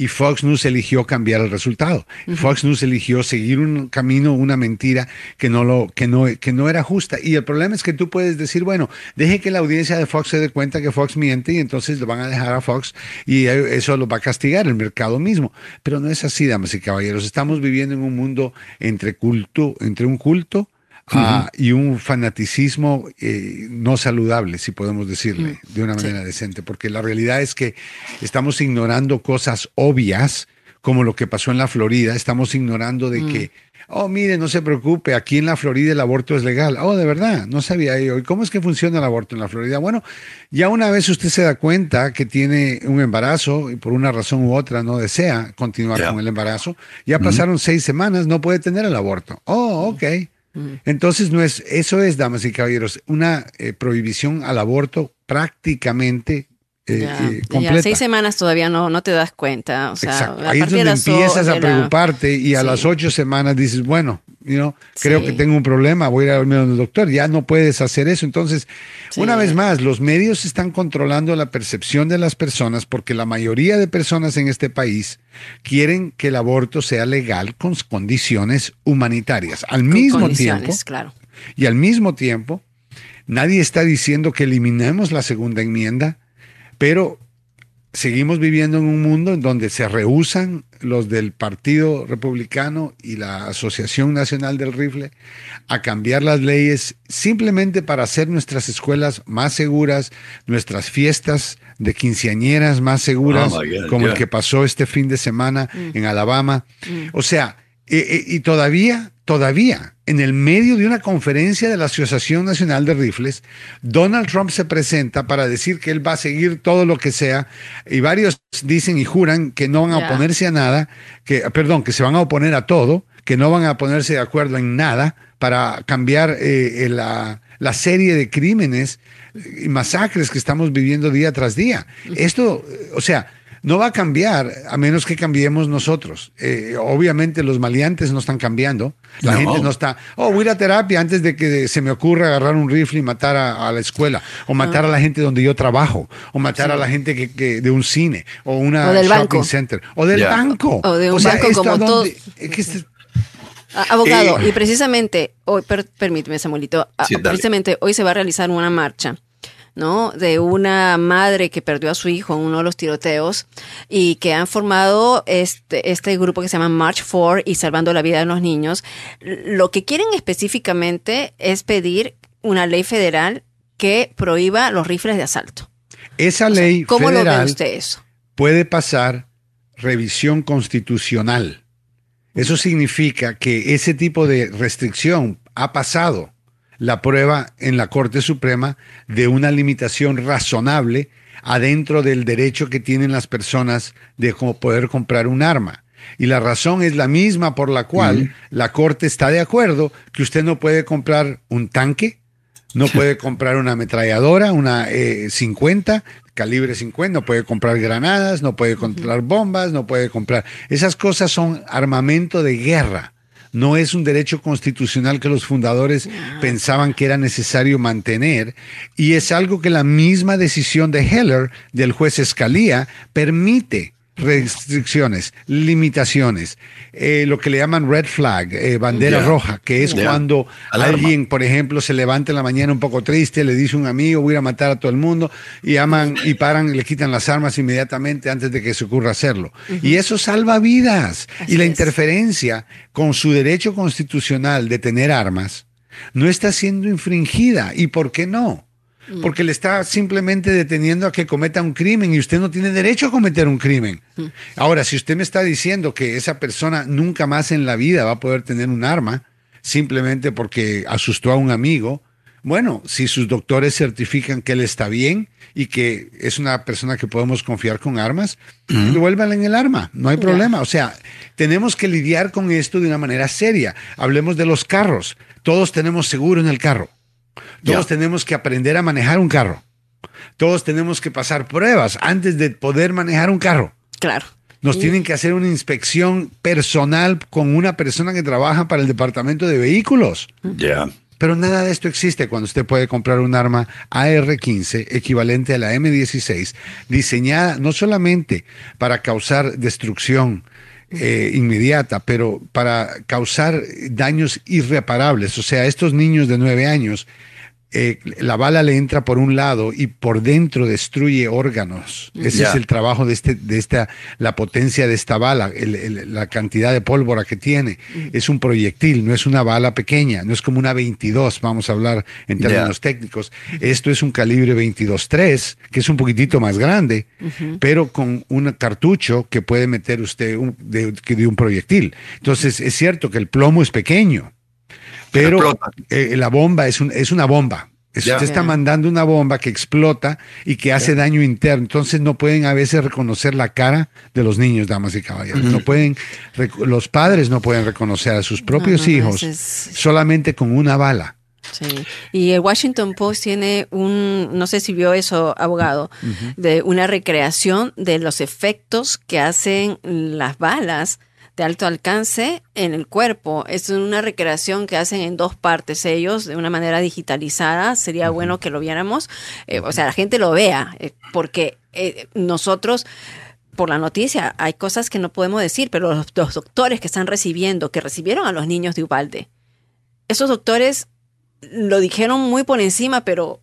Y Fox News eligió cambiar el resultado. Fox News eligió seguir un camino, una mentira que no, lo, que, no, que no era justa. Y el problema es que tú puedes decir, bueno, deje que la audiencia de Fox se dé cuenta que Fox miente y entonces lo van a dejar a Fox y eso lo va a castigar el mercado mismo. Pero no es así, damas y caballeros. Estamos viviendo en un mundo entre culto, entre un culto ah, y un fanaticismo eh, no saludable, si podemos decirle, de una manera decente, porque la realidad es que estamos ignorando cosas obvias, como lo que pasó en la Florida, estamos ignorando de que, oh, mire, no se preocupe, aquí en la Florida el aborto es legal. Oh, de verdad, no sabía yo. ¿Y cómo es que funciona el aborto en la Florida? Bueno, ya una vez usted se da cuenta que tiene un embarazo y por una razón u otra no desea continuar con el embarazo, ya pasaron seis semanas, no puede tener el aborto. Oh, ok. Entonces no es, eso es, damas y caballeros, una eh, prohibición al aborto prácticamente eh, Ya, eh, ya, completa. seis semanas todavía no, no te das cuenta. O sea, Exacto. a Ahí es partir de donde empiezas a la- preocuparte y a Sí. las ocho semanas dices, bueno, you know, creo Sí. que tengo un problema, voy a ir a verme al doctor. Ya no puedes hacer eso. Entonces, Sí. una vez más, los medios están controlando la percepción de las personas porque la mayoría de personas en este país quieren que el aborto sea legal con condiciones humanitarias. Al con mismo tiempo, claro. y al mismo tiempo, nadie está diciendo que eliminemos la segunda enmienda, pero seguimos viviendo en un mundo en donde se rehusan los del Partido Republicano y la Asociación Nacional del Rifle a cambiar las leyes simplemente para hacer nuestras escuelas más seguras, nuestras fiestas de quinceañeras más seguras, Oh, God, como el que pasó este fin de semana en Alabama. O sea, eh, eh, y todavía todavía, en el medio de una conferencia de la Asociación Nacional de Rifles, Donald Trump se presenta para decir que él va a seguir todo lo que sea, y varios dicen y juran que no van a oponerse a nada, que, perdón, que se van a oponer a todo, que no van a ponerse de acuerdo en nada para cambiar eh, eh, la, la serie de crímenes y masacres que estamos viviendo día tras día. Esto, o sea, no va a cambiar a menos que cambiemos nosotros. Eh, obviamente los maleantes no están cambiando. La No. gente no está, oh, voy a ir a terapia antes de que se me ocurra agarrar un rifle y matar a, a la escuela, o matar a la gente donde yo trabajo, o matar a la gente que, que- de un cine, o una O del shopping banco. center, o del banco. O de un sea, banco como todo- dónde- es que este- Ah, Abogado, Eh, y precisamente, hoy, per- permíteme, Samuelito, ah, Sí, precisamente hoy se va a realizar una marcha, ¿no? De una madre que perdió a su hijo en uno de los tiroteos y que han formado este, este grupo que se llama March for y Salvando la Vida de los Niños. Lo que quieren específicamente es pedir una ley federal que prohíba los rifles de asalto. esa O sea, ley ¿Cómo lo ve federal usted eso? puede pasar revisión constitucional. Eso significa que ese tipo de restricción ha pasado la prueba en la Corte Suprema de una limitación razonable adentro del derecho que tienen las personas de poder comprar un arma. Y la razón es la misma por la cual la Corte está de acuerdo que usted no puede comprar un tanque, no puede comprar una ametralladora, una eh, 50, calibre 50, no puede comprar granadas, no puede comprar bombas, no puede comprar... Esas cosas son armamento de guerra. No es un derecho constitucional que los fundadores pensaban que era necesario mantener y es algo que la misma decisión de Heller, del juez Escalía, permite restricciones, limitaciones, eh, lo que le llaman red flag, eh, bandera roja, que es cuando Alarma. alguien, por ejemplo, se levanta en la mañana un poco triste, le dice a un amigo, voy a ir a matar a todo el mundo, y aman y paran y le quitan las armas inmediatamente antes de que se ocurra hacerlo. Y eso salva vidas. Así y la es. interferencia con su derecho constitucional de tener armas no está siendo infringida. ¿Y por qué no? Porque le está simplemente deteniendo a que cometa un crimen y usted no tiene derecho a cometer un crimen. Ahora, si usted me está diciendo que esa persona nunca más en la vida va a poder tener un arma simplemente porque asustó a un amigo, bueno, si sus doctores certifican que él está bien y que es una persona que podemos confiar con armas, devuélvanle en el arma, no hay problema. O sea, tenemos que lidiar con esto de una manera seria. Hablemos de los carros. Todos tenemos seguro en el carro. Todos tenemos que aprender a manejar un carro. Todos tenemos que pasar pruebas antes de poder manejar un carro. Claro. Nos tienen que hacer una inspección personal con una persona que trabaja para el departamento de vehículos. Ya. Pero nada de esto existe cuando usted puede comprar un arma AR-15 equivalente a la M16, diseñada no solamente para causar destrucción eh, inmediata, pero para causar daños irreparables. O sea, estos niños de nueve años, eh, la bala le entra por un lado y por dentro destruye órganos. Ese Ya. es el trabajo de, este, de esta, la potencia de esta bala, el- el- la cantidad de pólvora que tiene. Es un proyectil, no es una bala pequeña, no es como una 22, vamos a hablar en términos técnicos. Esto es un calibre 22.3, que es un poquitito más grande, pero con un cartucho que puede meter usted un- de, de un proyectil. Entonces, es cierto que el plomo es pequeño, pero eh, la bomba es, un- es una bomba. Es- Ya. Usted está Ya. mandando una bomba que explota y que hace daño interno. Entonces no pueden a veces reconocer la cara de los niños, damas y caballeros. No pueden, los padres no pueden reconocer a sus propios no, no, hijos es- solamente con una bala. Sí. Y el Washington Post tiene un, no sé si vio eso, abogado, de una recreación de los efectos que hacen las balas de alto alcance en el cuerpo. Es una recreación que hacen en dos partes ellos, de una manera digitalizada. Sería bueno que lo viéramos, eh, o sea, la gente lo vea, eh, porque eh, nosotros por la noticia hay cosas que no podemos decir, pero los, los doctores que están recibiendo, que recibieron a los niños de Ubalde, esos doctores lo dijeron muy por encima, pero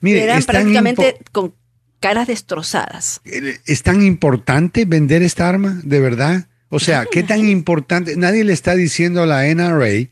Mire, eran prácticamente con caras destrozadas. ¿Es tan importante vender esta arma, de verdad? O sea, ¿qué tan importante? Nadie le está diciendo a la NRA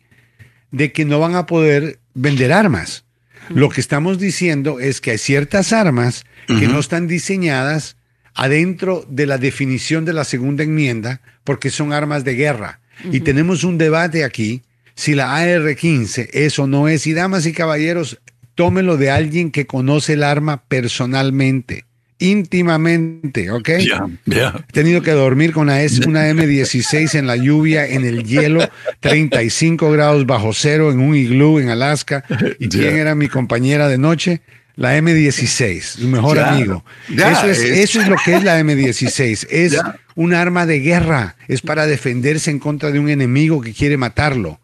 de que no van a poder vender armas. Lo que estamos diciendo es que hay ciertas armas que no están diseñadas adentro de la definición de la segunda enmienda porque son armas de guerra. Y tenemos un debate aquí si la AR-15 es o no es. Y damas y caballeros, tómelo de alguien que conoce el arma personalmente, íntimamente, ¿ok? Ya, ya. He tenido que dormir con una, S- una M16 en la lluvia, en el hielo, 35 grados bajo cero, en un iglú en Alaska. ¿Y Ya. quién era mi compañera de noche? La M16, su mejor amigo. Eso, es, es- eso es lo que es la M16. Es un arma de guerra. Es para defenderse en contra de un enemigo que quiere matarlo.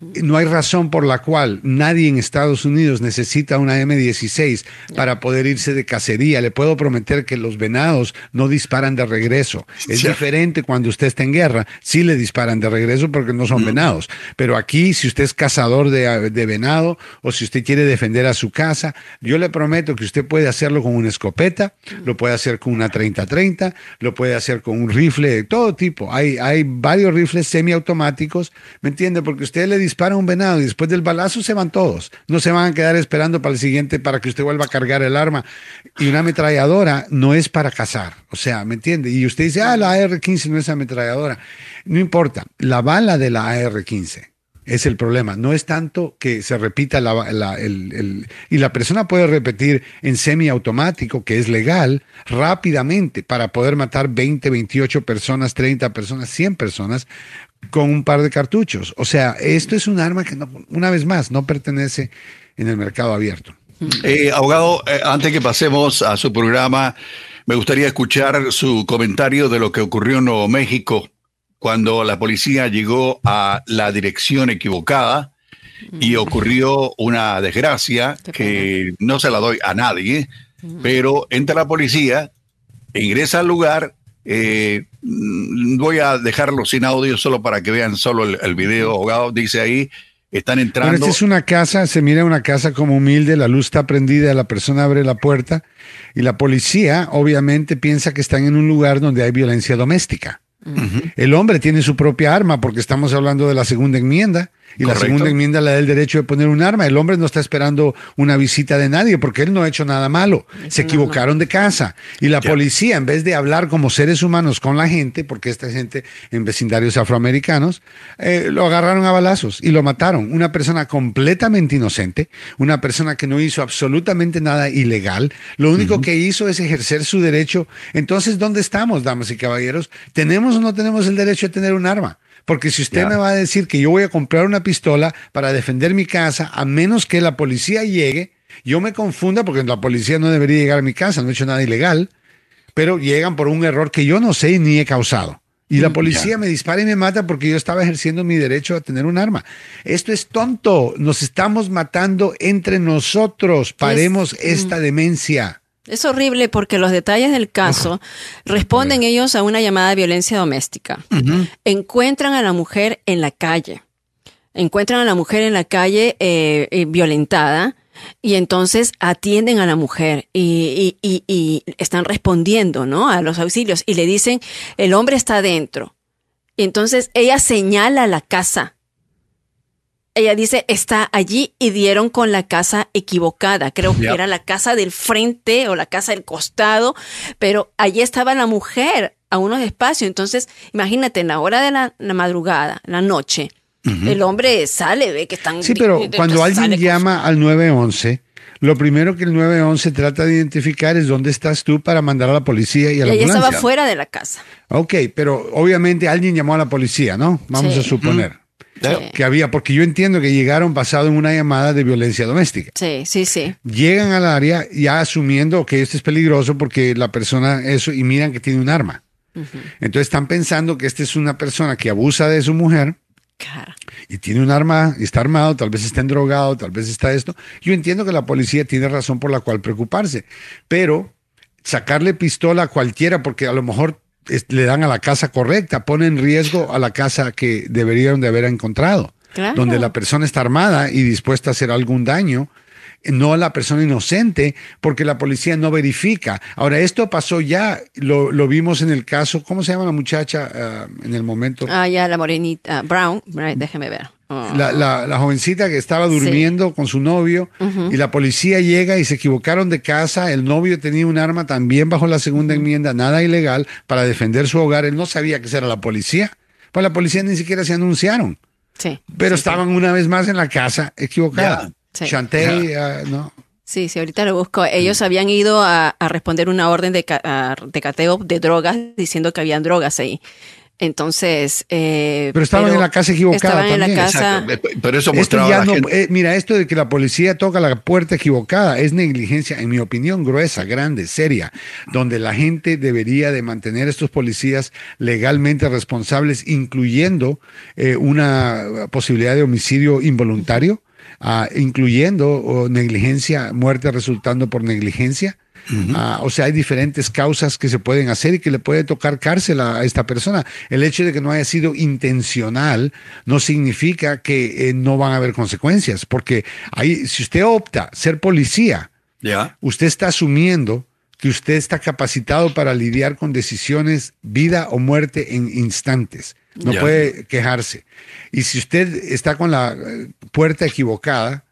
No hay razón por la cual nadie en Estados Unidos necesita una M16 para poder irse de cacería. Le puedo prometer que los venados no disparan de regreso. Es diferente cuando usted está en guerra. Sí le disparan de regreso porque no son venados. Pero aquí, si usted es cazador de, de venado o si usted quiere defender a su casa, yo le prometo que usted puede hacerlo con una escopeta, lo puede hacer con una 30-30, lo puede hacer con un rifle de todo tipo. Hay, hay varios rifles semiautomáticos, ¿me entiende? Porque usted le dispara un venado y después del balazo se van todos. No se van a quedar esperando para el siguiente para que usted vuelva a cargar el arma. Y una ametralladora no es para cazar. O sea, ¿me entiende? Y usted dice, ah, la AR-15 no es ametralladora. No importa. La bala de la AR-15 es el problema. No es tanto que se repita la, la- el, el- y la persona puede repetir en semiautomático, que es legal, rápidamente para poder matar 20, 28 personas, 30 personas, 100 personas con un par de cartuchos. O sea, esto es un arma que, no- una vez más, no pertenece en el mercado abierto. Eh, abogado, eh, antes que pasemos a su programa, me gustaría escuchar su comentario de lo que ocurrió en Nuevo México cuando la policía llegó a la dirección equivocada y ocurrió una desgracia que no se la doy a nadie, pero entra la policía, ingresa al lugar. eh, voy a dejarlo sin audio solo para que vean solo el, el video, abogado. Dice ahí, están Bueno, entrando. esta es una casa, se mira una casa como humilde, la luz está prendida, la persona abre la puerta y la policía obviamente piensa que están en un lugar donde hay violencia doméstica. El hombre tiene su propia arma porque estamos hablando de la segunda enmienda y la segunda enmienda le da el derecho de poner un arma. El hombre no está esperando una visita de nadie porque él no ha hecho nada malo. Se equivocaron de casa y la Ya. policía en vez de hablar como seres humanos con la gente, porque esta gente en vecindarios afroamericanos, eh, lo agarraron a balazos y lo mataron. Una persona completamente inocente, una persona que no hizo absolutamente nada ilegal, lo único que hizo es ejercer su derecho. Entonces, ¿dónde estamos, damas y caballeros? ¿Tenemos o no tenemos el derecho de tener un arma? Porque si usted me va a decir que yo voy a comprar una pistola para defender mi casa, a menos que la policía llegue, yo me confunda porque la policía no debería llegar a mi casa, no he hecho nada ilegal, pero llegan por un error que yo no sé ni he causado. Y la policía me dispara y me mata porque yo estaba ejerciendo mi derecho a tener un arma. Esto es tonto. Nos estamos matando entre nosotros. Paremos esta demencia. Es horrible porque los detalles del caso responden ellos a una llamada de violencia doméstica. Encuentran a la mujer en la calle. Encuentran a la mujer en la calle eh, eh, violentada y entonces atienden a la mujer y, y- y- y están respondiendo ¿no? a los auxilios y le dicen, el hombre está adentro. Y entonces ella señala la casa. Ella dice, está allí y dieron con la casa equivocada. Creo que era la casa del frente o la casa del costado, pero allí estaba la mujer a unos espacios. Entonces, imagínate, en la hora de la, la madrugada, la noche, el hombre sale, ve que están... Sí, pero cuando alguien sale con- llama al 911, lo primero que el 911 trata de identificar es dónde estás tú para mandar a la policía y a Y la ella ambulancia. estaba fuera de la casa. Ok, pero obviamente alguien llamó a la policía, ¿no? Vamos Sí. a suponer Sí. que había, porque yo entiendo que llegaron basado en una llamada de violencia doméstica. Sí, sí, sí. Llegan al área ya asumiendo que esto es peligroso porque la persona eso y miran que tiene un arma. Entonces están pensando que esta es una persona que abusa de su mujer y tiene un arma y está armado, tal vez está drogado, tal vez está esto. Yo entiendo que la policía tiene razón por la cual preocuparse, pero sacarle pistola a cualquiera porque a lo mejor le dan a la casa correcta, pone en riesgo a la casa que deberían de haber encontrado, Claro. donde la persona está armada y dispuesta a hacer algún daño. No a la persona inocente, porque la policía no verifica. Ahora, esto pasó ya, lo, lo vimos en el caso, ¿cómo se llama la muchacha ah, en el momento? Ah, ya, la morenita. Brown, right, déjeme ver. Oh. la, la- la jovencita que estaba durmiendo con su novio y la policía llega y se equivocaron de casa. El novio tenía un arma también bajo la segunda enmienda, nada ilegal, para defender su hogar. Él no sabía que era la policía. Pues la policía ni siquiera se anunciaron. Sí. Pero sí, sí. estaban una vez más en la casa equivocada. Sí. Chantey, ah, no. Sí, sí, ahorita lo busco. Ellos habían ido a, a responder una orden de, ca- a- de cateo de drogas diciendo que habían drogas ahí. Entonces. eh, Pero estaban en la casa equivocada Estaban en la también. casa. Exacto. Pero eso Esto mostraba ya la no, gente. eh, mira, esto de que la policía toca la puerta equivocada es negligencia, en mi opinión, gruesa, grande, seria, donde la gente debería de mantener a estos policías legalmente responsables, incluyendo eh, una posibilidad de homicidio involuntario, ah, incluyendo oh, negligencia, muerte resultando por negligencia. Ah, o sea, hay diferentes causas que se pueden hacer y que le puede tocar cárcel a esta persona. El hecho de que no haya sido intencional no significa que eh, no van a haber consecuencias, porque ahí, si usted opta ser policía, Ya. usted está asumiendo que usted está capacitado para lidiar con decisiones vida o muerte en instantes. No puede quejarse. Y si usted está con la eh, puerta equivocada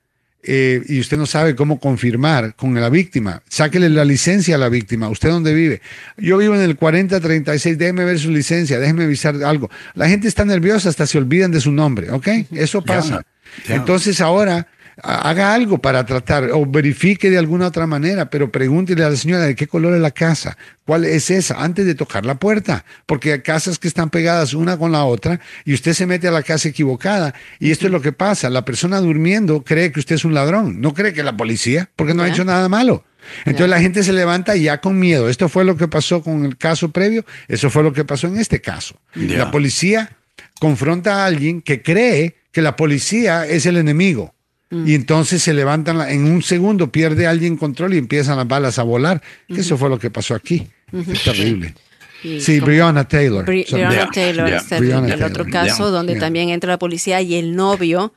eh, y usted no sabe cómo confirmar con la víctima, sáquele la licencia a la víctima. ¿Usted dónde vive? Yo vivo en el 4036, déjeme ver su licencia, déjeme avisar algo. La gente está nerviosa, hasta se olvidan de su nombre, ¿ok? Eso pasa. Entonces ahora haga algo para tratar o verifique de alguna otra manera, pero pregúntele a la señora de qué color es la casa, cuál es esa, antes de tocar la puerta, porque hay casas que están pegadas una con la otra y usted se mete a la casa equivocada y esto es lo que pasa, la persona durmiendo cree que usted es un ladrón, no cree que es la policía, porque no ha hecho nada malo. Entonces la gente se levanta ya con miedo. Esto fue lo que pasó con el caso previo, eso fue lo que pasó en este caso. Ya. La policía confronta a alguien que cree que la policía es el enemigo. Y entonces se levantan, la- en un segundo pierde alguien control y empiezan las balas a volar. Eso fue lo que pasó aquí. Es terrible. y Sí, Breonna Taylor. Bri- So- Breonna Taylor ya. es el, Breonna el otro caso donde también entra la policía y el novio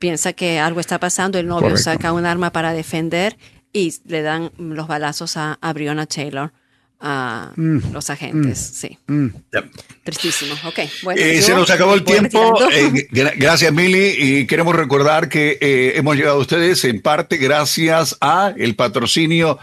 piensa que algo está pasando, el novio Correcto. saca un arma para defender y le dan los balazos a, a Breonna Taylor, a los agentes, sí. Mm. Tristísimo, ok. Bueno, Eh, se nos acabó el tiempo. Eh, gra- gracias, Mili. Y queremos recordar que eh, hemos llegado a ustedes en parte gracias a el patrocinio